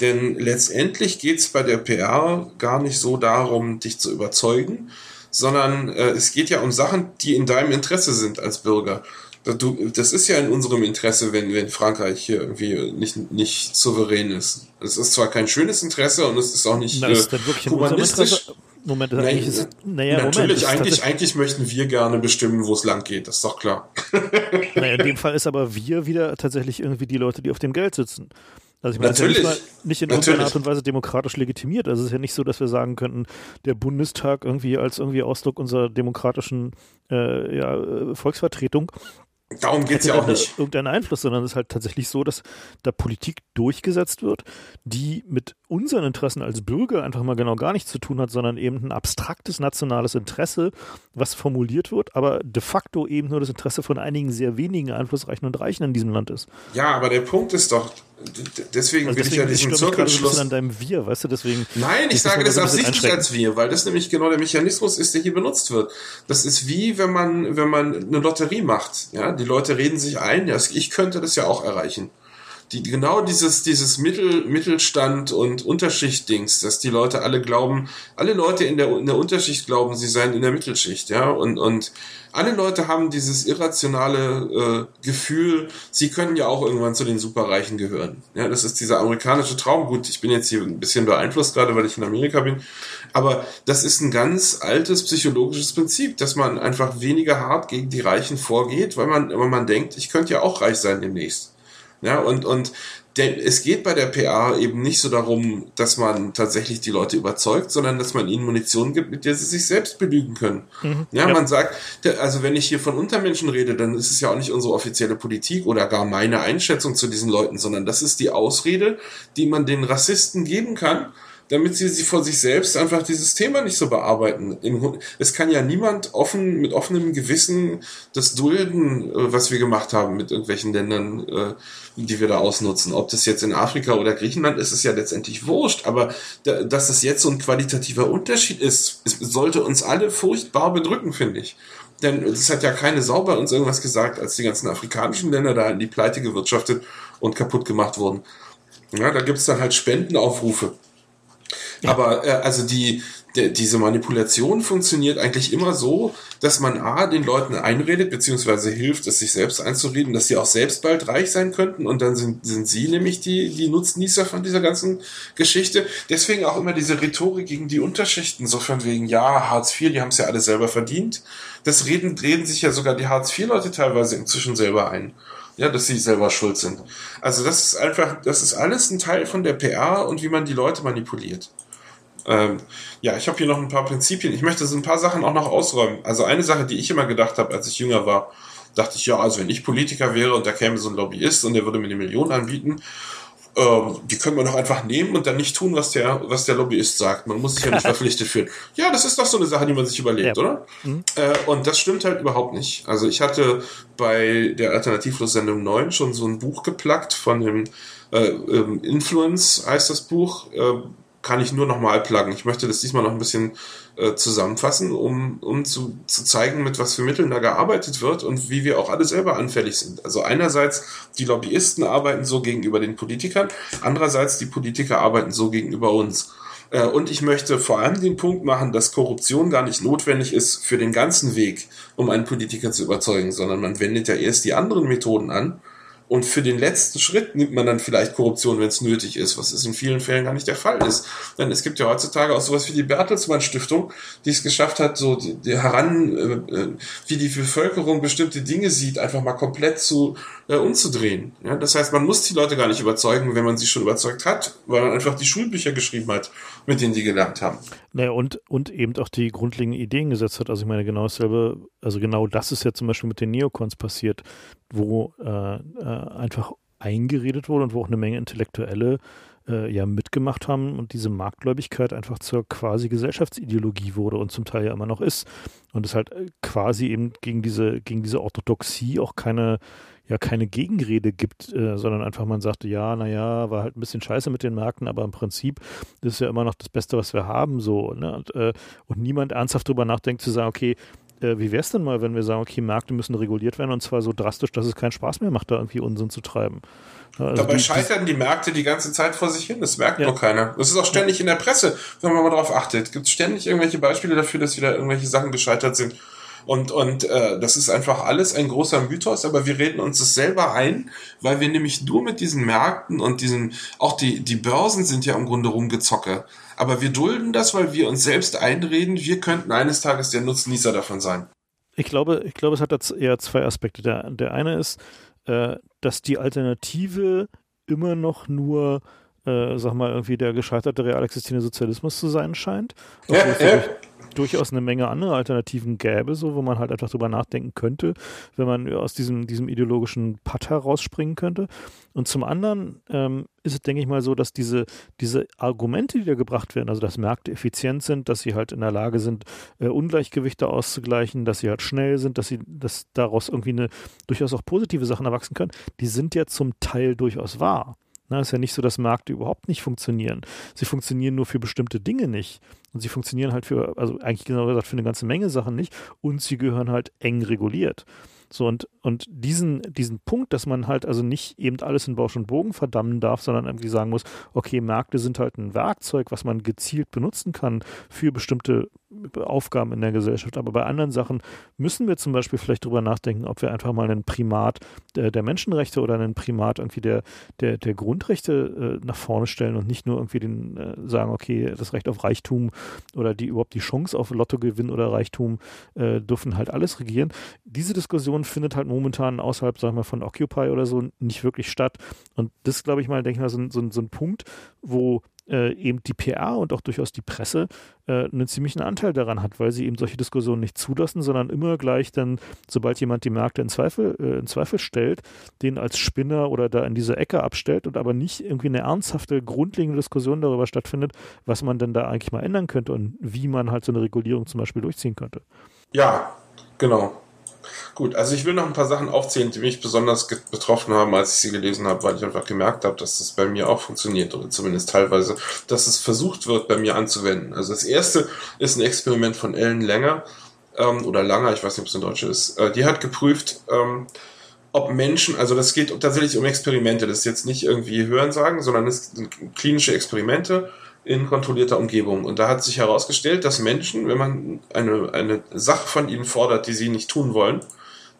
Denn letztendlich geht es bei der PR gar nicht so darum, dich zu überzeugen, sondern äh, es geht ja um Sachen, die in deinem Interesse sind als Bürger. Du, das ist ja in unserem Interesse, wenn, wenn Frankreich hier irgendwie nicht, nicht souverän ist. Es ist zwar kein schönes Interesse und es ist auch nicht Na, ist äh, humanistisch. Moment, Nein, eigentlich ist, naja, natürlich, Moment, eigentlich, eigentlich möchten wir gerne bestimmen, wo es lang geht, das ist doch klar. Naja, in dem Fall ist aber wir wieder tatsächlich irgendwie die Leute, die auf dem Geld sitzen. Also ich meine, Natürlich. das ist ja nicht, nicht in irgendeiner Art und Weise demokratisch legitimiert. Also es ist ja nicht so, dass wir sagen könnten, der Bundestag irgendwie als irgendwie Ausdruck unserer demokratischen äh, ja, Volksvertretung Darum geht es ja auch nicht. Irgendeinen Einfluss, sondern es ist halt tatsächlich so, dass da Politik durchgesetzt wird, die mit unseren Interessen als Bürger einfach mal genau gar nichts zu tun hat, sondern eben ein abstraktes nationales Interesse, was formuliert wird, aber de facto eben nur das Interesse von einigen sehr wenigen Einflussreichen und Reichen in diesem Land ist. Ja, aber der Punkt ist doch, deswegen, also deswegen will ich ja diesen Zirkelschluss. an deinem Wir, weißt du, deswegen. Nein, ich sage das absichtlich als Wir, weil das nämlich genau der Mechanismus ist, der hier benutzt wird. Das ist wie, wenn man, wenn man eine Lotterie macht. Ja, die Leute reden sich ein, ja, ich könnte das ja auch erreichen die, genau dieses, dieses Mittel, Mittelstand und Unterschicht-Dings, dass die Leute alle glauben, alle Leute in der, in der Unterschicht glauben, sie seien in der Mittelschicht, ja, und, und alle Leute haben dieses irrationale äh, Gefühl, sie können ja auch irgendwann zu den Superreichen gehören. Ja, das ist dieser amerikanische Traum. Gut, ich bin jetzt hier ein bisschen beeinflusst, gerade weil ich in Amerika bin, aber das ist ein ganz altes psychologisches Prinzip, dass man einfach weniger hart gegen die Reichen vorgeht, weil man, weil man denkt, ich könnte ja auch reich sein demnächst. Ja, und, und der, es geht bei der PA eben nicht so darum, dass man tatsächlich die Leute überzeugt, sondern dass man ihnen Munition gibt, mit der sie sich selbst belügen können. Mhm, ja, ja, man sagt, also wenn ich hier von Untermenschen rede, dann ist es ja auch nicht unsere offizielle Politik oder gar meine Einschätzung zu diesen Leuten, sondern das ist die Ausrede, die man den Rassisten geben kann, damit sie, sie vor sich selbst einfach dieses Thema nicht so bearbeiten. Es kann ja niemand offen, mit offenem Gewissen das dulden, äh, was wir gemacht haben mit irgendwelchen Ländern, äh, die wir da ausnutzen. Ob das jetzt in Afrika oder Griechenland ist, ist ja letztendlich wurscht, aber dass das jetzt so ein qualitativer Unterschied ist, sollte uns alle furchtbar bedrücken, finde ich. Denn es hat ja keine Sau bei uns irgendwas gesagt, als die ganzen afrikanischen Länder da in die Pleite gewirtschaftet und kaputt gemacht wurden. Ja, da gibt es dann halt Spendenaufrufe. Aber äh, also die, de, diese Manipulation funktioniert eigentlich immer so, dass man A, den Leuten einredet, beziehungsweise hilft, es sich selbst einzureden, dass sie auch selbst bald reich sein könnten und dann sind, sind sie nämlich die, die Nutznießer von dieser ganzen Geschichte. Deswegen auch immer diese Rhetorik gegen die Unterschichten, so von wegen, ja, Hartz IV, die haben es ja alle selber verdient. Das reden, reden sich ja sogar die Hartz IV-Leute teilweise inzwischen selber ein ja, dass sie selber schuld sind. Also das ist einfach, das ist alles ein Teil von der PA und wie man die Leute manipuliert. Ähm, ja, ich habe hier noch ein paar Prinzipien. Ich möchte so ein paar Sachen auch noch ausräumen. Also eine Sache, die ich immer gedacht habe, als ich jünger war, dachte ich, ja, also wenn ich Politiker wäre und da käme so ein Lobbyist und der würde mir eine Million anbieten, ähm, die können wir doch einfach nehmen und dann nicht tun, was der, was der Lobbyist sagt. Man muss sich ja nicht verpflichtet fühlen. Ja, das ist doch so eine Sache, die man sich überlegt, ja. oder? Mhm. Äh, und das stimmt halt überhaupt nicht. Also ich hatte bei der Alternativlos-Sendung 9 schon so ein Buch geplackt von dem äh, ähm, Influence heißt das Buch. Kann ich nur nochmal pluggen. Ich möchte das diesmal noch ein bisschen äh, zusammenfassen, um, um zu, zu zeigen, mit was für Mitteln da gearbeitet wird und wie wir auch alle selber anfällig sind. Also einerseits, die Lobbyisten arbeiten so gegenüber den Politikern, andererseits die Politiker arbeiten so gegenüber uns. Äh, und ich möchte vor allem den Punkt machen, dass Korruption gar nicht notwendig ist für den ganzen Weg, um einen Politiker zu überzeugen, sondern man wendet ja erst die anderen Methoden an, und für den letzten Schritt nimmt man dann vielleicht Korruption, wenn es nötig ist, was es in vielen Fällen gar nicht der Fall ist. Denn es gibt ja heutzutage auch sowas wie die Bertelsmann Stiftung, die es geschafft hat, so die, die heran, äh, äh, wie die Bevölkerung bestimmte Dinge sieht, einfach mal komplett zu äh, umzudrehen. Ja, das heißt, man muss die Leute gar nicht überzeugen, wenn man sie schon überzeugt hat, weil man einfach die Schulbücher geschrieben hat, mit denen die gelernt haben. Naja, und, und eben auch die grundlegenden Ideen gesetzt hat. Also ich meine, genau dasselbe, also genau das ist ja zum Beispiel mit den Neocons passiert, wo äh, äh, einfach eingeredet wurde und wo auch eine Menge Intellektuelle äh, ja mitgemacht haben und diese Marktgläubigkeit einfach zur quasi Gesellschaftsideologie wurde und zum Teil ja immer noch ist. Und es halt äh, quasi eben gegen diese, gegen diese Orthodoxie auch keine ja keine Gegenrede gibt, äh, sondern einfach man sagte, ja, naja, war halt ein bisschen scheiße mit den Märkten, aber im Prinzip ist ja immer noch das Beste, was wir haben, so, ne? Und, äh, und niemand ernsthaft darüber nachdenkt zu sagen, okay, äh, wie wäre es denn mal, wenn wir sagen, okay, Märkte müssen reguliert werden und zwar so drastisch, dass es keinen Spaß mehr macht, da irgendwie Unsinn zu treiben. Also Dabei die, scheitern die Märkte die ganze Zeit vor sich hin. Das merkt ja. nur keiner. Das ist auch ständig in der Presse, wenn man mal darauf achtet. Gibt es ständig irgendwelche Beispiele dafür, dass wieder irgendwelche Sachen gescheitert sind. Und, und äh, das ist einfach alles ein großer Mythos, aber wir reden uns das selber ein, weil wir nämlich nur mit diesen Märkten und diesen, auch die, die Börsen sind ja im Grunde rumgezocke. Aber wir dulden das, weil wir uns selbst einreden, wir könnten eines Tages der Nutznießer davon sein. Ich glaube, ich glaube, es hat jetzt eher zwei Aspekte. Der, der eine ist, äh, dass die Alternative immer noch nur äh, sag mal, irgendwie der gescheiterte real existierende Sozialismus zu sein scheint. Ja, ja durchaus eine Menge andere Alternativen gäbe, so wo man halt einfach drüber nachdenken könnte, wenn man aus diesem, diesem ideologischen Patt herausspringen könnte. Und zum anderen ähm, ist es, denke ich mal, so, dass diese, diese Argumente, die da gebracht werden, also dass Märkte effizient sind, dass sie halt in der Lage sind, äh, Ungleichgewichte auszugleichen, dass sie halt schnell sind, dass sie, dass daraus irgendwie eine durchaus auch positive Sachen erwachsen können, die sind ja zum Teil durchaus wahr. Na, ist ja nicht so, dass Märkte überhaupt nicht funktionieren. Sie funktionieren nur für bestimmte Dinge nicht. Und sie funktionieren halt für, also eigentlich genau gesagt, für eine ganze Menge Sachen nicht. Und sie gehören halt eng reguliert. So, und, und diesen, diesen Punkt, dass man halt also nicht eben alles in Bausch und Bogen verdammen darf, sondern irgendwie sagen muss, okay, Märkte sind halt ein Werkzeug, was man gezielt benutzen kann für bestimmte Aufgaben in der Gesellschaft. Aber bei anderen Sachen müssen wir zum Beispiel vielleicht drüber nachdenken, ob wir einfach mal einen Primat der, der Menschenrechte oder einen Primat irgendwie der, der, der Grundrechte äh, nach vorne stellen und nicht nur irgendwie den äh, sagen, okay, das Recht auf Reichtum oder die überhaupt die Chance auf Lottogewinn oder Reichtum äh, dürfen halt alles regieren. Diese Diskussion findet halt momentan außerhalb, sagen wir, von Occupy oder so nicht wirklich statt. Und das, glaube ich mal, denke ich mal, so, so, so ein Punkt, wo äh, eben die PR und auch durchaus die Presse äh, einen ziemlichen Anteil daran hat, weil sie eben solche Diskussionen nicht zulassen, sondern immer gleich dann, sobald jemand die Märkte in Zweifel, äh, in Zweifel stellt, den als Spinner oder da in diese Ecke abstellt und aber nicht irgendwie eine ernsthafte, grundlegende Diskussion darüber stattfindet, was man denn da eigentlich mal ändern könnte und wie man halt so eine Regulierung zum Beispiel durchziehen könnte. Ja, genau. Gut, also ich will noch ein paar Sachen aufzählen, die mich besonders betroffen haben, als ich sie gelesen habe, weil ich einfach gemerkt habe, dass das bei mir auch funktioniert oder zumindest teilweise, dass es versucht wird, bei mir anzuwenden. Also das erste ist ein Experiment von Ellen Langer ähm, oder Langer, ich weiß nicht, ob es in Deutsch ist. Äh, die hat geprüft, ähm, ob Menschen, also das geht tatsächlich um Experimente, das ist jetzt nicht irgendwie Hörensagen, sondern es sind klinische Experimente in kontrollierter Umgebung. Und da hat sich herausgestellt, dass Menschen, wenn man eine, eine Sache von ihnen fordert, die sie nicht tun wollen,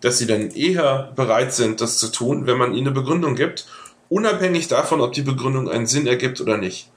dass sie dann eher bereit sind, das zu tun, wenn man ihnen eine Begründung gibt, unabhängig davon, ob die Begründung einen Sinn ergibt oder nicht.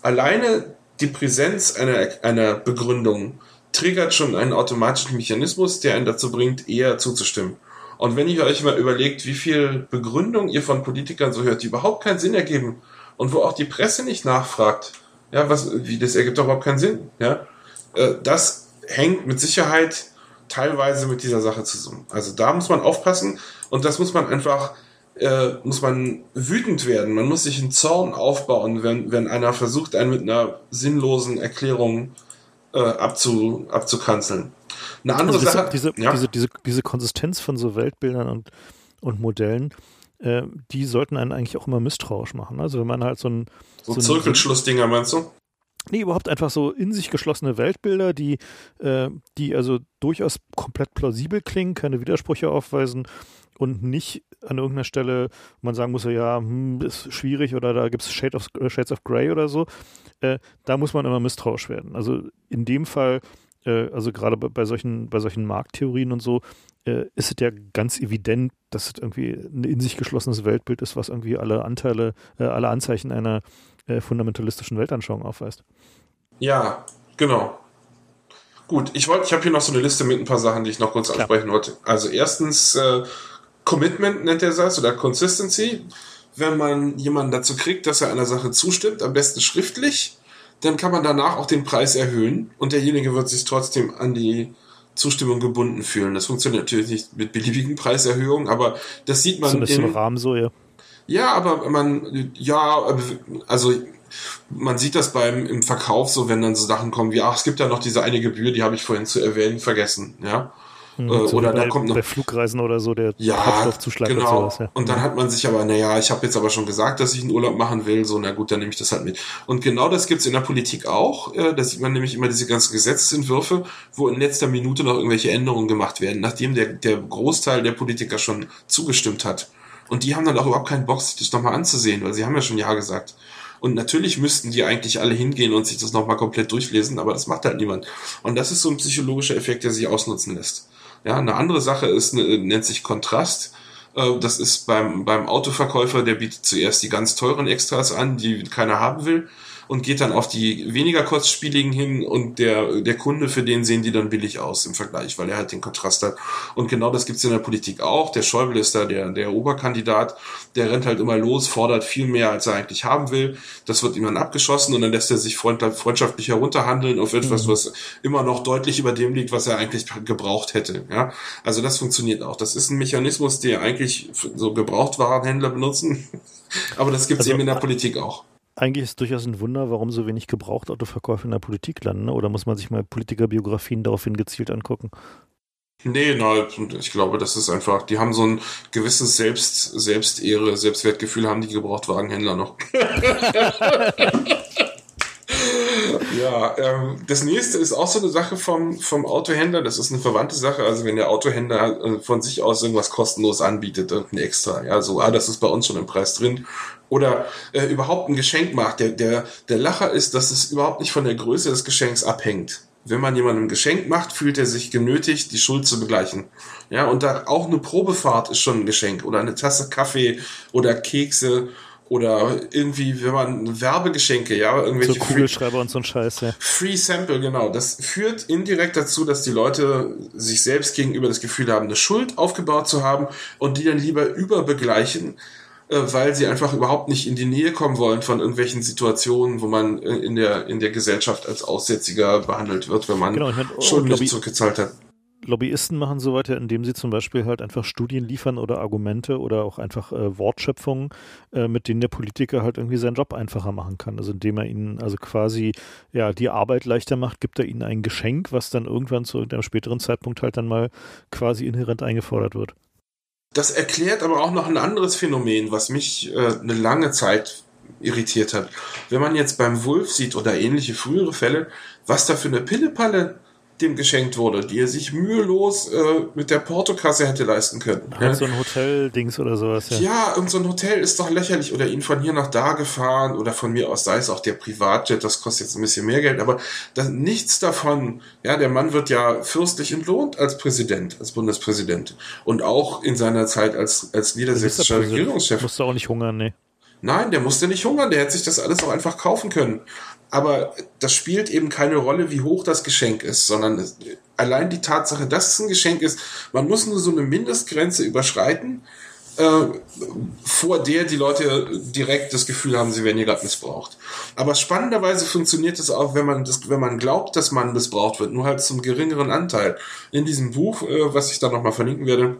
Alleine die Präsenz einer, einer Begründung triggert schon einen automatischen Mechanismus, der einen dazu bringt, eher zuzustimmen. Und wenn ihr euch mal überlegt, wie viel Begründung ihr von Politikern so hört, die überhaupt keinen Sinn ergeben und wo auch die Presse nicht nachfragt, ja, was, wie, das ergibt doch überhaupt keinen Sinn. Ja, äh, das hängt mit Sicherheit teilweise mit dieser Sache zusammen. Also da muss man aufpassen und das muss man einfach, äh, muss man wütend werden. Man muss sich einen Zorn aufbauen, wenn, wenn einer versucht, einen mit einer sinnlosen Erklärung äh, abzu, abzukanzeln. Eine andere also Sache. Diese, ja? diese, diese, diese Konsistenz von so Weltbildern und, und Modellen, äh, die sollten einen eigentlich auch immer misstrauisch machen. Also wenn man halt so ein so, so Zirkelschlussdinger meinst du? Nee, überhaupt einfach so in sich geschlossene Weltbilder, die, äh, die also durchaus komplett plausibel klingen, keine Widersprüche aufweisen und nicht an irgendeiner Stelle man sagen muss, ja, hm, ist schwierig oder da gibt es Shade of, äh, Shades of Grey oder so. Äh, da muss man immer misstrauisch werden. Also in dem Fall, äh, also gerade bei, bei, solchen, bei solchen Markttheorien und so, äh, ist es ja ganz evident, dass es irgendwie ein in sich geschlossenes Weltbild ist, was irgendwie alle Anteile, äh, alle Anzeichen einer äh, fundamentalistischen Weltanschauung aufweist. Ja, genau. Gut, ich wollte, ich habe hier noch so eine Liste mit ein paar Sachen, die ich noch kurz Klar. ansprechen wollte. Also erstens äh, Commitment nennt er das oder Consistency. Wenn man jemanden dazu kriegt, dass er einer Sache zustimmt, am besten schriftlich, dann kann man danach auch den Preis erhöhen und derjenige wird sich trotzdem an die Zustimmung gebunden fühlen. Das funktioniert natürlich nicht mit beliebigen Preiserhöhungen, aber das sieht man. Zumindest im Rahmen so, ja. Ja, aber man, ja, also man sieht das beim im Verkauf so, wenn dann so Sachen kommen wie, ach, es gibt ja noch diese eine Gebühr, die habe ich vorhin zu erwähnen vergessen, ja. Mhm, so oder bei, da kommt noch bei Flugreisen oder so der ja, Kraftstoffzuschlag genau. und sowas. Ja. Und dann hat man sich aber, naja, ich habe jetzt aber schon gesagt, dass ich einen Urlaub machen will, so na gut, dann nehme ich das halt mit. Und genau das gibt's in der Politik auch. Äh, da sieht man nämlich immer diese ganzen Gesetzesentwürfe, wo in letzter Minute noch irgendwelche Änderungen gemacht werden, nachdem der, der Großteil der Politiker schon zugestimmt hat. Und die haben dann auch überhaupt keinen Bock, sich das nochmal anzusehen, weil sie haben ja schon Ja gesagt. Und natürlich müssten die eigentlich alle hingehen und sich das nochmal komplett durchlesen, aber das macht halt niemand. Und das ist so ein psychologischer Effekt, der sich ausnutzen lässt. Ja, eine andere Sache ist, nennt sich Kontrast. Äh, das ist beim, beim Autoverkäufer, der bietet zuerst die ganz teuren Extras an, die keiner haben will. Und geht dann auf die weniger kostspieligen hin und der, der Kunde, für den sehen die dann billig aus im Vergleich, weil er halt den Kontrast hat. Und genau das gibt's in der Politik auch. Der Schäuble ist da der, der Oberkandidat, der rennt halt immer los, fordert viel mehr, als er eigentlich haben will. Das wird ihm dann abgeschossen und dann lässt er sich freundschaftlich herunterhandeln auf etwas, mhm. was immer noch deutlich über dem liegt, was er eigentlich gebraucht hätte. Ja, also das funktioniert auch. Das ist ein Mechanismus, der eigentlich so Gebrauchtwarenhändler benutzen, aber das gibt's also, eben in der Politik auch. Eigentlich ist es durchaus ein Wunder, warum so wenig Gebrauchtautoverkäufe in der Politik landen. Ne? Oder muss man sich mal Politikerbiografien daraufhin gezielt angucken? Nee, na, ich glaube, das ist einfach, die haben so ein gewisses Selbst, Selbstehre, Selbstwertgefühl haben die Gebrauchtwagenhändler noch. ja, ähm, das nächste ist auch so eine Sache vom, vom Autohändler. Das ist eine verwandte Sache. Also wenn der Autohändler äh, von sich aus irgendwas kostenlos anbietet, irgendein extra, ja, so, ah, das ist bei uns schon im Preis drin. Oder äh, überhaupt ein Geschenk macht. Der, der, der Lacher ist, dass es überhaupt nicht von der Größe des Geschenks abhängt wenn man jemandem ein Geschenk macht, fühlt er sich genötigt, die Schuld zu begleichen. Ja, und da auch eine Probefahrt ist schon ein Geschenk oder eine Tasse Kaffee oder Kekse oder irgendwie, wenn man Werbegeschenke, ja, irgendwelche so Kugelschreiber und so ein Scheiß, ja. Free Sample, genau. Das führt indirekt dazu, dass die Leute sich selbst gegenüber das Gefühl haben, eine Schuld aufgebaut zu haben und die dann lieber überbegleichen, äh, weil sie einfach überhaupt nicht in die Nähe kommen wollen von irgendwelchen Situationen, wo man äh, in der, in der Gesellschaft als Aussätziger behandelt wird, wenn man genau, oh, Schulden nicht zurückgezahlt hat. Lobbyisten machen so weiter, indem sie zum Beispiel halt einfach Studien liefern oder Argumente oder auch einfach äh, Wortschöpfungen, äh, mit denen der Politiker halt irgendwie seinen Job einfacher machen kann. Also indem er ihnen also quasi ja die Arbeit leichter macht, gibt er ihnen ein Geschenk, was dann irgendwann zu einem späteren Zeitpunkt halt dann mal quasi inhärent eingefordert wird. Das erklärt aber auch noch ein anderes Phänomen, was mich äh, eine lange Zeit irritiert hat. Wenn man jetzt beim Wolf sieht oder ähnliche frühere Fälle, was da für eine Pillepalle dem geschenkt wurde, die er sich mühelos äh, mit der Portokasse hätte leisten können. Halt ja. so ein Hotel-Dings oder sowas. Ja. ja, und so ein Hotel ist doch lächerlich. Oder ihn von hier nach da gefahren oder von mir aus sei es auch der Privatjet, das kostet jetzt ein bisschen mehr Geld, aber das, nichts davon. Ja, der Mann wird ja fürstlich entlohnt als Präsident, als Bundespräsident. Und auch in seiner Zeit als, als niedersächsischer Regierungschef. Musste auch nicht hungern, nee. Nein, der musste nicht hungern, der hätte sich das alles auch einfach kaufen können aber das spielt eben keine Rolle, wie hoch das Geschenk ist, sondern allein die Tatsache, dass es ein Geschenk ist, man muss nur so eine Mindestgrenze überschreiten, äh, vor der die Leute direkt das Gefühl haben, sie werden hier gerade missbraucht. Aber spannenderweise funktioniert es auch, wenn man das, wenn man glaubt, dass man missbraucht wird, nur halt zum geringeren Anteil. In diesem Buch, äh, was ich da nochmal verlinken werde,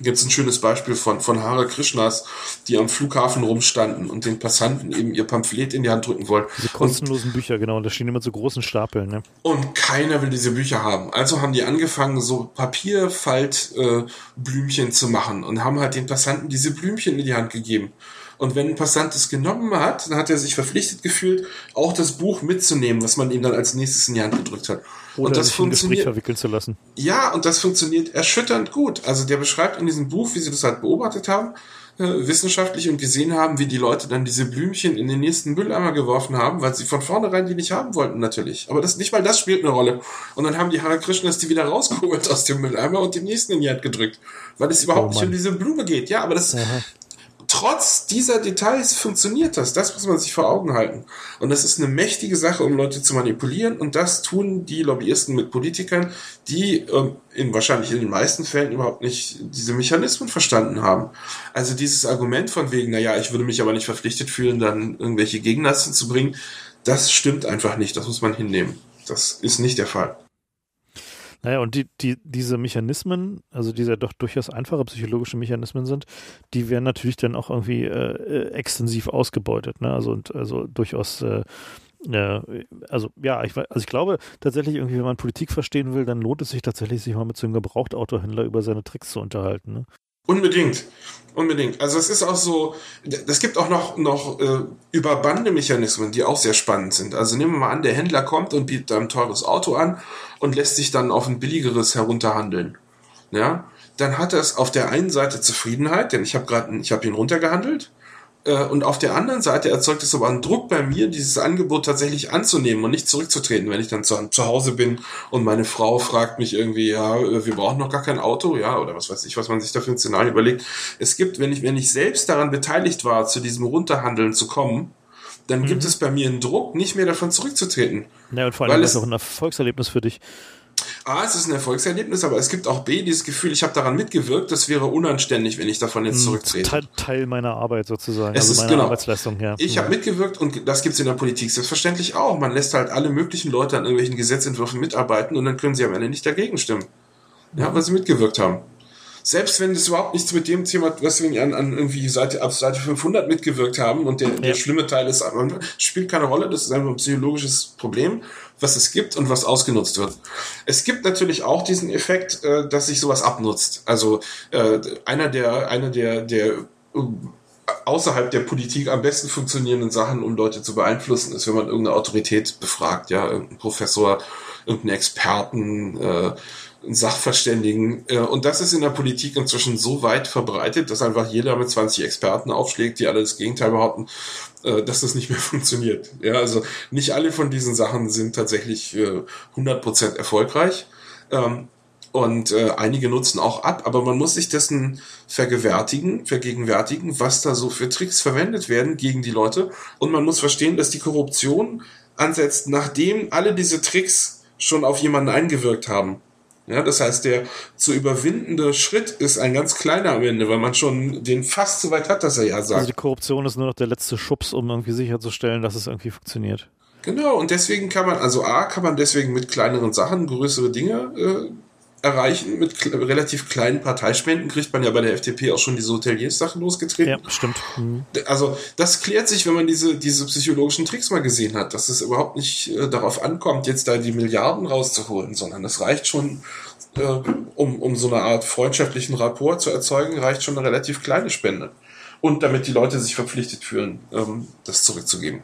gibt es ein schönes Beispiel von, von Hare Krishnas, die am Flughafen rumstanden und den Passanten eben ihr Pamphlet in die Hand drücken wollten. Diese kostenlosen und, Bücher, genau, da stehen immer so großen Stapeln. Ne? Und keiner will diese Bücher haben. Also haben die angefangen, so Papierfaltblümchen äh, zu machen und haben halt den Passanten diese Blümchen in die Hand gegeben. Und wenn ein Passant es genommen hat, dann hat er sich verpflichtet gefühlt, auch das Buch mitzunehmen, was man ihm dann als nächstes in die Hand gedrückt hat. Und das funktioniert verwickeln zu lassen. Ja, und das funktioniert erschütternd gut. Also der beschreibt in diesem Buch, wie sie das halt beobachtet haben, äh, wissenschaftlich und gesehen haben, wie die Leute dann diese Blümchen in den nächsten Mülleimer geworfen haben, weil sie von vornherein die nicht haben wollten natürlich. Aber das nicht mal das spielt eine Rolle. Und dann haben die Hare Krishnas die wieder rausgeholt aus dem Mülleimer und dem nächsten in die Hand gedrückt, weil es überhaupt oh nicht um diese Blume geht. Ja, aber das, Aha trotz dieser Details funktioniert das. Das muss man sich vor Augen halten. Und das ist eine mächtige Sache, um Leute zu manipulieren. Und das tun die Lobbyisten mit Politikern, die äh, in wahrscheinlich in den meisten Fällen überhaupt nicht diese Mechanismen verstanden haben. Also dieses Argument von wegen, naja, ich würde mich aber nicht verpflichtet fühlen, dann irgendwelche Gegenleistungen zu bringen, das stimmt einfach nicht. Das muss man hinnehmen. Das ist nicht der Fall. Naja, und die, die, diese Mechanismen, also diese doch durchaus einfache psychologische Mechanismen sind, die werden natürlich dann auch irgendwie äh, äh extensiv ausgebeutet, ne? Also und also durchaus äh, ja, also ja, ich, also ich glaube tatsächlich irgendwie, wenn man Politik verstehen will, dann lohnt es sich tatsächlich, sich mal mit so einem Gebrauchtautohändler über seine Tricks zu unterhalten. Ne? Unbedingt. Unbedingt. Also es ist auch so, es gibt auch noch, noch äh, Überbandemechanismen, die auch sehr spannend sind. Also nehmen wir mal an, der Händler kommt und bietet ein teures Auto an und lässt sich dann auf ein billigeres herunterhandeln. Ja, dann hat es auf der einen Seite Zufriedenheit, denn ich habe gerade, ich habe ihn runtergehandelt und auf der anderen Seite erzeugt es aber einen Druck bei mir, dieses Angebot tatsächlich anzunehmen und nicht zurückzutreten, wenn ich dann zu, zu Hause bin und meine Frau fragt mich irgendwie, ja, äh, wir brauchen noch gar kein Auto, ja, oder was weiß ich, was man sich da für ein Szenario überlegt. Es gibt, wenn ich, wenn ich selbst daran beteiligt war, zu diesem Runterhandeln zu kommen, dann mhm. gibt es bei mir einen Druck, nicht mehr davon zurückzutreten. Ja, und vor allem ist es auch ein Erfolgserlebnis für dich. A, es ist ein Erfolgserlebnis, aber es gibt auch B, dieses Gefühl, ich habe daran mitgewirkt, das wäre unanständig, wenn ich davon jetzt hm, zurücktrete. Teil meiner Arbeit sozusagen, es also ist, meiner genau. Arbeitsleistung, ja. Ich ja. habe mitgewirkt und das gibt's in der Politik selbstverständlich auch. Man lässt halt alle möglichen Leute an irgendwelchen Gesetzentwürfen mitarbeiten und dann können sie am Ende nicht dagegen stimmen. Ja, weil sie mitgewirkt haben selbst wenn das überhaupt nichts mit dem Thema, wir an, an irgendwie Seite, ab Seite 500 mitgewirkt haben und der, ja. der schlimme Teil ist, spielt keine Rolle, das ist einfach ein psychologisches Problem, was es gibt und was ausgenutzt wird. Es gibt natürlich auch diesen Effekt, äh, dass sich sowas abnutzt. Also äh, einer der, einer der, der äh, außerhalb der Politik am besten funktionierenden Sachen, um Leute zu beeinflussen, ist, wenn man irgendeine Autorität befragt, ja, irgendein Professor, irgendeinen Experten, äh, Sachverständigen. Äh, und das ist in der Politik inzwischen so weit verbreitet, dass einfach jeder mit 20 Experten aufschlägt, die alle das Gegenteil behaupten, äh, dass das nicht mehr funktioniert. Ja, also nicht alle von diesen Sachen sind tatsächlich 100% äh, erfolgreich. Ähm, und einige nutzen auch ab, aber man muss sich dessen vergewärtigen, vergegenwärtigen, was da so für Tricks verwendet werden gegen die Leute. Und man muss verstehen, dass die Korruption ansetzt, nachdem alle diese Tricks schon auf jemanden eingewirkt haben. Ja, das heißt, der zu überwindende Schritt ist ein ganz kleiner am Ende, weil man schon den fast so weit hat, dass er ja sagt. Also die Korruption ist nur noch der letzte Schubs, um irgendwie sicherzustellen, dass es irgendwie funktioniert. Genau, und deswegen kann man, also A, kann man deswegen mit kleineren Sachen größere Dinge äh, erreichen. Mit relativ kleinen Parteispenden kriegt man ja bei der FDP auch schon diese Hoteliers-Sachen losgetreten. Ja, stimmt. Mhm. Also das klärt sich, wenn man diese, diese psychologischen Tricks mal gesehen hat, dass es überhaupt nicht äh, darauf ankommt, jetzt da die Milliarden rauszuholen, sondern es reicht schon, äh, um, um so eine Art freundschaftlichen Rapport zu erzeugen, reicht schon eine relativ kleine Spende. Und damit die Leute sich verpflichtet fühlen, ähm, das zurückzugeben.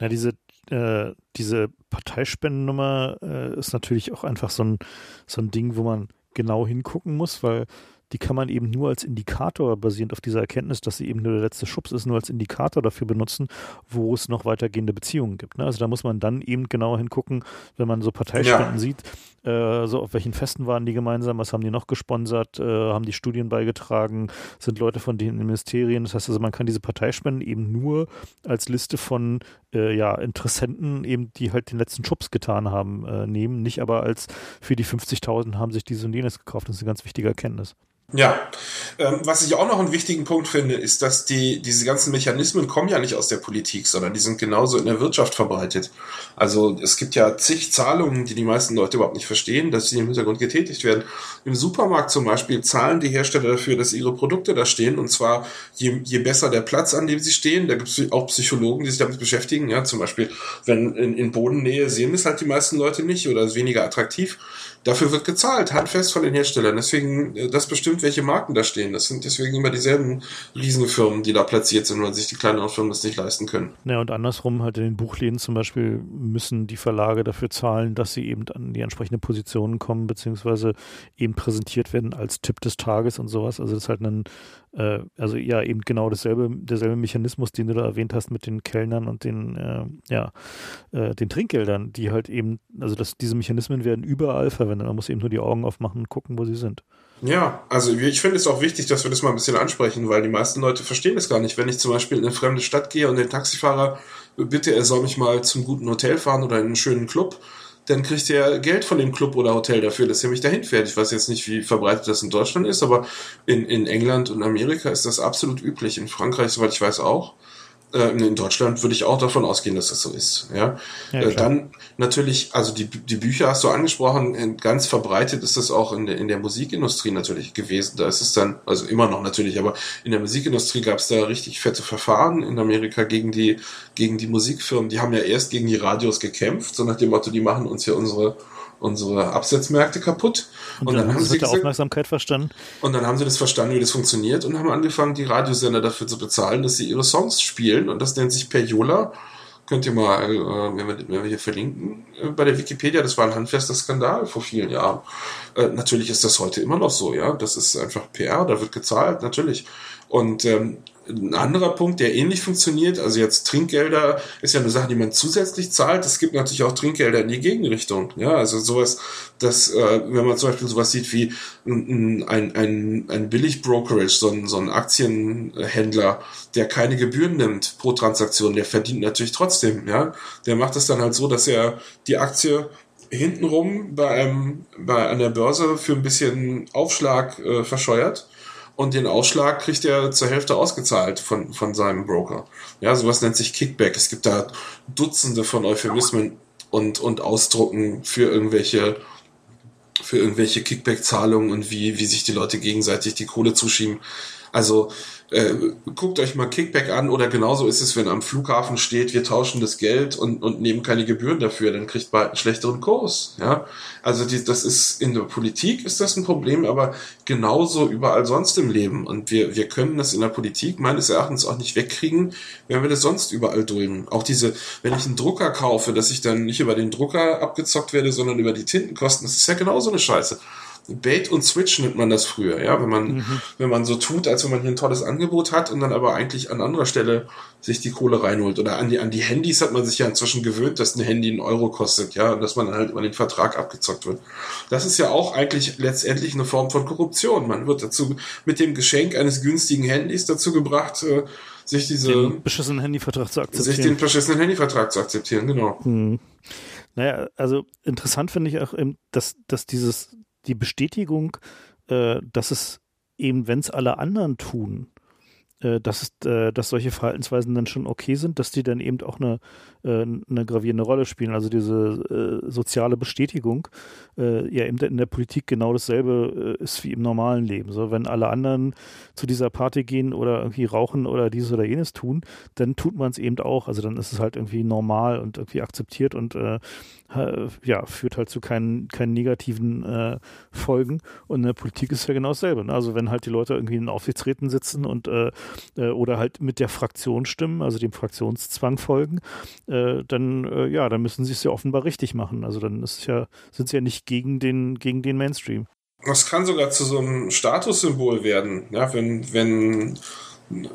Na, diese äh, diese Parteispendennummer äh, ist natürlich auch einfach so ein, so ein Ding, wo man genau hingucken muss, weil die kann man eben nur als Indikator, basierend auf dieser Erkenntnis, dass sie eben nur der letzte Schubs ist, nur als Indikator dafür benutzen, wo es noch weitergehende Beziehungen gibt. Ne? Also da muss man dann eben genauer hingucken, wenn man so Parteispenden ja. sieht, äh, so auf welchen Festen waren die gemeinsam, was haben die noch gesponsert, äh, haben die Studien beigetragen, sind Leute von denen in Ministerien. Das heißt also, man kann diese Parteispenden eben nur als Liste von äh, ja, Interessenten, eben die halt den letzten Schubs getan haben, äh, nehmen, nicht aber als für die 50.000 haben sich diese und jenes gekauft. Das ist eine ganz wichtige Erkenntnis. Ja, ähm, was ich auch noch einen wichtigen Punkt finde, ist, dass die, diese ganzen Mechanismen kommen ja nicht aus der Politik, sondern die sind genauso in der Wirtschaft verbreitet. Also es gibt ja zig Zahlungen, die die meisten Leute überhaupt nicht verstehen, dass sie im Hintergrund getätigt werden. Im Supermarkt zum Beispiel zahlen die Hersteller dafür, dass ihre Produkte da stehen und zwar je, je besser der Platz, an dem sie stehen, da gibt es auch Psychologen, die sich damit beschäftigen, ja, zum Beispiel, wenn in, in Bodennähe sehen es halt die meisten Leute nicht oder ist weniger attraktiv Dafür wird gezahlt, handfest von den Herstellern. Deswegen, äh, das bestimmt, welche Marken da stehen. Das sind deswegen immer dieselben Riesenfirmen, die da platziert sind, weil sich die kleineren Firmen das nicht leisten können. Ja, und andersrum halt in den Buchläden zum Beispiel müssen die Verlage dafür zahlen, dass sie eben an die entsprechende Positionen kommen, beziehungsweise eben präsentiert werden als Tipp des Tages und sowas. Also das ist halt ein äh, also ja, eben genau dasselbe, derselbe Mechanismus, den du da erwähnt hast mit den Kellnern und den, äh, ja, äh, den Trinkgeldern, die halt eben, also dass diese Mechanismen werden überall verwendet. Man muss eben nur die Augen aufmachen und gucken, wo sie sind. Ja, also ich finde es auch wichtig, dass wir das mal ein bisschen ansprechen, weil die meisten Leute verstehen das gar nicht. Wenn ich zum Beispiel in eine fremde Stadt gehe und den Taxifahrer bitte, er soll mich mal zum guten Hotel fahren oder in einen schönen Club, dann kriegt er Geld von dem Club oder Hotel dafür, dass er mich dahin fährt. Ich weiß jetzt nicht, wie verbreitet das in Deutschland ist, aber in, in England und Amerika ist das absolut üblich. In Frankreich, soweit ich weiß, auch. Äh, in Deutschland würde ich auch davon ausgehen, dass das so ist. Ja, ja äh, dann natürlich, also die, die Bücher hast du angesprochen, ganz verbreitet ist das auch in der, in der Musikindustrie natürlich gewesen. Da ist es dann, also immer noch natürlich, aber in der Musikindustrie gab es da richtig fette Verfahren in Amerika gegen die, gegen die Musikfirmen. Die haben ja erst gegen die Radios gekämpft, so nach dem Motto, die machen uns ja unsere unsere Absetzmärkte kaputt. Und, und dann, dann haben sie gesagt, Aufmerksamkeit verstanden. Und dann haben sie das verstanden, wie das funktioniert und haben angefangen, die Radiosender dafür zu bezahlen, dass sie ihre Songs spielen. Und das nennt sich Periola. Könnt ihr mal, äh, wenn, wir, wenn wir hier verlinken, äh, bei der Wikipedia, das war ein handfester Skandal vor vielen Jahren. Äh, natürlich ist das heute immer noch so, ja. Das ist einfach PR, da wird gezahlt, natürlich. Und ähm, ein anderer Punkt, der ähnlich funktioniert, also jetzt Trinkgelder ist ja eine Sache, die man zusätzlich zahlt. Es gibt natürlich auch Trinkgelder in die Gegenrichtung. Ja, also sowas, dass, äh, wenn man zum Beispiel sowas sieht wie ein, ein, ein, ein Billig-Brokerage, so ein, so ein Aktienhändler, der keine Gebühren nimmt pro Transaktion, der verdient natürlich trotzdem. Ja, der macht es dann halt so, dass er die Aktie hintenrum bei einem, bei einer Börse für ein bisschen Aufschlag äh, verscheuert und den Ausschlag kriegt er zur Hälfte ausgezahlt von, von seinem Broker. Ja, sowas nennt sich Kickback. Es gibt da Dutzende von Euphemismen und, und Ausdrucken für irgendwelche für irgendwelche Kickback-Zahlungen und wie, wie sich die Leute gegenseitig die Kohle zuschieben. Also äh, guckt euch mal Kickback an oder genauso ist es, wenn am Flughafen steht, wir tauschen das Geld und, und nehmen keine Gebühren dafür, dann kriegt man einen schlechteren Kurs. Ja, also die, das ist in der Politik ist das ein Problem, aber genauso überall sonst im Leben. Und wir, wir können das in der Politik meines Erachtens auch nicht wegkriegen, wenn wir das sonst überall dulden. Auch diese, wenn ich einen Drucker kaufe, dass ich dann nicht über den Drucker abgezockt werde, sondern über die Tintenkosten, das ist ja genauso eine Scheiße. Bait und Switch nennt man das früher, ja, wenn man, mhm. wenn man so tut, als wenn man hier ein tolles Angebot hat und dann aber eigentlich an anderer Stelle sich die Kohle reinholt. Oder an die, an die Handys hat man sich ja inzwischen gewöhnt, dass ein Handy einen Euro kostet, ja, und dass man dann halt über den Vertrag abgezockt wird. Das ist ja auch eigentlich letztendlich eine Form von Korruption. Man wird dazu mit dem Geschenk eines günstigen Handys dazu gebracht, äh, sich diese den beschissenen Handyvertrag zu akzeptieren. Sich den beschissenen Handyvertrag zu akzeptieren, genau. Hm. Naja, also interessant finde ich auch, dass, dass dieses die Bestätigung, äh, dass es eben, wenn es alle anderen tun, äh, dass, es, äh, dass solche Verhaltensweisen dann schon okay sind, dass die dann eben auch eine, äh, eine gravierende Rolle spielen. Also diese äh, soziale Bestätigung äh, ja eben in der Politik genau dasselbe äh, ist wie im normalen Leben. So, wenn alle anderen zu dieser Party gehen oder irgendwie rauchen oder dieses oder jenes tun, dann tut man es eben auch. Also dann ist es halt irgendwie normal und irgendwie akzeptiert und ja, führt halt zu keinen, keinen negativen äh, Folgen. Und in der Politik ist ja genau dasselbe. Ne? Also wenn halt die Leute irgendwie in Aufsichtsräten sitzen und äh, äh, oder halt mit der Fraktion stimmen, also dem Fraktionszwang folgen, äh, dann äh, ja, dann müssen sie es ja offenbar richtig machen. Also dann ist ja, sind sie ja nicht gegen den, gegen den Mainstream. Das kann sogar zu so einem Statussymbol werden, ja, wenn, wenn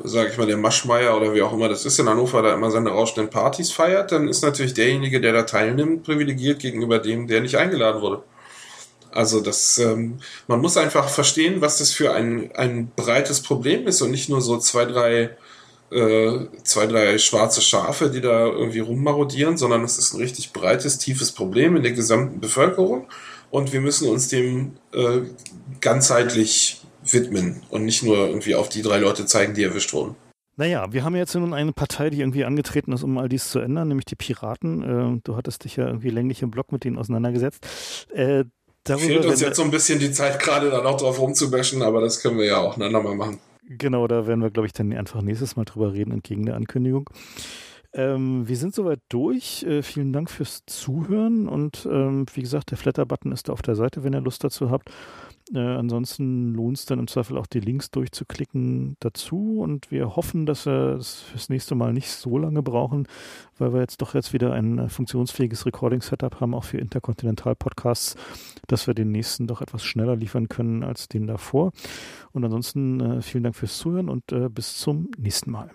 sage ich mal, der Maschmeier oder wie auch immer das ist in Hannover, da immer seine rauschenden Partys feiert, dann ist natürlich derjenige, der da teilnimmt, privilegiert gegenüber dem, der nicht eingeladen wurde. Also das, ähm, man muss einfach verstehen, was das für ein, ein breites Problem ist und nicht nur so zwei, drei, äh, zwei, drei schwarze Schafe, die da irgendwie rummarodieren, sondern es ist ein richtig breites, tiefes Problem in der gesamten Bevölkerung und wir müssen uns dem äh, ganzheitlich widmen und nicht nur irgendwie auf die drei Leute zeigen, die erwischt wurden. Naja, wir haben jetzt nun eine Partei, die irgendwie angetreten ist, um all dies zu ändern, nämlich die Piraten. Äh, du hattest dich ja irgendwie länglich im Blog mit denen auseinandergesetzt. Äh, darüber, Fehlt uns jetzt so ein bisschen die Zeit gerade da noch drauf rumzubashen, aber das können wir ja auch ein andermal machen. Genau, da werden wir, glaube ich, dann einfach nächstes Mal drüber reden, entgegen der Ankündigung. Ähm, wir sind soweit durch. Äh, vielen Dank fürs Zuhören und ähm, wie gesagt, der Flatter-Button ist da auf der Seite, wenn ihr Lust dazu habt. Äh, ansonsten lohnt es dann im Zweifel auch die Links durchzuklicken dazu und wir hoffen, dass wir es fürs nächste Mal nicht so lange brauchen, weil wir jetzt doch jetzt wieder ein äh, funktionsfähiges Recording-Setup haben, auch für Interkontinental-Podcasts, dass wir den nächsten doch etwas schneller liefern können als den davor. Und ansonsten äh, vielen Dank fürs Zuhören und äh, bis zum nächsten Mal.